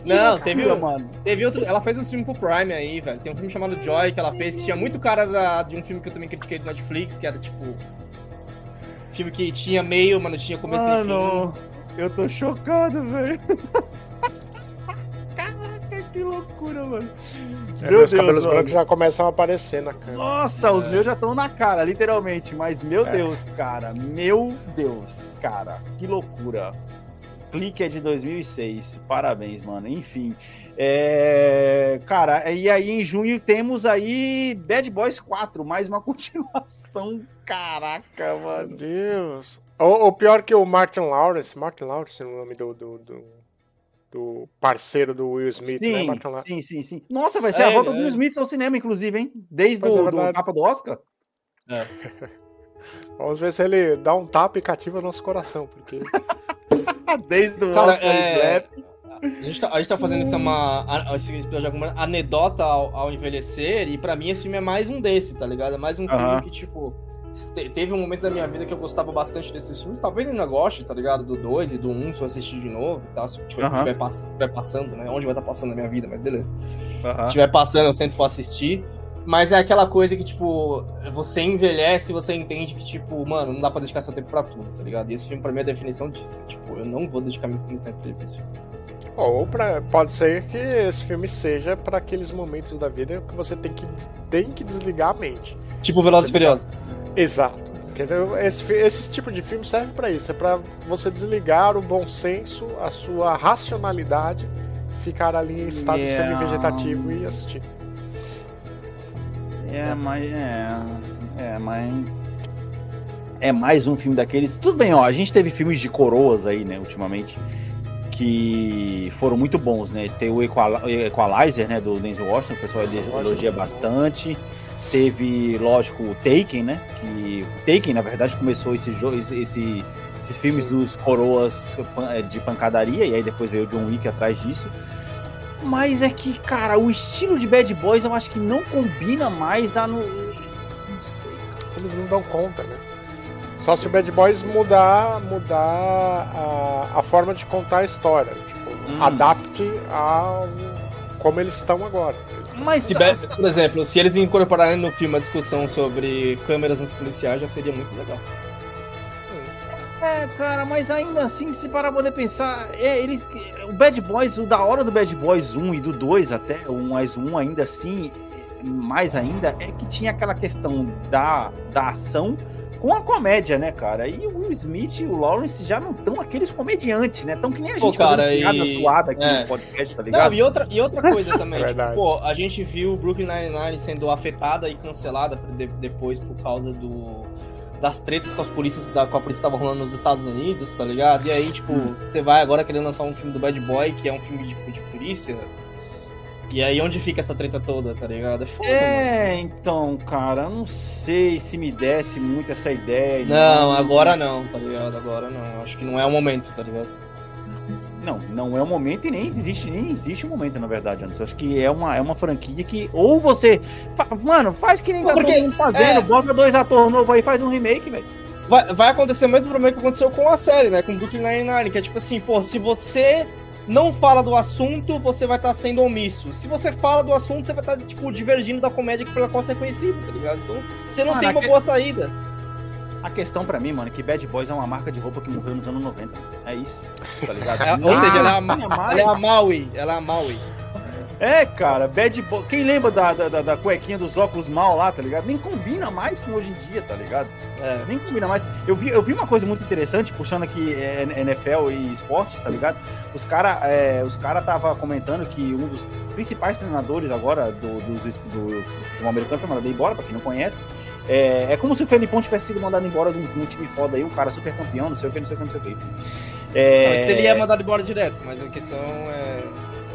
Não, teve, loucura, mano. teve outro. Ela fez um filme pro Prime aí, velho. Tem um filme chamado Joy que ela fez, que tinha muito cara da- de um filme que eu também critiquei do Netflix, que era tipo. Filme que tinha meio, mas não tinha começo nem fim. Mano, eu tô chocado, velho. Loucura, mano. É, Meu meus Deus, cabelos mano. brancos já começam a aparecer na câmera. Nossa, os meus já estão na cara, literalmente. Mas, meu É. Deus, cara. Meu Deus, cara. Que loucura. Clique é de 2006. Parabéns, mano. Enfim. É... Cara, e aí em junho temos aí Bad Boys 4, mais uma continuação. Caraca, Meu mano. Deus. Ou, ou pior que o Martin Lawrence. Martin Lawrence é o nome do, do, do, do parceiro do Will Smith, né? Sim, Lawrence. sim, sim, sim. Nossa, vai ser É, a volta é. do Will Smith ao cinema, inclusive, hein? Desde é o do verdade. capa do Oscar. Vamos ver se ele dá um tapa e cativa nosso coração, porque Desde o Cara, Oscar é- Slap. A gente, tá, a gente tá fazendo isso uma, a- esse episódio de alguma anedota ao, ao envelhecer, e pra mim esse filme é mais um desse, tá ligado? É mais um filme que, tipo, teve um momento da minha vida que eu gostava bastante desses filmes. Talvez ainda goste, tá ligado? Do 2 e do 1, um, se eu assistir de novo, tá? Se tiver, Aham. tiver, pass- tiver passando, né? Onde vai estar passando na minha vida, mas beleza. Aham. Se estiver passando, eu sento pra assistir. Mas é aquela coisa que, tipo, você envelhece e você entende que, tipo, mano, não dá pra dedicar seu tempo pra tudo, tá ligado? E esse filme, pra mim, é a definição disso. Tipo, eu não vou dedicar meu meu tempo pra esse filme. Ou pra, pode ser que esse filme seja para aqueles momentos da vida que você tem que, tem que desligar a mente. Tipo, Velozes e Furiosos. Exato. Esse, esse tipo de filme serve para isso, é para você desligar o bom senso, a sua racionalidade, ficar ali em estado Yeah. semi-vegetativo e assistir. É, mas é. É, mas. É mais um filme daqueles. Tudo bem, ó. A gente teve filmes de coroas aí, né, ultimamente. Que foram muito bons, né? Tem o Equal- Equalizer, né? Do Denzel Washington, o pessoal elogia bastante. Teve, lógico, o Taken, né? Que o Taken, na verdade, começou esse jogo, esse, esse- esses filmes Sim. dos coroas pan- de pancadaria, e aí depois veio o John Wick atrás disso. Mas é que, cara, o estilo de Bad Boys eu acho que não combina mais a no. Não sei, cara. Eles não dão conta, né? Só se o Bad Boys mudar, mudar a, a forma de contar a história. Tipo, Hum. adapte ao como eles estão agora. Eles- Mas, Se, por exemplo, se eles incorporarem no filme a discussão sobre câmeras nos policiais, já seria muito legal. É, cara, mas ainda assim, se parar pra poder pensar, é, ele, o Bad Boys, o da hora do Bad Boys 1 e do 2 até, o 1 mais 1 ainda assim, mais ainda, é que tinha aquela questão da, da ação com a comédia, né, cara? E o Will Smith e o Lawrence já não estão aqueles comediantes, né? Tão que nem a Pô, gente cara, fazendo piada e- zoada aqui é. no podcast, tá ligado? Não, e outra, e outra coisa também, tipo, pô, a gente viu o Brooklyn Nine-Nine sendo afetada e cancelada de- depois por causa do das tretas com as polícias, da, com a polícia que tava rolando nos Estados Unidos, tá ligado? E aí, tipo, você vai agora querendo lançar um filme do Bad Boy, que é um filme de, de polícia. E aí, onde fica essa treta toda, tá ligado? É foda, mano. É, então, cara, eu não sei se me desse muito essa ideia. Não, agora não, tá ligado? Agora não. Acho que não é o momento, tá ligado? Não, não é o momento e nem existe, nem existe o momento, na verdade, Anderson. Acho que é uma, é uma franquia que. Ou você. fa- Mano, faz que nem tá Porque, todo mundo fazendo, é. bota dois atores novos aí e faz um remake, velho. vai, vai acontecer o mesmo problema que aconteceu com a série, né? Com Brooklyn Nine-Nine, que é tipo assim, pô, se você não fala do assunto, você vai estar sendo omisso. Se você fala do assunto, você vai estar, tipo, divergindo da comédia pela qual você é conhecido, tá ligado? Então, você não Mano, tem uma aque- boa saída. A questão pra mim, mano, é que Bad Boys é uma marca de roupa que morreu nos anos 90. É isso, tá ligado? É, ou seja, ela é, a, Tinha ela é a Maui, ela é a Maui. É, cara, Bad Boy. Quem lembra da, da, da- cuequinha dos óculos mal lá, tá ligado? Nem combina mais com hoje em dia, tá ligado? É. Nem combina mais. Eu vi, eu vi uma coisa muito interessante, puxando aqui é, NFL e esportes, tá ligado? Os caras é, os cara tava comentando que um dos principais treinadores agora do, dos- do, futebol americano foi mandado embora, pra quem não conhece. É, é como se o Felipão tivesse sido mandado embora de um, de um time foda aí, um cara super campeão, não sei o que, não sei o que, não sei o que. É, Se ele é mandado embora direto, mas a questão é.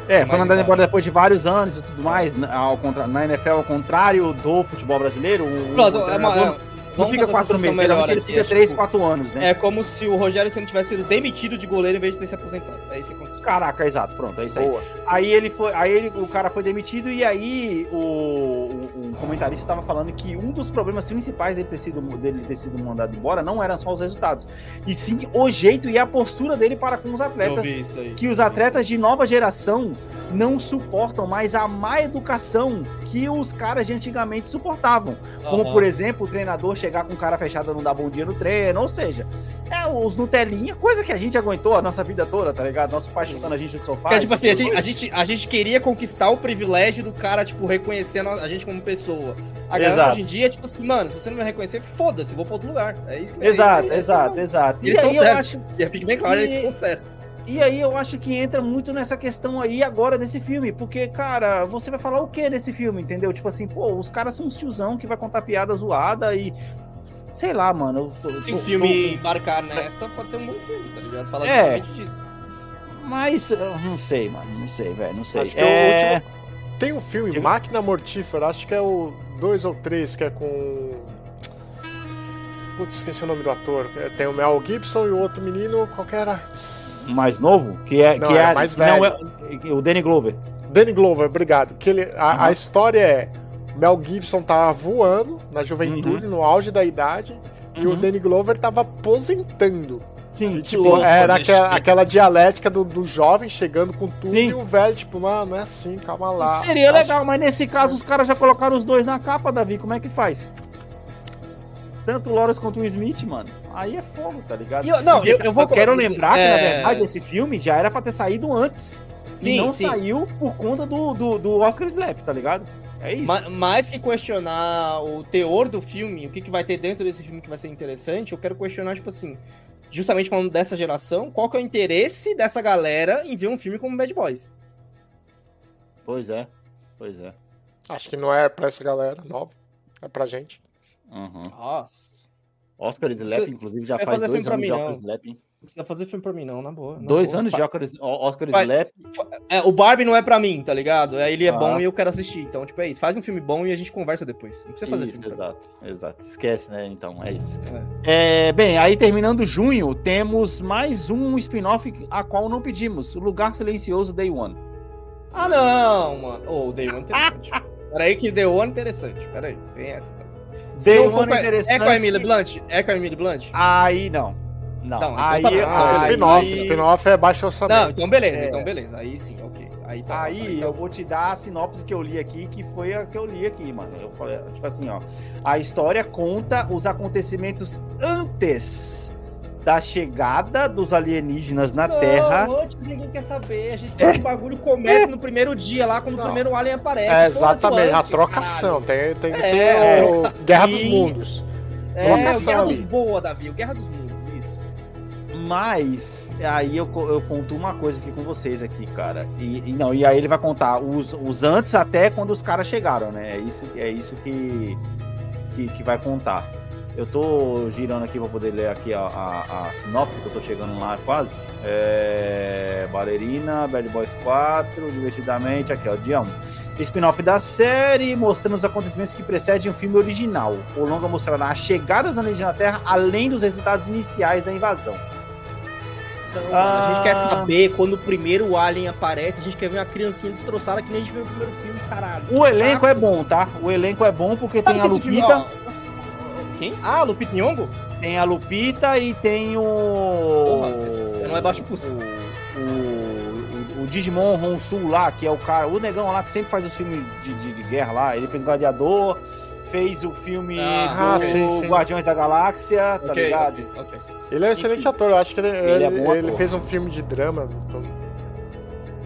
É, foi mandado embora. embora depois de vários anos e tudo mais. Na, ao contra... na NFL, ao contrário do futebol brasileiro, o, Pronto, o é uma- treinador é- não fica quatro meses, melhor ele fica é três, tipo- quatro anos, né? É como se o Rogério Senna tivesse sido demitido de goleiro em vez de ter se aposentado. É isso que aconteceu. Caraca, exato, pronto, é isso aí. Boa. Aí ele foi, aí ele, o cara foi demitido e aí o, o, o comentarista estava falando que um dos problemas principais dele ter sido dele ter sido mandado embora não eram só os resultados, e sim o jeito e a postura dele para com os Eu atletas. vi isso aí. que os atletas de nova geração não suportam mais a má educação que os caras de antigamente suportavam. Como, Aham. por exemplo, o treinador chegar com cara fechada não dar bom dia no treino, ou seja, é os Nutelinha, coisa que a gente aguentou a nossa vida toda, tá ligado? Nosso pai chutando a gente no sofá. É tipo assim, a isso gente, a, gente, a gente queria conquistar o privilégio do cara, tipo, reconhecendo a gente como pessoa. A galera Exato. hoje em dia é tipo assim, mano, se você não me reconhecer, foda-se, vou pra outro lugar. É isso que Exato, é, é, exato, é, exato. E E eles aí, estão eu certos. acho, E fique bem claro, E- eles estão certos. E aí eu acho que entra muito nessa questão aí agora desse filme, porque, cara, você vai falar o que nesse filme, entendeu? Tipo assim, pô, os caras são uns tiozão que vai contar piada zoada e. Sei lá, mano. tô- Se o tô- filme embarcar nessa, pode ser um bom filme, tá ligado? Falar É. disso. Mas eu não sei, mano. Não sei, velho. Não sei. Acho que é o é... último- Tem um filme, Diga. Máquina Mortífera, acho que é o 2 ou 3, que é com. Putz, esqueci o nome do ator. É, Tem o Mel Gibson e o outro menino, qual que era? Mais novo, que é. Não, que é mais não velho. é- o Danny Glover. Danny Glover, obrigado. Que ele, a, Uhum. a história é: Mel Gibson tava voando na juventude, no auge da idade, e o Uhum. Danny Glover tava aposentando. Sim, E, tipo, louco, era aquela, aquela dialética do, do jovem chegando com tudo Sim. e o velho, tipo, mano, não é assim, calma lá. Seria Acho- legal, mas nesse caso os caras já colocaram os dois na capa, Davi. Como é que faz? Tanto o Lawrence quanto o Smith, mano. Aí é fogo, tá ligado? E eu- não, eu- eu vou- quero lembrar que, é- na verdade, esse filme já era pra ter saído antes. Sim, e não sim. saiu por conta do, do, do Oscar Slap, tá ligado? É isso. Ma- mais que questionar o teor do filme, o que, que vai ter dentro desse filme que vai ser interessante, eu quero questionar, tipo assim, justamente falando dessa geração, qual que é o interesse dessa galera em ver um filme como Bad Boys? Pois é. Pois é. Acho que não é pra essa galera nova, é pra gente. Uhum. Nossa, Oscar Slap, Você- inclusive, já faz dois anos de Oscar não. Slap, não precisa fazer filme pra mim não, na boa. na Dois boa. anos de Oscar, Oscar Vai- Slap. É, o Barbie não é pra mim, tá ligado? Aí ele é Ah. bom e eu quero assistir, então, tipo, é isso. Faz um filme bom e a gente conversa depois. Não precisa fazer Isso, filme. pra mim. exato, exato. Esquece, né? Então, é isso. É, bem, aí terminando junho, temos mais um spin-off a qual não pedimos: O Lugar Silencioso Day One. Ah, não, mano. Ô, o Day One é interessante. Peraí que Day One é interessante. Peraí, tem essa. tá? Se Day não for interessante. É com a Emily Blunt? É com a Emily Blunt? Aí não. Não, Não, então aí, tá. Ah, aí- spin-off, spin-off é baixo orçamento. Não, então beleza, É. então beleza. Aí sim, ok. Aí tá. Aí então- eu vou te dar a sinopse que eu li aqui, que foi a que eu li aqui, mano. Eu falei, tipo assim, ó. A história conta os acontecimentos antes da chegada dos alienígenas na Não, Terra. antes ninguém quer saber. A gente quer que o bagulho comece no primeiro dia lá, quando Não. o primeiro alien aparece. É, exatamente, a antes, trocação. Tem, tem que É, ser é. o Guerra dos. Mundos. É, trocação Guerra ali. dos Boa, Davi. O Guerra dos Mundos, isso. Mas aí eu, eu conto uma coisa aqui com vocês aqui, cara. E, e não, e aí ele vai contar os, os antes até quando os caras chegaram, né? É isso, é isso que, que, que vai contar. Eu tô girando aqui pra poder ler aqui a, a, a sinopse, que eu tô chegando lá quase. É, Ballerina, Bad Boys 4, Divertidamente, aqui ó, dia 1. Spin-off da série, mostrando os acontecimentos que precedem o filme original. O longa mostrará a chegada dos alienígenas na Terra, além dos resultados iniciais da invasão. Então, mano, a gente Ah. quer saber quando o primeiro alien aparece, a gente quer ver uma criancinha destroçada que nem a gente viu no primeiro filme, caralho. O elenco é bom, tá? O elenco é bom porque tem a Sabe esse filme, Lupita, ó, Quem? Ah, Lupita Nyong'o? tem a Lupita e tem o. Porra, não é baixo custo. O, o, o Digimon Honsu lá, que é o cara, o negão lá que sempre faz os filmes de, de, de guerra lá. Ele fez Gladiador, fez o filme Ah, do sim, sim. Guardiões da Galáxia, tá Ok, ligado? ok, ok. Ele é um excelente ator. Eu acho que ele, Ele é ele, bom ele fez um filme de drama. então,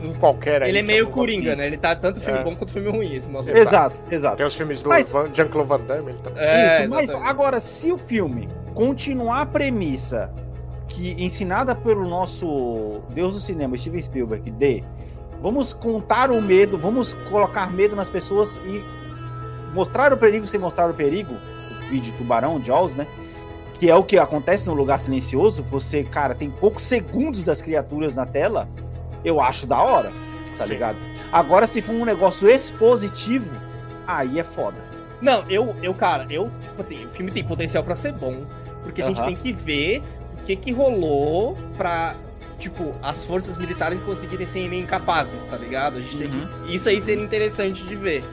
Um qualquer aí. Ele é meio vou- coringa, né? Ele tá tanto filme É. bom quanto filme ruim, esse maluco. Exato, exato. Tem os filmes do Mas- Van- Jean-Claude Van Damme. Ele também. É, Isso, mas exatamente. agora, se o filme continuar a premissa que ensinada pelo nosso Deus do cinema, Steven Spielberg, de vamos contar o medo, vamos colocar medo nas pessoas e mostrar o perigo sem mostrar o perigo, o vídeo Tubarão, Jaws, né? Que é o que acontece no lugar silencioso, você, cara, tem poucos segundos das criaturas na tela, eu acho da hora, tá Sim. ligado? Agora, se for um negócio expositivo, aí é foda. Não, eu, eu, cara, eu, tipo assim, o filme tem potencial pra ser bom, porque a gente Aham. tem que ver o que que rolou pra, tipo, as forças militares conseguirem ser meio incapazes, tá ligado? A gente tem Uhum. que. Isso aí seria interessante de ver.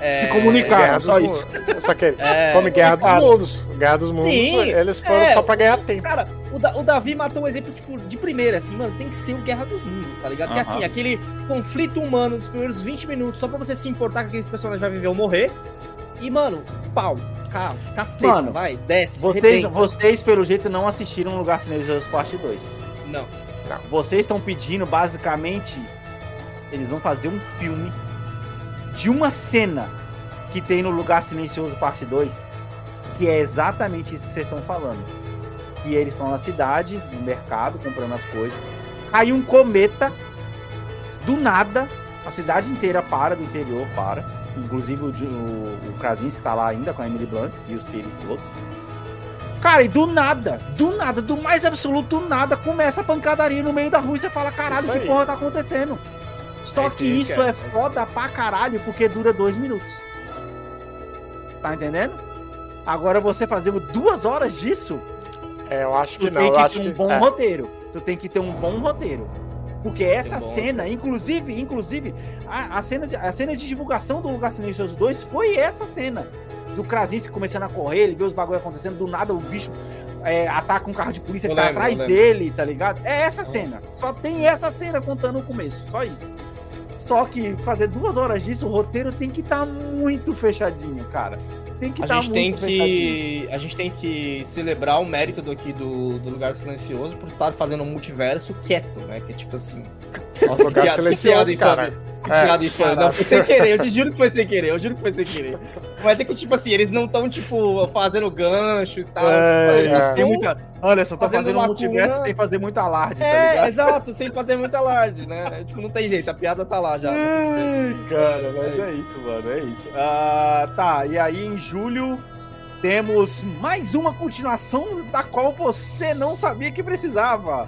É, Se comunicar. Guerra só isso. Só que É, como Guerra dos. Mundos. Guerra dos Mundos, Sim, eles foram é. só pra ganhar tempo. Cara, o, Da- o Davi matou um exemplo, tipo, de primeira, assim, mano, tem que ser o Guerra dos Mundos, tá ligado? Porque Aham. assim, aquele conflito humano dos primeiros 20 minutos, só pra você se importar que aquele personagem vai viver ou morrer. E, mano, pau, carro, caceta, Mano, vai, desce, Vocês, vocês, pelo jeito, não assistiram Lugar Silencioso Parte 2. Não. Vocês estão pedindo, basicamente, eles vão fazer um filme de uma cena que tem no Lugar Silencioso Parte 2, que é exatamente isso que vocês estão falando. E eles estão na cidade, no mercado, comprando as coisas. Cai um cometa, do nada, a cidade inteira para, do interior para. Inclusive o, o, o Krasinski tá lá ainda com a Emily Blunt e os filhos todos. Cara, e do nada, do nada, do mais absoluto nada, começa a pancadaria no meio da rua e você fala, caralho, que porra tá acontecendo? Só É isso que isso quer. é foda pra caralho porque dura dois minutos. Tá entendendo? Agora você fazer duas horas disso, É, eu acho que não. tem que ter um que. bom é. roteiro. Tu tem que ter um bom roteiro. Porque essa bom cena, inclusive, inclusive, a, a cena de, a cena de divulgação do Lugar Silencioso 2 foi essa cena. Do Krasinski começando a correr, ele vê os bagulho acontecendo, do nada o bicho é, ataca um carro de polícia Eu que tá lembro, atrás eu lembro. dele, tá ligado? É essa cena. Só tem essa cena contando o começo, só isso. Só que fazer duas horas disso, o roteiro tem que estar muito fechadinho, cara. Tem que A estar gente, muito tem fechadinho. que, a gente tem que celebrar o mérito do, aqui do, do Lugar Silencioso por estar fazendo um multiverso quieto, né? Que é tipo assim. Nossa, Lugar piada- Silencioso, infame. cara. Que É, piada infame. Não, caralho. foi sem querer, eu te juro que foi sem querer, eu juro que foi sem querer. Mas é que, tipo assim, eles não estão, tipo, fazendo gancho e tal. É, Eles é. tem muita... Olha, só tá fazendo fazendo lacuna. multiverso sem fazer muito alarde, tá É, exato, sem fazer muita alarde, né? Tipo, não tem jeito, a piada tá lá já. Ai, cara, mas é isso, mano, é isso. Ah, tá, e aí em julho temos mais uma continuação da qual você não sabia que precisava.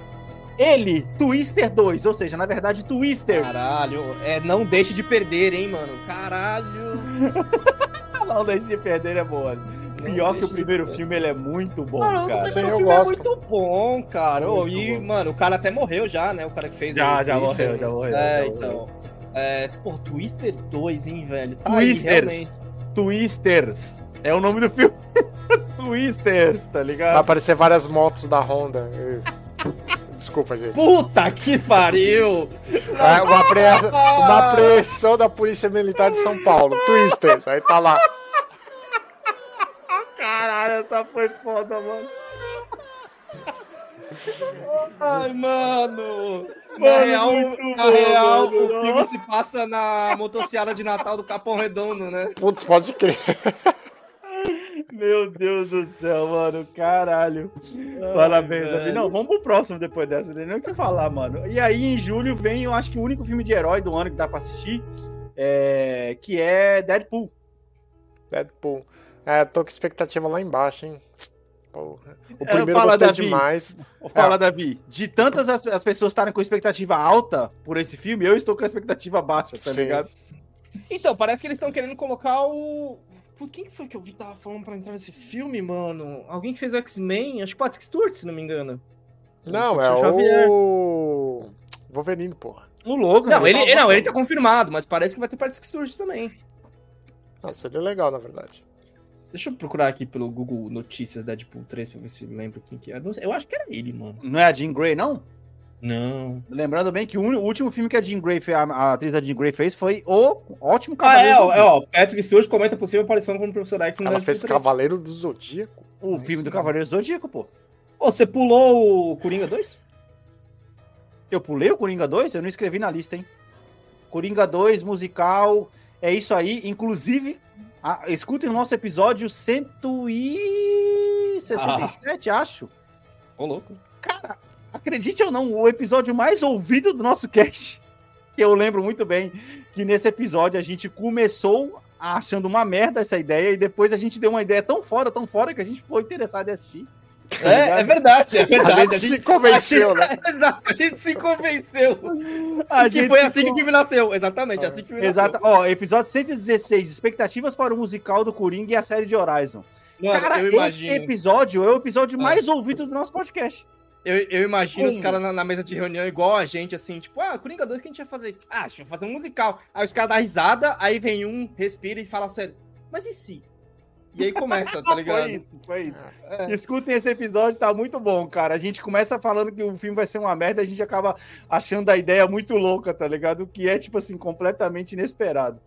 Ele, Twister 2, ou seja, na verdade, Twisters. Caralho, é, não deixe de perder, hein, mano. Caralho. Não deixe de perder, é boa. Não Pior que o primeiro filme, ele é muito bom, Mano, o cara. Sim, primeiro eu filme é gosto. muito bom, cara. Muito e, bom. mano, o cara até morreu já, né? O cara que fez Já, o já Twister. morreu, já morreu. É, já morreu. então. É, pô, Twister 2, hein, velho? Tá Twisters. aí, realmente. Twisters. É o nome do filme. Twisters, tá Vai ligado? aparecer várias motos da Honda. Desculpa, gente. Puta que pariu! É uma, apreensão, uma apreensão da Polícia Militar de São Paulo. Twisters. Aí tá lá. Caralho, essa foi foda, mano. Ai, mano. Na Mano, real, muito na bom, real mano. o filme se passa na motociada de Natal do Capão Redondo, né? Putz, pode crer. Meu Deus do céu, mano. Caralho. Parabéns, velho. Davi. Não, vamos pro próximo depois dessa. Não tem nem o que falar, mano. E aí, em julho, vem, eu acho que o único filme de herói do ano que dá pra assistir, é... que é Deadpool. Deadpool. É, tô com expectativa lá embaixo, hein? Porra. O É, primeiro fala, gostei Davi. demais. Fala, É. Davi. De tantas as, as pessoas estarem com expectativa alta por esse filme, eu estou com a expectativa baixa, tá Sim. ligado? Então, parece que eles estão querendo colocar o. Putz, quem que foi que eu vi que tava falando pra entrar nesse filme, mano? Alguém que fez o X-Men? Acho que Patrick Stewart, se não me engano. Não, é Xavier. o. Wolverine, porra. O louco. Não, ele, não, ele tá confirmado, mas parece que vai ter Patrick Stewart também. Ah, seria legal, na verdade. Deixa eu procurar aqui pelo Google Notícias Deadpool 3 pra ver se eu lembro quem que era. Não sei, Eu acho que era ele, mano. Não é a Jean Grey, não? Não. Lembrando bem que o, último filme que a Jean Grey a, a atriz da Jean Grey fez foi o ótimo Ah, é, Cavaleiro é, ó. Patrick Stewart comenta possível aparição como Professor X Ela fez 3. Cavaleiro do Zodíaco. O É filme isso do. Cavaleiro Zodíaco, pô. Ô, você pulou o Coringa 2? Eu pulei o Coringa 2? Eu não escrevi na lista, hein? Coringa 2, musical, é isso aí. Inclusive, a- escutem o nosso episódio 167, acho. Ô, louco. Cara, acredite ou não, o episódio mais ouvido do nosso cast. Eu lembro muito bem que nesse episódio a gente começou achando uma merda essa ideia e depois a gente deu uma ideia tão fora, tão fora que a gente ficou interessado em assistir. É, é verdade, é A verdade. gente se convenceu, né? Exato, a gente se convenceu. A que gente foi assim ficou- que o nasceu. Exatamente, assim que o filme Exato. nasceu. Ó, episódio 116, expectativas para o musical do Coringa e a série de Horizon. Mano, Cara, esse episódio é o episódio Ah. mais ouvido do nosso podcast. Eu, eu imagino os Como? caras na, na mesa de reunião igual a gente, assim, tipo, ah, Coringa 2, o que a gente vai fazer? Ah, a gente vai fazer um musical. Aí os caras dão risada, aí vem um, respira e fala sério, mas e se? E aí começa, tá ligado? Foi isso, foi isso. É. Escutem esse episódio, tá muito bom, cara. A gente começa falando que o filme vai ser uma merda, a gente acaba achando a ideia muito louca, tá ligado? Que é, tipo assim, completamente inesperado.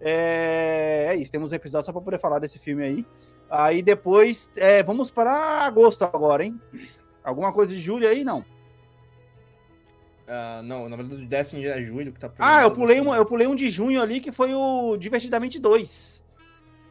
É, é isso, temos um episódio só pra poder falar desse filme aí. Aí depois, é, vamos para agosto agora, hein? Alguma coisa de julho aí, não? Ah, não, na verdade o décimo é julho que tá Ah, eu pulei, um, eu pulei um de junho ali, que foi o Divertidamente 2.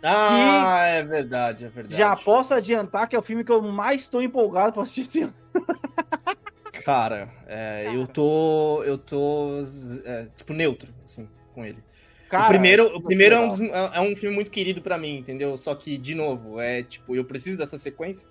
Ah, é verdade, é verdade. Já posso adiantar que é o filme que eu mais tô empolgado pra assistir esse ano. Cara, é, eu tô. Eu tô. é, tipo, neutro, assim, com ele. Cara, o primeiro, o primeiro é, um, é- é um filme muito querido pra mim, entendeu? Só que, de novo, é tipo, eu preciso dessa sequência.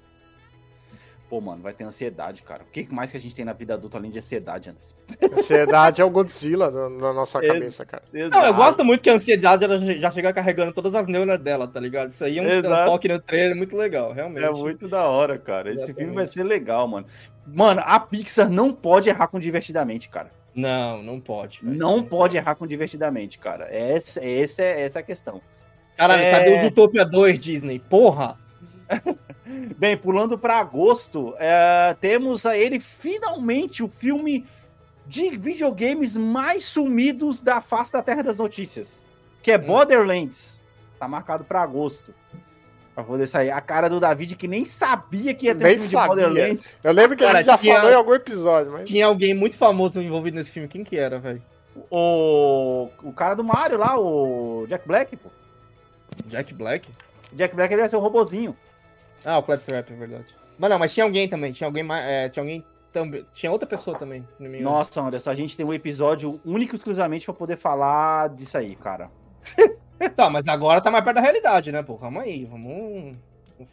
Pô, mano, vai ter ansiedade, cara. O que mais que a gente tem na vida adulta além de ansiedade, Anderson? Ansiedade é o Godzilla na, na nossa cabeça, cara. Não, eu gosto muito que a ansiedade ela já chega carregando todas as neuras dela, tá ligado? Isso aí é um, um Exato. toque no trailer muito legal, realmente. É muito da hora, cara. Esse Exatamente. filme vai ser legal, mano. Mano, a Pixar não pode errar com divertidamente, cara. Não, não pode. velho. Não pode errar com divertidamente, cara. Essa, essa, é, essa é a questão. Caralho, É. cadê o Utopia 2, Disney? Porra! Bem, pulando para agosto, é, temos a ele finalmente o filme de videogames mais sumidos da face da Terra das Notícias, que é Hum. Borderlands. Tá marcado para agosto. Pra poder sair. A cara do David que nem sabia que ia ter um Nem filme sabia. de Borderlands. Eu lembro que a Cara, gente já tinha- falou em algum episódio, mas. Tinha alguém muito famoso envolvido nesse filme. Quem que era, velho? O, o cara do Mario lá, o Jack Black, pô. Jack Black? Jack Black ele vai ser o robozinho. Ah, o Claptrap, é verdade. Mas não, mas tinha alguém também. Tinha alguém mais. é, tinha alguém também. Tinha outra pessoa também. Nossa, Anderson, a gente tem um episódio único e exclusivamente pra poder falar disso aí, cara. Tá, mas agora tá mais perto da realidade, né, pô? Calma aí, vamos.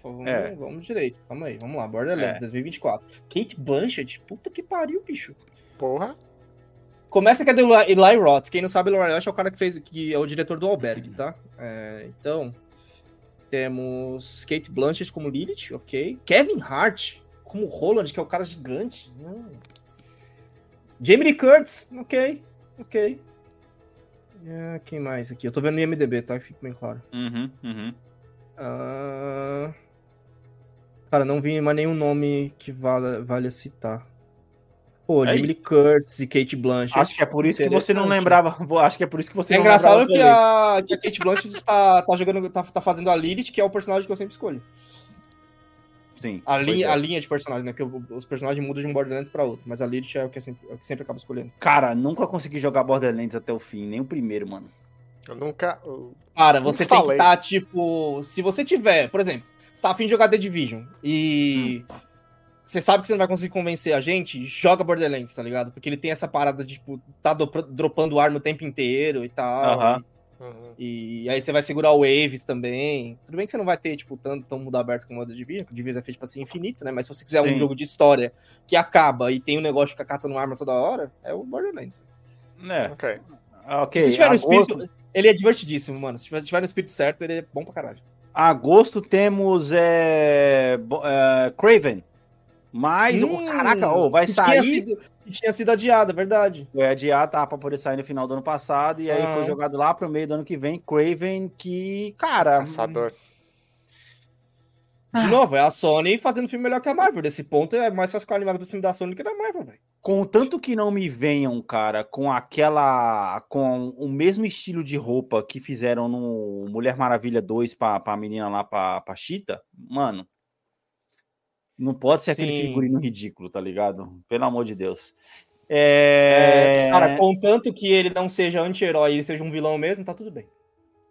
Vamos, É. vamos direito, calma aí, vamos lá, Borderlands É. 2024. Kate Blanchett, puta que pariu, bicho. Porra. Começa que é do Eli Eli Roth. Quem não sabe, Eli Roth é o cara que fez, que é o diretor do Albergue, tá? É, então, temos Kate Blanchett como Lilith, ok. Kevin Hart como Roland, que é o cara gigante. Não. Jamie Lee Curtis, ok, ok. É, quem mais aqui? Eu tô vendo no IMDB, tá? Fique bem claro. Uhum, uhum. Ah, Cara, não vi mais nenhum nome que vale, vale citar. Pô, Aí. Jamie Lee Curtis e Kate Blanchett. Acho que é por isso que você não lembrava. Acho que é por isso que você É não engraçado lembrava que dele. a, que a Kate Blanchett tá, tá jogando, tá, tá fazendo a Lilith, que é o personagem que eu sempre escolho. Sim. A linha, pois a é. linha de personagem, né? Porque os personagens mudam de um Borderlands pra outro. Mas a Lilith é o que, é sempre, é o que sempre acaba escolhendo. Cara, nunca consegui jogar Borderlands até o fim, nem o primeiro, mano. Eu nunca. Cara, você tem que Instalei. estar, tipo. Se você tiver, por exemplo, você tá afim de jogar The Division e. Você sabe que você não vai conseguir convencer a gente, joga Borderlands, tá ligado? Porque ele tem essa parada de, tipo, tá do- dropando arma o tempo inteiro e tal. Aham. Uhum. E, e aí você vai segurar o Waves também. Tudo bem que você não vai ter, tipo, tanto tão mundo aberto como o Division, que o Division é feito pra ser infinito, né? Mas se você quiser um Sim. jogo de história que acaba e tem um negócio de ficar catando arma toda hora, é o Borderlands. É, Ok. ok. se tiver no agosto- espírito, ele é divertidíssimo, mano. Se tiver, se tiver no espírito certo, ele é bom pra caralho. Agosto temos é, bo- é, Craven. Mas, Hum, caraca, ô, vai que Tinha sair. sido, que tinha sido adiado, é verdade. Foi adiado, tá, pra poder sair no final do ano passado. E aí Ah. foi jogado lá pro meio do ano que vem. Craven, que, cara. Caçador. De novo, é a Sony fazendo filme melhor que a Marvel. Desse ponto é mais fácil ficar animado pro filme da Sony do que da Marvel, velho. Contanto que não me venham, cara, com aquela. com o mesmo estilo de roupa que fizeram no Mulher Maravilha 2 pra, pra menina lá, pra, pra Chita, mano. Não pode ser aquele Sim. figurino ridículo, tá ligado? Pelo amor de Deus. É... Cara, contanto que ele não seja anti-herói e ele seja um vilão mesmo, tá tudo bem.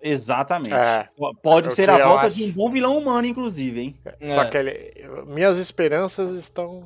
Exatamente. É. Pode É ser a volta acho. de um bom vilão humano, inclusive, hein? Só É. que ele, minhas esperanças estão.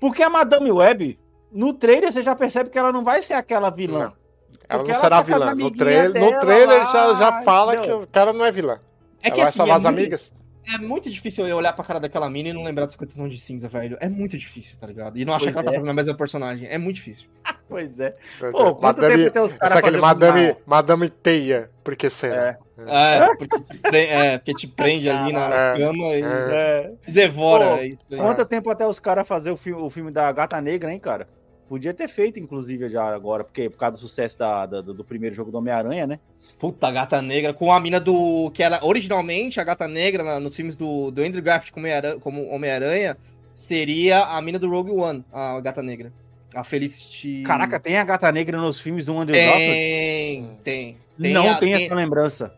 Porque a Madame Web, no trailer, você já percebe que ela não vai ser aquela vilã. Não. Ela Porque não ela será tá vilã. No trailer, dela no trailer lá, já, já fala entendeu? que o cara não é vilã. É ela que vai assim, salvar é as amigas. É muito difícil eu olhar pra cara daquela mina e não lembrar dos 50 tons de cinza, velho. É muito difícil, tá ligado? E não achar Pois que ela tá é. fazendo a mesma personagem. É muito difícil. Pois é. Pô, quanto Madame, tempo até os caras essa é aquele Madame, Madame Teia, porque será? É, porque te, pre- é, porque te prende ali na É, cama e É. te devora. Pô, é isso aí. Quanto tempo até os caras fazer o filme, o filme da Gata Negra, hein, cara? Podia ter feito, inclusive, já agora, porque por causa do sucesso da, da- do, do primeiro jogo do Homem-Aranha, né? Puta, a gata negra com a mina do. Que ela, originalmente, a gata negra na- nos filmes do, do Andrew Garfield como Homem-Aranha- como Homem-Aranha seria a mina do Rogue One, a gata negra. A Felicity. Caraca, tem a Gata Negra nos filmes do Andrew Garfield? tem, tem. tem. Não a- tem tem- essa lembrança.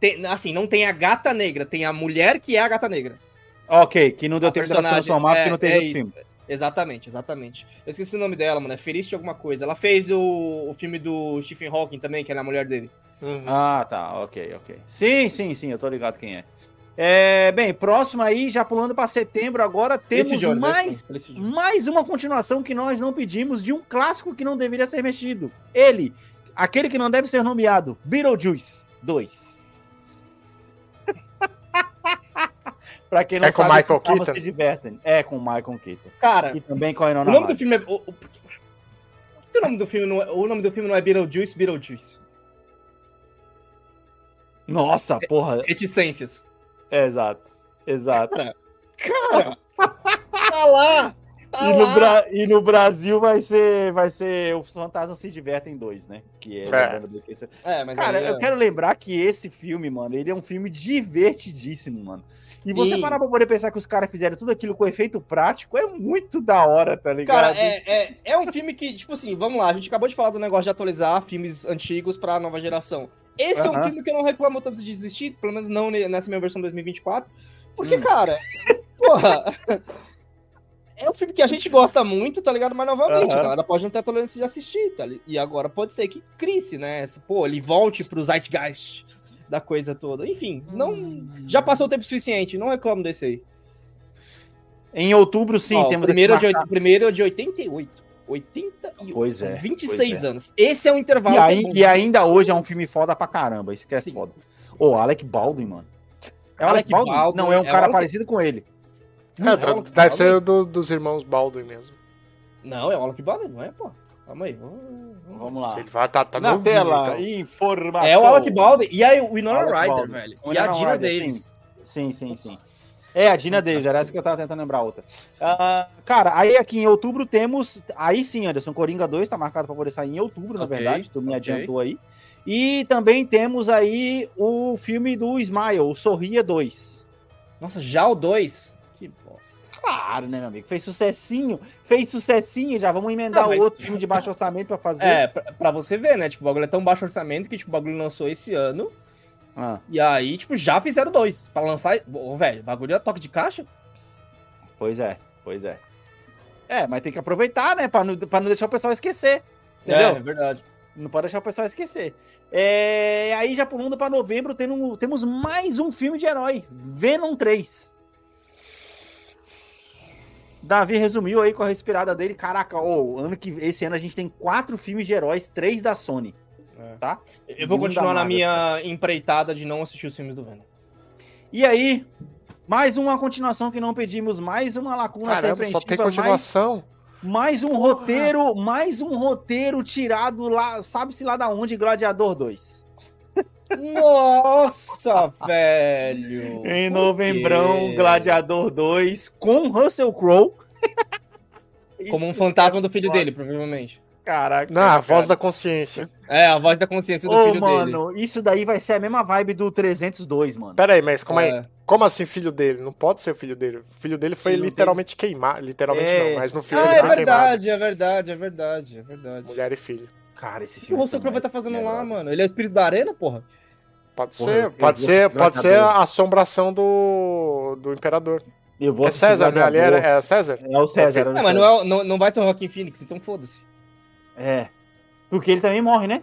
tem- Assim, não tem a gata negra, tem a mulher que é a gata negra. Ok, que não deu A tempo de transformar porque é, não teve é outro filme. Exatamente, exatamente. Eu esqueci o nome dela, mano. É Felicity alguma coisa. Ela fez o, o filme do Stephen Hawking também, que é a mulher dele. Uhum. Ah, tá, ok, ok. Sim, sim, sim, eu tô ligado quem é. É, bem, próximo aí, já pulando para setembro, agora temos Jones, é mais, mais uma continuação que nós não pedimos de um clássico que não deveria ser mexido. Ele, aquele que não deve ser nomeado, Beetlejuice 2. Pra quem não É com sabe, Michael tava Keaton? se divertem. É com Michael Keaton. Cara, E também com a o Inona nome do filme é. O, o- por que por que o nome do filme não é, o nome do filme não é Beetlejuice, Beetlejuice? Nossa, porra. Reticências. É, exato. Exato. Cara! tá lá! Tá E no! Bra- e no Brasil vai ser, vai ser Os Fantasmas Se Divertem 2, né? Que é, É. É, mas Cara, aí, eu quero lembrar que esse filme, mano, ele é um filme divertidíssimo, mano. E você Sim. parar pra poder pensar que os caras fizeram tudo aquilo com efeito prático, é muito da hora, tá ligado? Cara, é, é, é um filme que, tipo assim, vamos lá, a gente acabou de falar do negócio de atualizar filmes antigos pra nova geração. Esse é um filme que eu não reclamo tanto de existir, pelo menos não ne- nessa minha versão 2024. Porque, Hum. cara, porra. É um filme que a gente gosta muito, tá ligado? Mas novamente, Aham. a galera pode não ter a tolerância de assistir, tá ligado? E agora pode ser que crise, né? Pô, ele volte pro zeitgeist da coisa toda. Enfim, não. Já passou o tempo suficiente, não reclamo desse aí. Em outubro, sim, Ó, o temos primeiro, é de, primeiro é de 88. 88. Pois é, São 26 pois é. anos. Esse é um intervalo. E, aí- que é bom. e ainda hoje é um filme foda pra caramba, isso que é Sim. foda. Ô, Alec Baldwin, mano. É o Alec Alec Baldwin? Baldwin, Não, é um é cara Alec- parecido com ele. É, Não, deve- é o deve Baldwin. ser do- dos irmãos Baldwin mesmo. Não, é o Alec Baldwin, não é, pô? Calma aí. Vamos, Vamos lá. Ele vai tá, tá Na novinho, tela, então. informação. É o Alec Baldwin e aí o Winona Ryder, Baldwin. velho. E a Dina Davis. Sim, sim, sim. É, a Dina Davis, era essa que eu tava tentando lembrar outra. Ah, cara, aí aqui em outubro temos. Aí sim, Anderson, Coringa 2 tá marcado pra poder sair em outubro, na verdade. Tu me ok. adiantou aí. E também temos aí o filme do Smile, o Sorria 2. Nossa, já o 2? Claro, né, meu amigo? Fez sucessinho, fez sucessinho, já vamos emendar Não, outro filme de baixo orçamento pra fazer. É, pra, pra você ver, né? Tipo, o bagulho é tão baixo orçamento que tipo, o bagulho lançou esse ano. Ah. E aí, tipo, já fizeram dois. Pra lançar. Ô, velho, o bagulho é toque de caixa? Pois é, pois é. É, mas tem que aproveitar, né? Pra não, pra não deixar o pessoal esquecer. Entendeu? É, é verdade. Não pode deixar o pessoal esquecer. É, aí já pulando pra novembro, temos mais um filme de herói. Venom 3. Davi resumiu aí com a respirada dele. Caraca, ô, ano que, esse ano a gente tem quatro filmes de heróis, três da Sony. É. Tá? Eu vou Não continuar na minha empreitada de não assistir os filmes do Venom. E aí, mais uma continuação que não pedimos, mais uma lacuna Caramba, só tem mais, continuação. mais um roteiro, mais um roteiro tirado lá, sabe-se lá da onde, Gladiador 2. Nossa, velho! Em novembrão? Gladiador 2 com Russell Crowe. Como um fantasma do filho dele, provavelmente. Caraca. Não, a voz da consciência. É, a voz da consciência do Ô, filho dele. mano, isso daí vai ser a mesma vibe do 302, mano. Pera aí, mas como, é. É. como assim filho dele? Não pode ser o filho dele. O filho dele foi Filho literalmente queimado. Literalmente É. não, mas no filme Ah, ele é foi verdade, é verdade, é verdade, é verdade. queimado. Mulher e filho. Cara, esse O que o filme. Russell Crowe vai estar fazendo é lá, mano? Ele é o espírito da arena, porra? Pode Porra, ser, pode ser, pode ser a assombração do, do imperador. Eu vou É César, né? Ali era, é César? É o César. era o Não, mas César. não, é, não, não vai ser o Joaquim Phoenix, então foda-se. É. Porque ele também morre, né?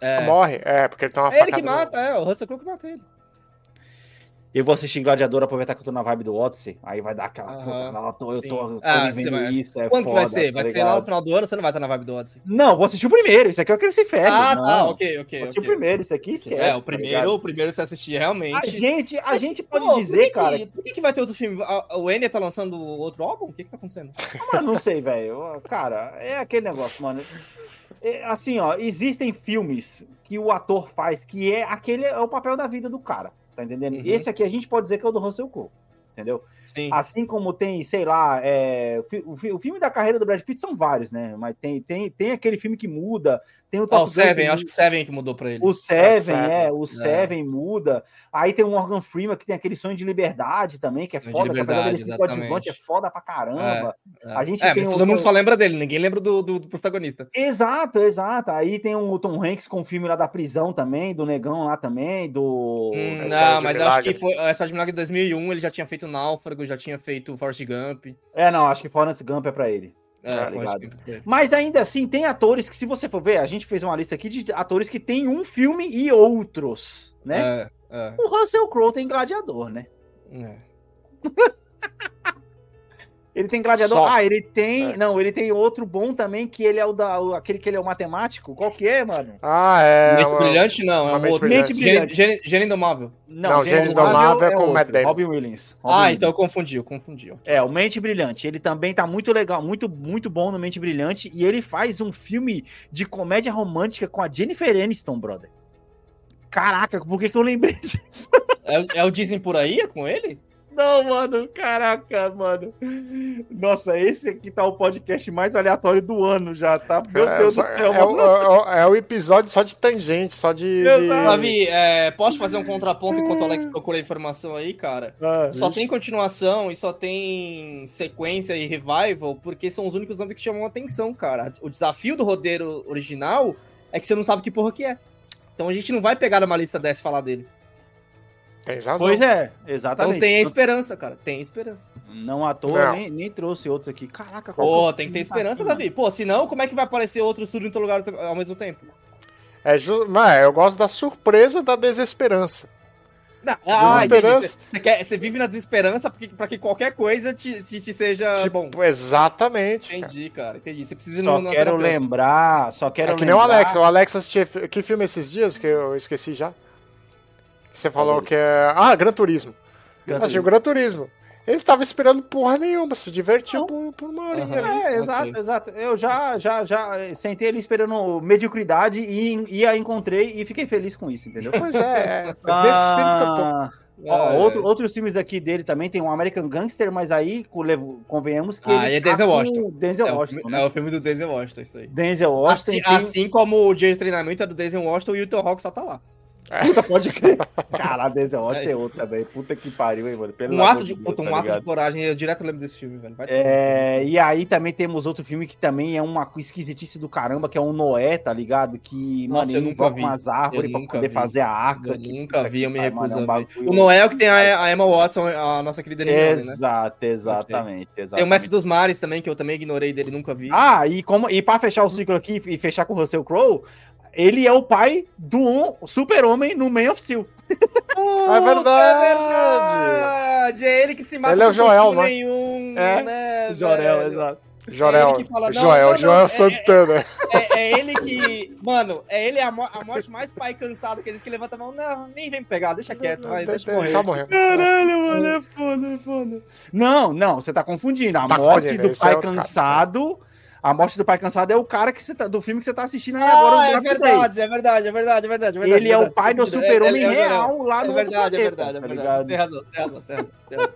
É. Morre, é, porque ele tem uma É ele que facada no- mata, é, o Russell Crowe que mata ele. Eu vou assistir Gladiador, aproveitar que eu tô na vibe do Odyssey. Aí vai dar aquela. Aham, puta, eu tô, eu tô, eu tô Ah, vivendo vai- isso. É Quando que vai foda, ser? tá Vai ser lá no final do ano, você não vai estar na vibe do Odyssey. Não, vou assistir o primeiro. Isso aqui eu quero que se ferre. Ah, não. tá, ok, ok. Vou assistir ok. o primeiro, isso aqui esquece. É, o tá primeiro, ligado? o primeiro você assistir realmente. A gente, a Mas, gente pode pô, dizer, que cara. Por que, que vai ter outro filme? O Enya tá lançando outro álbum? O que que tá acontecendo? Eu não sei, velho. Cara, é aquele negócio, mano. É, assim, ó, existem filmes que o ator faz que é aquele é o papel da vida do cara, tá entendendo? Uhum. Esse aqui a gente pode dizer que é o do Russell Crowe, entendeu? Sim. Assim como tem, sei lá, é, o o, fi- o filme da carreira do Brad Pitt são vários, né? Mas tem, tem, tem aquele filme que muda, tem o Ah, Top o Seven, que acho que o Seven que mudou pra ele. O Seven, Seven. é, o Seven muda. Aí tem o Morgan Freeman que tem aquele sonho de liberdade também, que é Sonho de foda, que dele liberdade, coadjuvante, é foda pra caramba. É. A gente é, tem mas o- todo mundo só lembra dele, ninguém lembra do, do, do protagonista. Exato, exato. Aí tem o Tom Hanks com o filme lá da prisão também, do Negão lá também, do. Hum, não, de mas acho que foi a Espada de Milagre de 2001, ele já tinha feito Náufrago, já tinha feito Forrest Gump. É, não, acho que Forrest Gump é pra ele. É, Tá. Gump foi. Mas ainda assim, tem atores que, se você for ver, a gente fez uma lista aqui de atores que tem um filme e outros, né? É, é, O Russell Crowe tem Gladiador, né? é. Ele tem Gladiador. Só. Ah, ele tem. É. Não, ele tem outro bom também, que ele é o da. aquele que ele é o matemático. Qual que é, mano? Ah, é. Mente uma- Brilhante não, é uma um mente outro. brilhante. Mente Gênio, brilhante. Gênio- Gênio Indomável. Não, Gênio Gênio Indomável é com o Matt Damon. Robin Williams. Robin Ah, Williams. então eu confundi, eu confundi. É, o Mente Brilhante. Ele também tá muito legal, muito, muito bom no Mente Brilhante. E ele faz um filme de comédia romântica com a Jennifer Aniston, brother. Caraca, por que, que eu lembrei disso? É, é o Dizem Por Aí? É com ele? Não, mano, caraca, mano. Nossa, esse aqui tá o podcast mais aleatório do ano já, tá? Meu É, Deus do céu, é, o- mano. é o- é o episódio só de tangente, só de. de-. Davi, é, posso fazer um contraponto enquanto o Alex procura a informação aí, cara? Ah, Só tem continuação e só tem sequência e revival porque são os únicos zombies que chamam atenção, cara. O desafio do roteiro original é que você não sabe que porra que é. Então a gente não vai pegar uma lista dessa e falar dele. Tem razão. Pois é, Então exatamente. tem a esperança, cara. Tem a esperança. Não à toa, Não. Nem, nem trouxe outros aqui. Caraca, qual Pô, que é o tem que ter tá esperança, Davi. Pô, senão como é que vai aparecer outro estúdio em todo lugar ao mesmo tempo? É ju... Mas eu gosto da surpresa da desesperança. Não, ah. Desesperança. Você, você quer- você vive na desesperança pra que qualquer coisa te, te, te seja tipo, bom. exatamente. cara. Entendi, cara. Entendi. Você precisa Só no- quero lembrar, só quero É que nem o lembrar- Alex. O Alex assistia. Que filme esses dias que eu esqueci já? Você falou que é. Ah, Gran Turismo. Gran Assistiu Turismo. Gran Turismo. Ele tava esperando porra nenhuma, se divertiu por, por uma horinha ali. É, exato, Ok. exato. Eu já, já, já sentei ali esperando mediocridade e, e a encontrei e fiquei feliz com isso, entendeu? Pois é, é. Desse espírito que eu tô. Ah, ó, É. outro, outros filmes aqui dele também tem um American Gangster, mas aí convenhamos que Ah, ele é Denzel com Washington. o Denzel É o, Washington, filme, né? é o filme do Denzel Washington, isso aí. Denzel Washington Assim, tem- assim como o dia de treinamento é do Denzel Washington e o Ethan Hawke só tá lá. Puta, pode crer. Caralho, Washington é outro também. Puta que pariu, hein, mano. Pelo Um ato de, Deus, puta, um tá ato de coragem, eu direto lembro desse filme, velho. Vai É, e aí também temos outro filme que também é uma esquisitice do caramba, que é o Noé, tá ligado? Que, Nossa, mano, eu ele nunca vi. umas árvores Eu pra poder vi. fazer a arca. Eu que, nunca vi, eu me recuso é um a ver. bagulho- O que tem a, a Emma Watson, a nossa querida Hermione, né? Exato, exatamente. Tem o exatamente. Mestre dos Mares também, que eu também ignorei dele, nunca vi. Ah, e, como, e pra fechar o ciclo aqui e fechar com o Russell Crowe, ele é o pai do super-homem no Man of Steel. Puta, É verdade. É verdade! É ele que se mata Ele é o Joel, né? nenhum, É, né, Jorel, exato. Jorel. que fala, não, Joel, não, não, Joel é- Santana. É, é ele que. Mano, é ele a, mo- a morte mais pai cansado que eles que levanta a mão. Não, nem vem pegar, deixa quieto, vai, deixa eu morrer. Já morreu. Caralho, mano, é foda, é foda. Não, não, você tá confundindo. A Tá morte confundindo, do é pai outro cara. A morte do pai cansado é o cara que você tá, do filme que você tá assistindo aí agora. Ah, é verdade, é verdade, é verdade, é verdade. é verdade, Ele é o verdade. pai do É- super-homem é- é- é- real lá É no verdade, é verdade, é tá verdade. Tem razão, tem razão, tem razão. tem razão.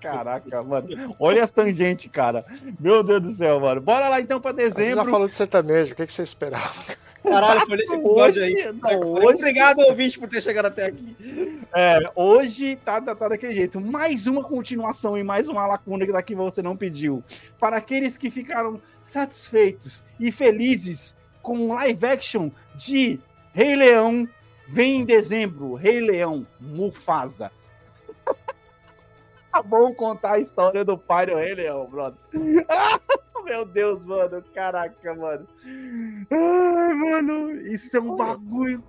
Caraca, mano. Olha as tangentes, cara. Meu Deus do céu, mano. Bora lá então pra Você já dezembro. falou de sertanejo, o que, que você esperava? Caralho, foi nesse episódio aí. Hoje, não, hoje- Obrigado, ouvinte, por ter chegado até aqui. É, hoje tá, tá, tá daquele jeito. Mais uma continuação e mais uma lacuna que daqui você não pediu. Para aqueles que ficaram satisfeitos e felizes com o live action de Rei Leão, vem em dezembro. Rei Leão, Mufasa. Tá bom contar a história do pai do Rei Leão, brother. Meu Deus, mano. Caraca, mano. Ai, mano. Isso é um bagulho.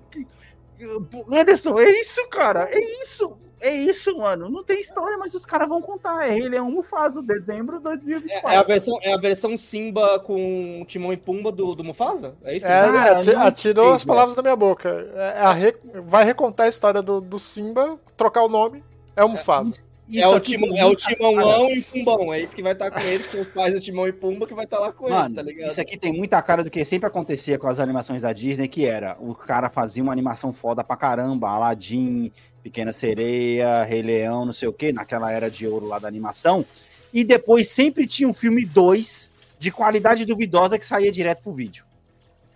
Anderson, é isso, cara. É isso. É isso, mano. Não tem história, mas os caras vão contar. É Rei Leão Mufasa, dezembro de 2024. É a versão, é a versão Simba com Timão e Pumba do, do Mufasa? É isso que É, ati- não atirou as palavras da minha boca. É a re- Vai recontar a história do, do Simba, trocar o nome, é o Mufasa. Isso é o, timão, é o muita Timãozão e Pumbão. É isso que vai estar com ele, que são os pais do Timão e Pumba, que vai estar lá com Mano, ele, tá ligado? isso aqui tem muita cara do que sempre acontecia com as animações da Disney, que era o cara fazia uma animação foda pra caramba, Aladdin, Pequena Sereia, Rei Leão, não sei o que, naquela era de ouro lá da animação, e depois sempre tinha um filme 2 de qualidade duvidosa que saía direto pro vídeo.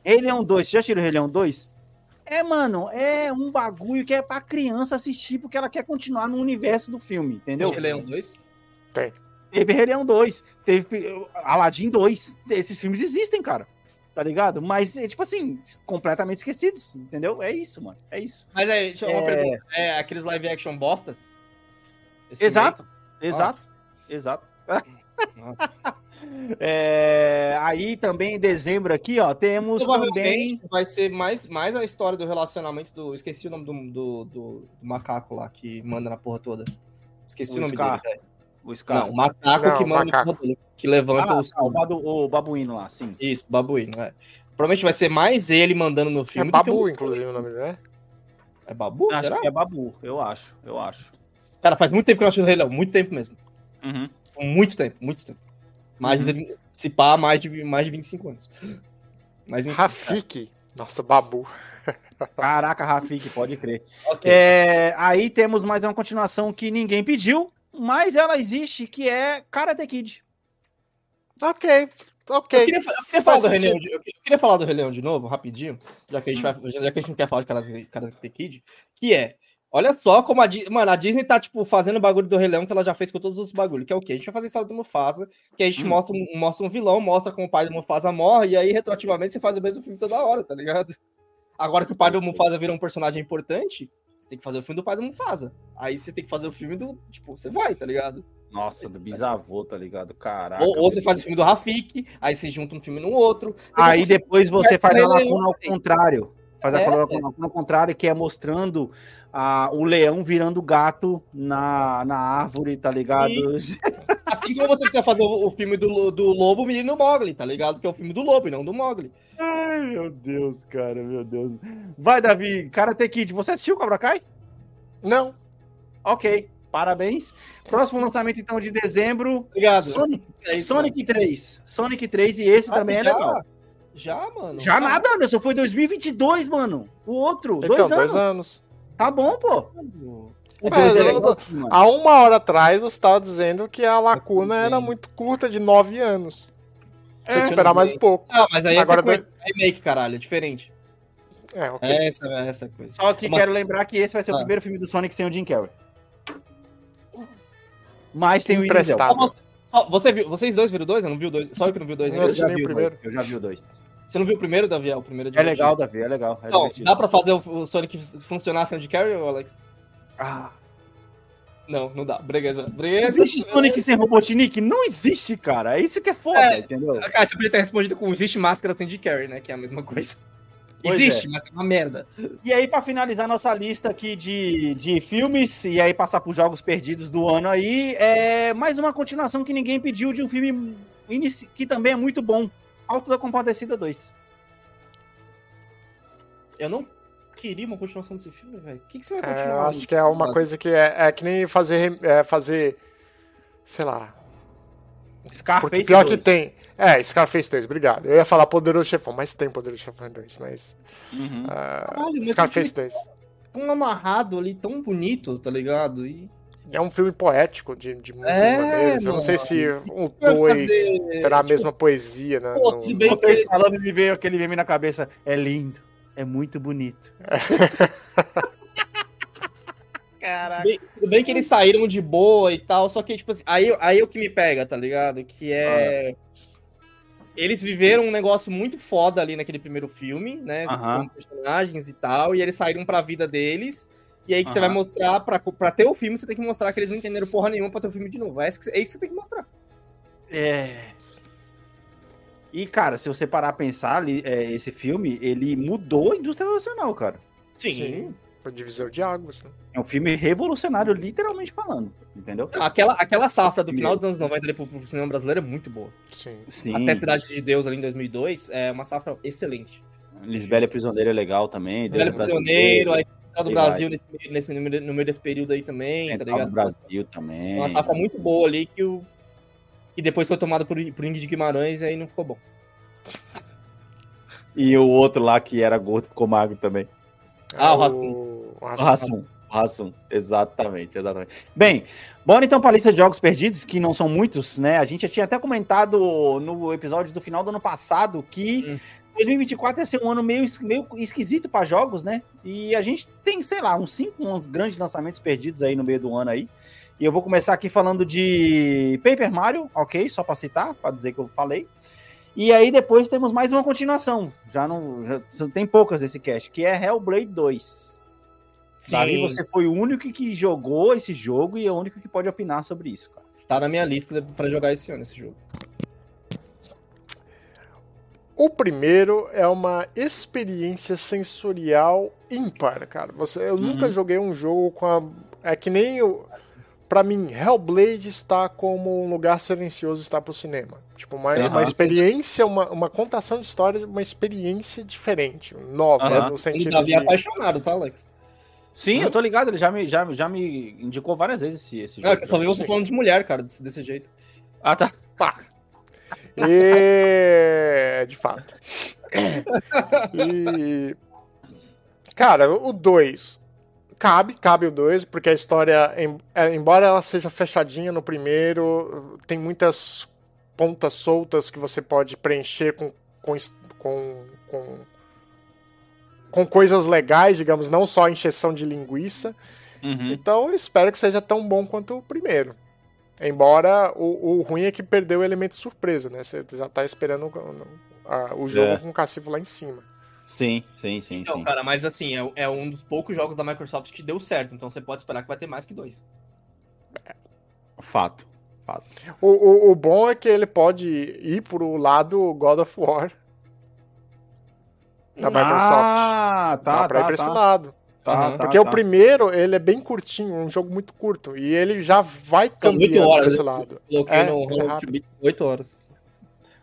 Rei Leão 2, você já tirou Rei Leão 2? É, mano, é um bagulho que é pra criança assistir porque ela quer continuar no universo do filme, entendeu? Rei Leão 2? Teve Rei Leão 2, teve Aladdin 2. Esses filmes existem, cara. Tá ligado? Mas, é, tipo assim, completamente esquecidos, entendeu? É isso, mano. É isso. Mas aí, deixa eu uma É. pergunta. É aqueles live action bosta? Esse filme Exato. Exato. Exato. É, aí também em dezembro aqui, ó, temos também. vai ser mais, mais a história do relacionamento do. Esqueci o nome do, do, do- do macaco lá que manda na porra toda. Esqueci o, O nome Scar. dele. velho. O Scar. Não, o macaco Não, que manda macaco. na porra toda. Que levanta ah, os. tá, o, o babuíno lá, sim. Isso, babuíno, é. Provavelmente vai ser mais ele mandando no É filme. que Babu, o- inclusive, o nome dele, né? É Babu? Acho Será? que é babu, eu acho, eu acho. Cara, faz muito tempo que eu não assisto o Rei Leão. Muito tempo mesmo. Uhum. Muito tempo, muito tempo. Mais de, se pá, mais de, mais de 25 anos. Mas enfim, Rafik. Nossa, Babu. Caraca, Rafik, pode crer. ok. É, aí temos mais uma continuação que ninguém pediu, mas ela existe, que é Karate Kid. Ok, ok. Eu queria, eu queria falar do Rei. Leão de, eu queria falar do Rei Leão de novo, rapidinho, já que a gente, vai, já que a gente não quer falar de Karate, Karate Kid, que é, olha só como a Disney, mano, a Disney tá, tipo, fazendo o bagulho do Rei Leão que ela já fez com todos os bagulhos, que é o quê? A gente vai fazer a história do Mufasa, que a gente Hum. mostra, um, mostra um vilão, mostra como o pai do Mufasa morre, e aí, retroativamente, você faz o mesmo filme toda hora, tá ligado? Agora que o pai do Mufasa vira um personagem importante, você tem que fazer o filme do pai do Mufasa. Aí você tem que fazer o filme do, tipo, você vai, tá ligado? Nossa, do bisavô, tá ligado? Caraca. Ou, ou você faz o filme do Rafik, aí você junta um filme no outro. Aí depois você faz a Rei Leão, lacuna ao contrário. Faz a É. lacuna ao contrário, que é mostrando a, o leão virando gato na, na árvore, tá ligado? Assim como você precisa fazer o, o filme do, do Lobo, Menino Mogli, tá ligado? Que é o filme do Lobo e não do Mogli. Ai, meu Deus, cara, meu Deus. Vai, Davi, Karate Kid, você assistiu Cobra Kai? Não. Ok, parabéns. Próximo lançamento, então, de dezembro. Obrigado. Sonic, É isso, Sonic 3. Sonic 3 e esse Ah, também é já? legal. Já, mano? Já Ah, nada, Anderson. Foi 2022, mano. O outro. Então, dois, dois anos. anos. Tá bom, pô. O dois é mano. Há uma hora atrás você estava dizendo que a lacuna Tudo era muito curta, de nove anos. Tinha É, que esperar mais um pouco. Não, mas aí Agora Agora é sequência, é remake, caralho, é diferente. É, ok. Essa, essa coisa. Só que Mas- quero lembrar que esse vai ser o Ah. primeiro filme do Sonic sem o Jim Carrey. Mas tem o Idris Elba. Só você, viu, vocês dois viram dois? Eu não vi o dois. Só eu que não vi o dois. Eu ainda. Eu já vi o primeiro. dois. Eu já vi o dois. Você não viu o primeiro, Davi? É, O primeiro é É legal, Davi, é legal. É Então, divertido. dá pra fazer o, o Sonic funcionar sem o de Carry, Alex? Ah, Não, não dá. Beleza. não Beleza. existe Sonic sem Robotnik? Não existe, cara. É isso que é foda, É. entendeu? Cara, você podia ter respondido com existe máscara sem de Carry, né? Que é a mesma coisa. Pois existe, mas é uma merda. E aí, pra finalizar nossa lista aqui de, de filmes, e aí passar por jogos perdidos do ano aí, é mais uma continuação que ninguém pediu de um filme que também é muito bom. Alto da Compadecida 2. Eu não queria uma continuação desse filme, velho. O que, que você vai É, continuar? eu acho que é uma coisa que é, é que nem fazer, é, fazer, sei lá, Scarface porque pior 2. que tem. É, Scarface 2, obrigado. Eu ia falar Poderoso Chefão, mas tem Poderoso Chefão 2, mas. Uhum. ah, Caralho, mas Scarface eu 2. Tão amarrado ali, tão bonito, tá ligado? E É um filme poético de, de muitas É, maneiras. Eu não sei se o vai 2 fazer, terá a tipo, mesma poesia, né? pô, no- bem Vocês que- falando me veio aquele meme na cabeça. É lindo. É muito bonito. Tudo bem, tudo bem que eles saíram de boa e tal, só que, tipo assim, aí, aí é o que me pega, tá ligado? Que é. Eles viveram um negócio muito foda ali naquele primeiro filme, né? Aham. Com personagens e tal, e eles saíram pra vida deles. E aí que você vai mostrar, pra, pra ter o filme, você tem que mostrar que eles não entenderam porra nenhuma pra ter o filme de novo. É isso que, é isso que você tem que mostrar. É. E, cara, se você parar a pensar, ali, é, esse filme, ele mudou a indústria nacional, cara. Sim. O divisor de águas, né? É um filme revolucionário, literalmente falando. Entendeu? Aquela, aquela safra do final dos anos 90 ali pro, pro cinema brasileiro é muito boa. Sim. Sim. Até Cidade de Deus ali em 2002 é uma safra excelente. Lisbela Prisioneiro é legal também. Deus Velho Brasileiro, Prisioneiro, aí Central do Brasil nesse, nesse, no meio- desse período aí também, tá Central ligado? do Brasil também. Uma safra muito boa ali que, o, que depois foi tomada por, por Ingrid Guimarães e aí não ficou bom. E o outro lá que era gordo ficou magro também. Ah, o É Rassum. O Rassum. O Rassum. Exatamente, exatamente. Bem, bora então para a lista de jogos perdidos, que não são muitos, né? A gente já tinha até comentado no episódio do final do ano passado que Hum. 2024 ia ser um ano meio, meio esquisito para jogos, né? E a gente tem, sei lá, uns cinco uns grandes lançamentos perdidos aí no meio do ano aí. E eu vou começar aqui falando de Paper Mario, ok? Só para citar, para dizer que eu falei. E aí depois temos mais uma continuação. Já não já tem poucas desse cast, que é Hellblade 2. Davi, você foi o único que jogou esse jogo e é o único que pode opinar sobre isso, cara. Está na minha lista pra jogar esse ano esse jogo. O primeiro é uma experiência sensorial ímpar, cara. Você, eu nunca Uhum. joguei um jogo com a. É que nem o. Pra mim, Hellblade está como um lugar silencioso está pro cinema. Tipo, uma, Sim, uma experiência, uma, uma contação de história, uma experiência diferente, nova, Aham. no sentido Davi de. é apaixonado, tá, Alex? Sim, eu tô ligado, ele já me, já, já me indicou várias vezes esse, esse É, jogo. só vi você falando de mulher, cara, desse, desse jeito. Ah, tá. E... De fato. E... Cara, o 2. Cabe, cabe o 2, porque a história, é, embora ela seja fechadinha no primeiro, tem muitas pontas soltas que você pode preencher com, com, com, com, com coisas legais, digamos, não só encheção de linguiça. Uhum. Então eu espero que seja tão bom quanto o primeiro. Embora o, o ruim é que perdeu o elemento surpresa, né? Você já tá esperando o, a- o jogo É. com o cacifo lá em cima. Sim, sim, sim, Então, sim. cara, mas assim, é, é um dos poucos jogos da Microsoft que deu certo, então você pode esperar que vai ter mais que dois. Fato. Fato. O, o, o bom é que ele pode ir pro lado God of War da Microsoft. Ah, tá, Dá pra ir tá, pra esse tá. lado. Tá, Aham. tá, Porque tá. o primeiro, ele é bem curtinho, um jogo muito curto. E ele já vai São cambiando horas, pra esse né? lado. Coloquei É, no é rápido. to Beat 8 horas.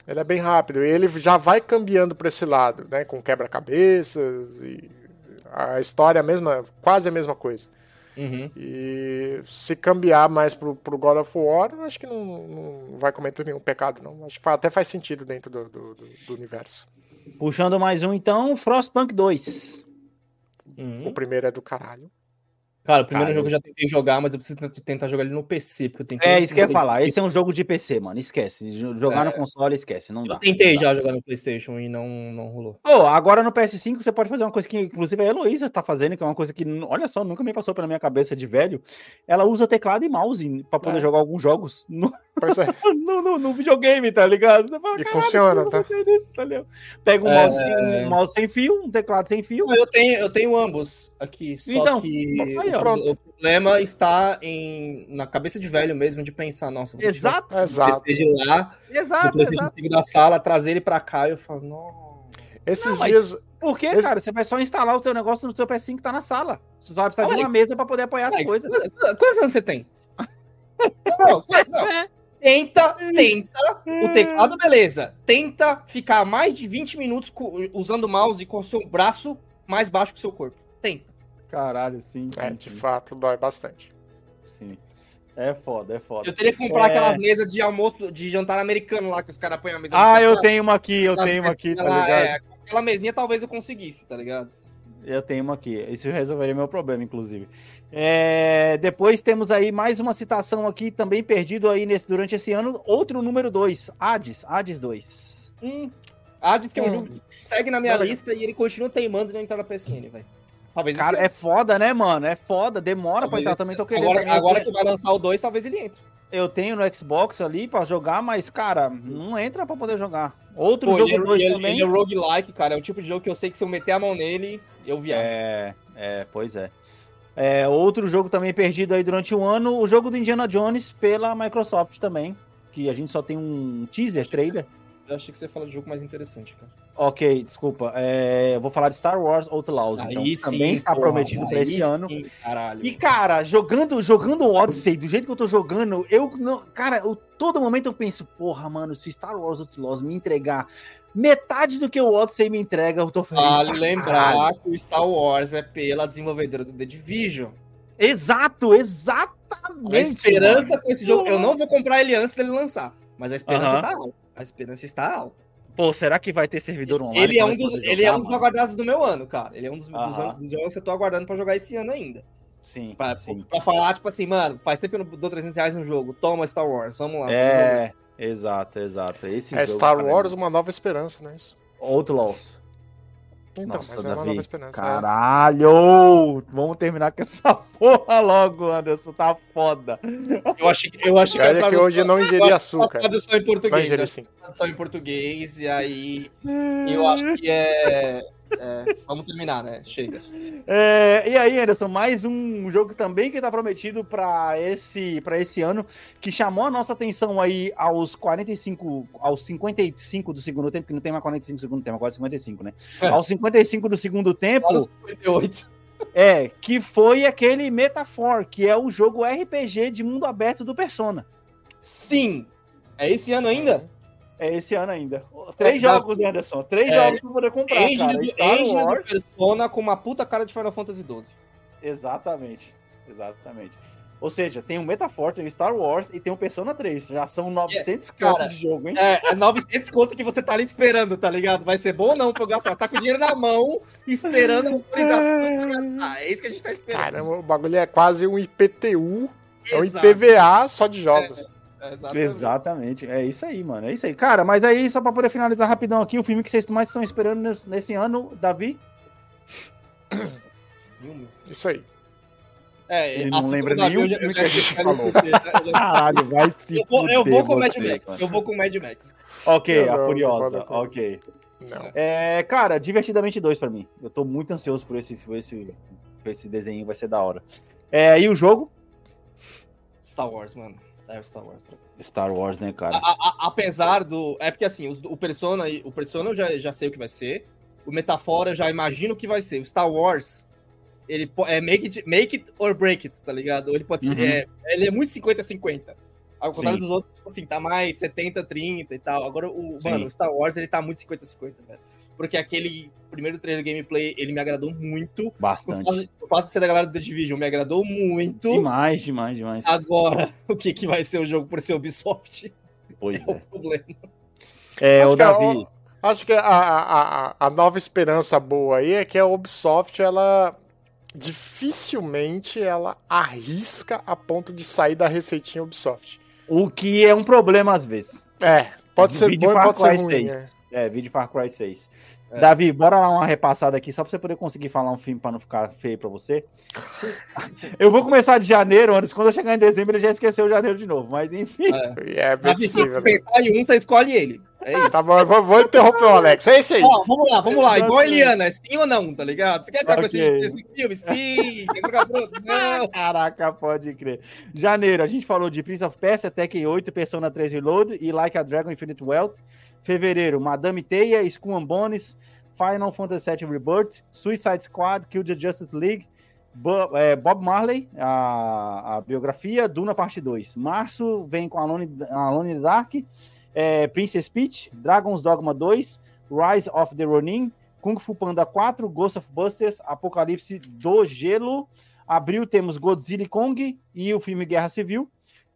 Ele é bem rápido. E ele já vai cambiando pra esse lado, né? Com quebra-cabeças e a história é a mesma, quase a mesma coisa. Uhum. E se cambiar mais pro, pro God of War, acho que não, não vai cometer nenhum pecado, não. Acho que até faz sentido dentro do, do, do- do universo. Puxando mais um, então, Frostpunk 2. O primeiro é do caralho. Cara, o primeiro Cara, jogo eu já tentei jogar, mas eu preciso tent- tentar jogar ele no PC, porque eu tentei. É isso que eu ia falar. Esse é um jogo de PC, mano. Esquece. Jo- Jogar É. no console, esquece. Não Eu dá. tentei Não dá. já jogar no PlayStation e não, não rolou. Ô, agora no PS5 você pode fazer uma coisa que, inclusive, a Heloísa tá fazendo, que é uma coisa que, olha só, nunca me passou pela minha cabeça de velho. Ela usa teclado e mouse pra poder É. jogar alguns jogos no, é. no, no- no videogame, tá ligado? Você fala, E "Caralho, funciona, tá?" eu isso?" Tá? Pega um, É. mouse, um mouse sem fio, um teclado sem fio. Eu tenho, eu tenho ambos aqui, só Então, que aí, o, ó. pro- o problema está em, na cabeça de velho mesmo, de pensar, nossa, vou Exato, tirar Exato. de lá, exato, exato. 5 da sala, trazer ele pra cá, e eu falo, não. Esses Não, mas- dias. Por quê, Esse- cara? Você vai só instalar o teu negócio no teu PS5 que tá na sala. Você só vai precisar de Alex, uma mesa pra poder apoiar as Alex, coisas. qu- Quantos anos você tem? Não, não. Tenta, tenta, o teclado, beleza. Tenta ficar mais de 20 minutos usando o mouse com o seu braço mais baixo que o seu corpo. Caralho, sim. É, sim, de sim, fato, dói bastante. sim. É foda, é foda. Eu teria que comprar É. aquelas mesas de almoço, de jantar americano lá, que os caras põem a mesa Ah, eu tenho uma aqui, eu tenho uma aqui, tá ligado? é, aquela mesinha talvez eu conseguisse, tá ligado? Eu tenho uma aqui. Isso resolveria meu problema, inclusive. É, depois temos aí mais uma citação aqui, também perdido aí nesse, durante esse ano. Outro número 2, Hades, Hades 2. Hum. Diz que é um Hum. jogo que segue na minha Legal. lista e ele continua teimando de não entrar na PSN, velho. Talvez Cara, é foda, né, mano? É foda, demora pra Talvez entrar. esse- Também tô querendo. Agora, agora que vai lançar o 2, talvez ele entre. Eu tenho no Xbox ali pra jogar, mas, cara, não entra pra poder jogar. Outro Pô, jogo ele, é- 2 ele- também. ele é roguelike, cara. É o tipo de jogo que eu sei que se eu meter a mão nele, eu viajo. É, é, pois é. É, Outro jogo também perdido aí durante o ano, o jogo do Indiana Jones pela Microsoft também, que a gente só tem um teaser, trailer. Eu achei que você fala de jogo mais interessante, cara. Ok, desculpa. É, eu vou falar de Star Wars Outlaws, então Aí também sim, está porra, prometido para esse ano. sim, Caralho. E cara, jogando, jogando o Odyssey do jeito que eu tô jogando, eu não, cara, eu, todo momento eu penso, porra, mano, se Star Wars Outlaws me entregar metade do que o Odyssey me entrega, eu tô feliz. Vale lembrar caralho. que o Star Wars é pela desenvolvedora do The Division. Exato, exatamente. A esperança mano. com esse jogo, eu não vou comprar ele antes dele lançar, mas a esperança Aham. tá alta. A esperança está alta. Pô, será que vai ter servidor online? Ele é, um dos, ele é um dos aguardados do meu ano, cara. Ele é um dos, dos jogos que eu tô aguardando pra jogar esse ano ainda. Sim, Pra, sim. pra falar, tipo assim, mano, faz tempo que eu não dou 300 reais no jogo. Toma Star Wars, vamos lá. vamos. É, exato, exato. Esse É jogo, Star cara, Wars, uma nova esperança, não é isso? Outlaws. Então, Nossa, mas é uma Davi, nova esperança. é. Caralho! Vamos terminar com essa porra logo, Anderson. Tá foda. Eu achei, que- eu achei Cara, a é que hoje eu não ingeri que açúcar. Tradução em Vai português. ingerir né? sim. Tradução em português, e aí eu acho que é. É, vamos terminar, né? Chega. É, e aí, Anderson, mais um jogo também que tá prometido pra esse, pra esse ano, que chamou a nossa atenção aí aos 45, aos 55 do segundo tempo, que não tem mais 45 do segundo tempo, agora é 55, né? É. Aos 55 do segundo tempo, Fala 58. é, que foi aquele Metafor, que é o jogo RPG de mundo aberto do Persona. Sim. É esse ano ainda? É esse ano ainda. Três É, jogos, Anderson. Três É. jogos pra poder comprar, Engine cara. do, Star Wars. Persona com uma puta cara de Final Fantasy XII. Exatamente. Exatamente. Ou seja, tem o Metafor, tem o Star Wars e tem o Persona 3. Já são 900 cara, conto de jogo, hein? É, é 900 conto que você tá ali esperando, tá ligado? Vai ser bom ou não pra eu gastar? Você tá com o dinheiro na mão, esperando a autorização pra gastar. É isso que a gente tá esperando. Caramba, o bagulho é quase um IPTU. É um Exato. IPVA só de jogos. É, exatamente. Exatamente. É isso aí, mano. É isso aí. Cara, mas aí, só pra poder finalizar rapidão aqui, o filme que vocês mais estão esperando nesse, ano, Davi? Filme. Isso aí. É, Ele não assim lembra como o nenhum eu filme já- que a gente falou. Caralho, vai se Eu vou, eu vou com o Mad Max. mano. Eu vou com o Mad Max. Ok, Eu a não, Furiosa. não não. Ok. Não. É, cara, Divertidamente 2 pra mim. Eu tô muito ansioso por esse, por esse, por esse desenho, vai ser da hora. É, e o jogo? Star Wars, mano. É Star Wars. Star Wars, né, cara? A- a- apesar do. É porque assim, os- o Persona, o Persona eu já, já sei o que vai ser. O Metafora eu já imagino o que vai ser. O Star Wars, ele é make it, make it or break it, tá ligado? Ele pode Uhum. ser. é, ele é muito 50-50. Ao contrário Sim. dos outros, tipo assim, tá mais 70-30 e tal. Agora, o, Sim. mano, o Star Wars, ele tá muito 50-50, velho. Porque aquele primeiro trailer gameplay, ele me agradou muito. O Bastante. fato, o fato de ser da galera do The Division me agradou muito. Demais, demais, demais. Agora, o que, que vai ser o jogo por ser Ubisoft Pois é o é. problema. É, Acho o que a- Davi. Acho que a, a, a, nova esperança boa aí é que a Ubisoft, ela, dificilmente ela arrisca a ponto de sair da receitinha Ubisoft. O que é um problema às vezes. É, pode ser bom e pode ser ruim. 6. é. É, vídeo Far Cry 6. É. Davi, bora lá uma repassada aqui, só pra você poder conseguir falar um filme pra não ficar feio pra você. eu vou começar de janeiro, antes, quando eu chegar em dezembro, ele já esqueceu o janeiro de novo, mas enfim. É. É, bem Davi, se possível. né? pensar em um, você escolhe ele. É isso. Tá bom, eu vou, vou interromper o Alex. É esse aí. Ó, vamos lá, vamos lá. Igual a. Eliana, sim ou não, tá ligado? Você quer ficar com esse, esse filme? Sim. Quer ficar com outro? Não. Caraca, pode crer. Janeiro, a gente falou de Prince of Persia, Tekken 8, Persona 3 Reload e Like a Dragon Infinite Wealth. Fevereiro, Madame Teia, Skull and Bones, Final Fantasy VII Rebirth, Suicide Squad, Kill the Justice League, é, Bob Marley, a, a biografia, Duna Parte 2. Março vem com Alone, Alone in the Dark, é, Princess Peach, Dragon's Dogma 2, Rise of the Ronin, Kung Fu Panda 4, Ghost of Busters, Apocalipse do Gelo. Abril temos Godzilla e Kong e o filme Guerra Civil.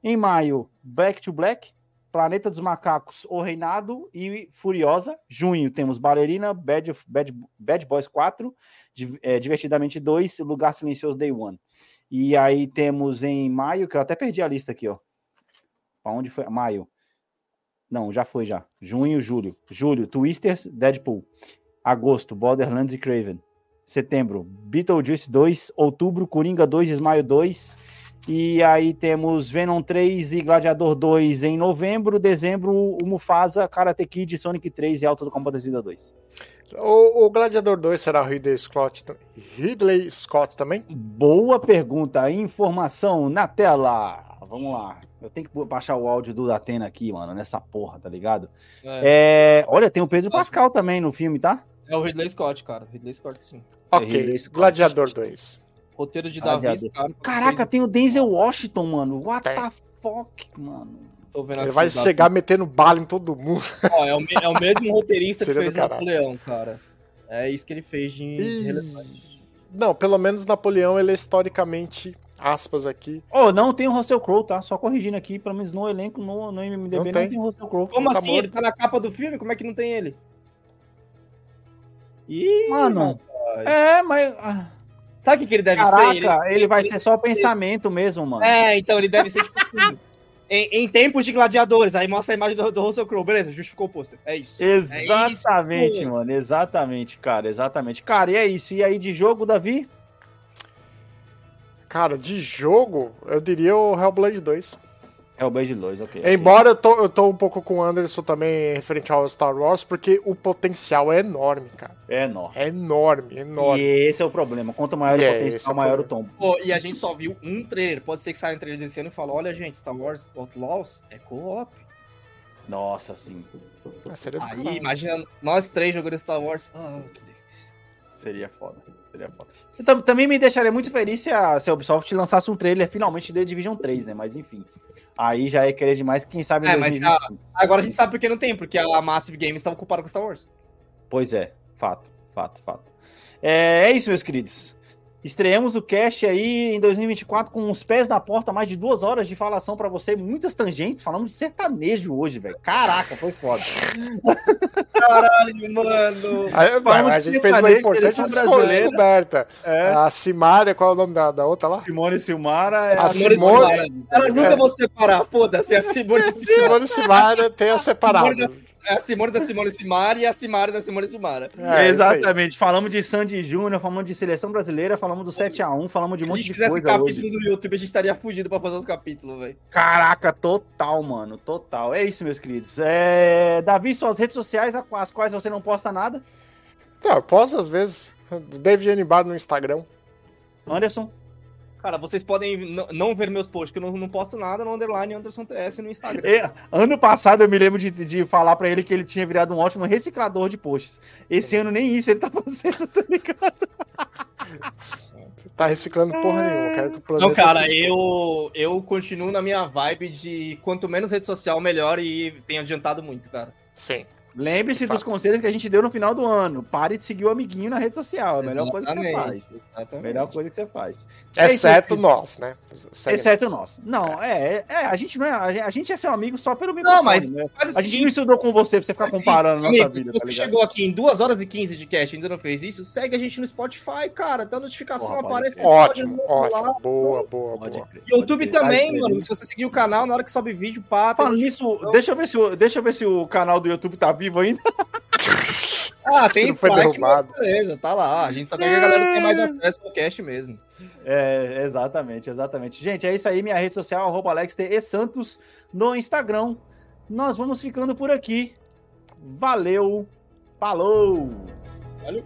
Em maio, Back to Black, Planeta dos Macacos, O Reinado e Furiosa. Junho temos Ballerina, Bad, Bad, Bad Boys 4, Di- é, Divertidamente 2, Lugar Silencioso Day One. E aí temos em maio, que eu até perdi a lista aqui, ó. Pra onde foi? Maio. Não, já foi já. Junho, julho. Julho, Twisters, Deadpool. Agosto, Borderlands e Craven. Setembro, Beetlejuice 2. Outubro, Coringa 2, Smile 2. E aí temos Venom 3 e Gladiador 2 em novembro. Dezembro, o Mufasa, Karate Kid, Sonic 3 e Alto do Combatecida 2. O, o Gladiador 2 será o Ridley Scott, Ridley Scott também? Boa pergunta. Informação na tela. Vamos lá. Eu tenho que baixar o áudio do Datena aqui, mano, nessa porra, tá ligado? É, É, olha, tem o Pedro Pascal também no filme, tá? é o Ridley Scott, cara. Ridley Scott, sim. Ok, Ridley Scott. Gladiador 2. Roteiro de. Davi, cara. Caraca, tem o Denzel Washington, mano. What Tem. the fuck, mano. Tô vendo Ele vai chegar metendo bala em todo mundo. Ó, é, o, é o mesmo roteirista que fez. Napoleão, cara. É isso que ele fez de, relevante. Não, pelo menos Napoleão ele é historicamente, aspas aqui. Oh, não tem o Russell Crowe, tá? Só corrigindo aqui, pelo menos no elenco, no, no MDB Não não tem. tem, o Russell Crowe. Como Tá assim? morto. Ele tá na capa do filme? Como é que não tem ele? Ih, Mano, rapaz. é, mas... Sabe o que, que ele deve Caraca, ser? ele, vai ser só pensamento mesmo, mano. É, então ele deve ser tipo assim. em, em tempos de gladiadores, aí mostra a imagem do, do Russell Crowe, beleza, justificou o pôster. É isso. Exatamente, É isso. mano. Exatamente, cara. Exatamente. Cara, e é isso. E aí de jogo, Davi? Cara, de jogo, eu diria o Hellblade 2. Hellblade 2, ok. ok. Embora eu tô, eu tô um pouco com o Anderson também referente ao Star Wars, porque o potencial é enorme, cara. É enorme. É enorme, E enorme. esse é o problema. Quanto maior E o é, potencial, é o maior o tombo. Pô, e a gente só viu um trailer. Pode ser que saia um trailer desse ano e fala: olha, gente, Star Wars Outlaws é co-op. Nossa, sim. Ah, seria Aí, caralho. imagina nós três jogando Star Wars. Ah, que delícia. Seria foda. Seria foda. Você tam- também me deixaria muito feliz se a, se a Ubisoft lançasse um trailer finalmente de The Division 3, né? Mas enfim. Aí já é querer demais, quem sabe É, mas 2025. Agora a gente sabe por que não tem, porque a Massive Games estava ocupada com Star Wars. Pois é, fato, fato, fato. É, é isso, meus queridos. Estreamos o cast aí em 2024 com os pés na porta, mais de duas horas de falação pra você, muitas tangentes, falamos de sertanejo hoje, velho. Caraca, foi foda. Caralho, mano. Aí, a gente fez uma importante descoberta. É. A Simária, qual é o nome da, da outra lá? Simone Silmara é A Simone. Elas nunca vão se separar, foda-se. É a Simone Simara. Simone Simária tem a separada. É a Simone da Simone Simara e a Simara da Simone Simara. É. Exatamente. Falamos de Sandy Júnior, falamos de seleção brasileira, falamos do 7x1, falamos de um Se a monte gente de fizesse coisa capítulo hoje. no YouTube, a gente estaria fugido pra fazer os capítulos, velho. Caraca, total, mano, total. É isso, meus queridos. É... Davi, suas redes sociais, as quais você não posta nada. Não, eu posso às vezes. David Anibar no Instagram. Anderson. Cara, vocês podem não ver meus posts, que eu não, não posto nada no underline Anderson TS no Instagram. É, ano passado eu me lembro de, de falar pra ele que ele tinha virado um ótimo reciclador de posts. Esse ano nem isso ele tá fazendo, tá ligado? Tá reciclando porra nenhuma. Quero que o planeta Não, cara, eu, eu continuo na minha vibe de quanto menos rede social, melhor e tem adiantado muito, cara. Sim. Lembre-se dos conselhos que a gente deu no final do ano. Pare de seguir o amiguinho na rede social. É a melhor coisa que você faz. Exatamente, exatamente. Melhor coisa que você faz. É Exceto aí. nós, né? Segue Exceto nós. nosso. Não, é, é, a gente não é. a gente- A é seu amigo só pelo Não, microfone, mas né? o A gente não estudou com você pra você ficar comparando a nossa amigo, vida, se tá você ligado? chegou aqui em 2 horas e 15 de cast e ainda não fez isso, segue a gente no Spotify, cara. Dá notificação, Porra, aparece. crer. Ótimo, novo lá. ótimo. Boa, boa, Pode boa. crer, YouTube pode crer. também, Vai mano. Se você seguir o canal, na hora que sobe vídeo, pá, Falando nisso, deixa eu, ver se o, deixa eu ver se o canal do YouTube tá vivo ainda. Ah, tem não foi derrubado. beleza, tá lá. A gente só quer que a galera tenha mais acesso ao cast mesmo. É, exatamente, exatamente. Gente, é isso aí. Minha rede social, arroba Alex T. E Santos no Instagram. Nós vamos ficando por aqui. Valeu. Falou. Valeu.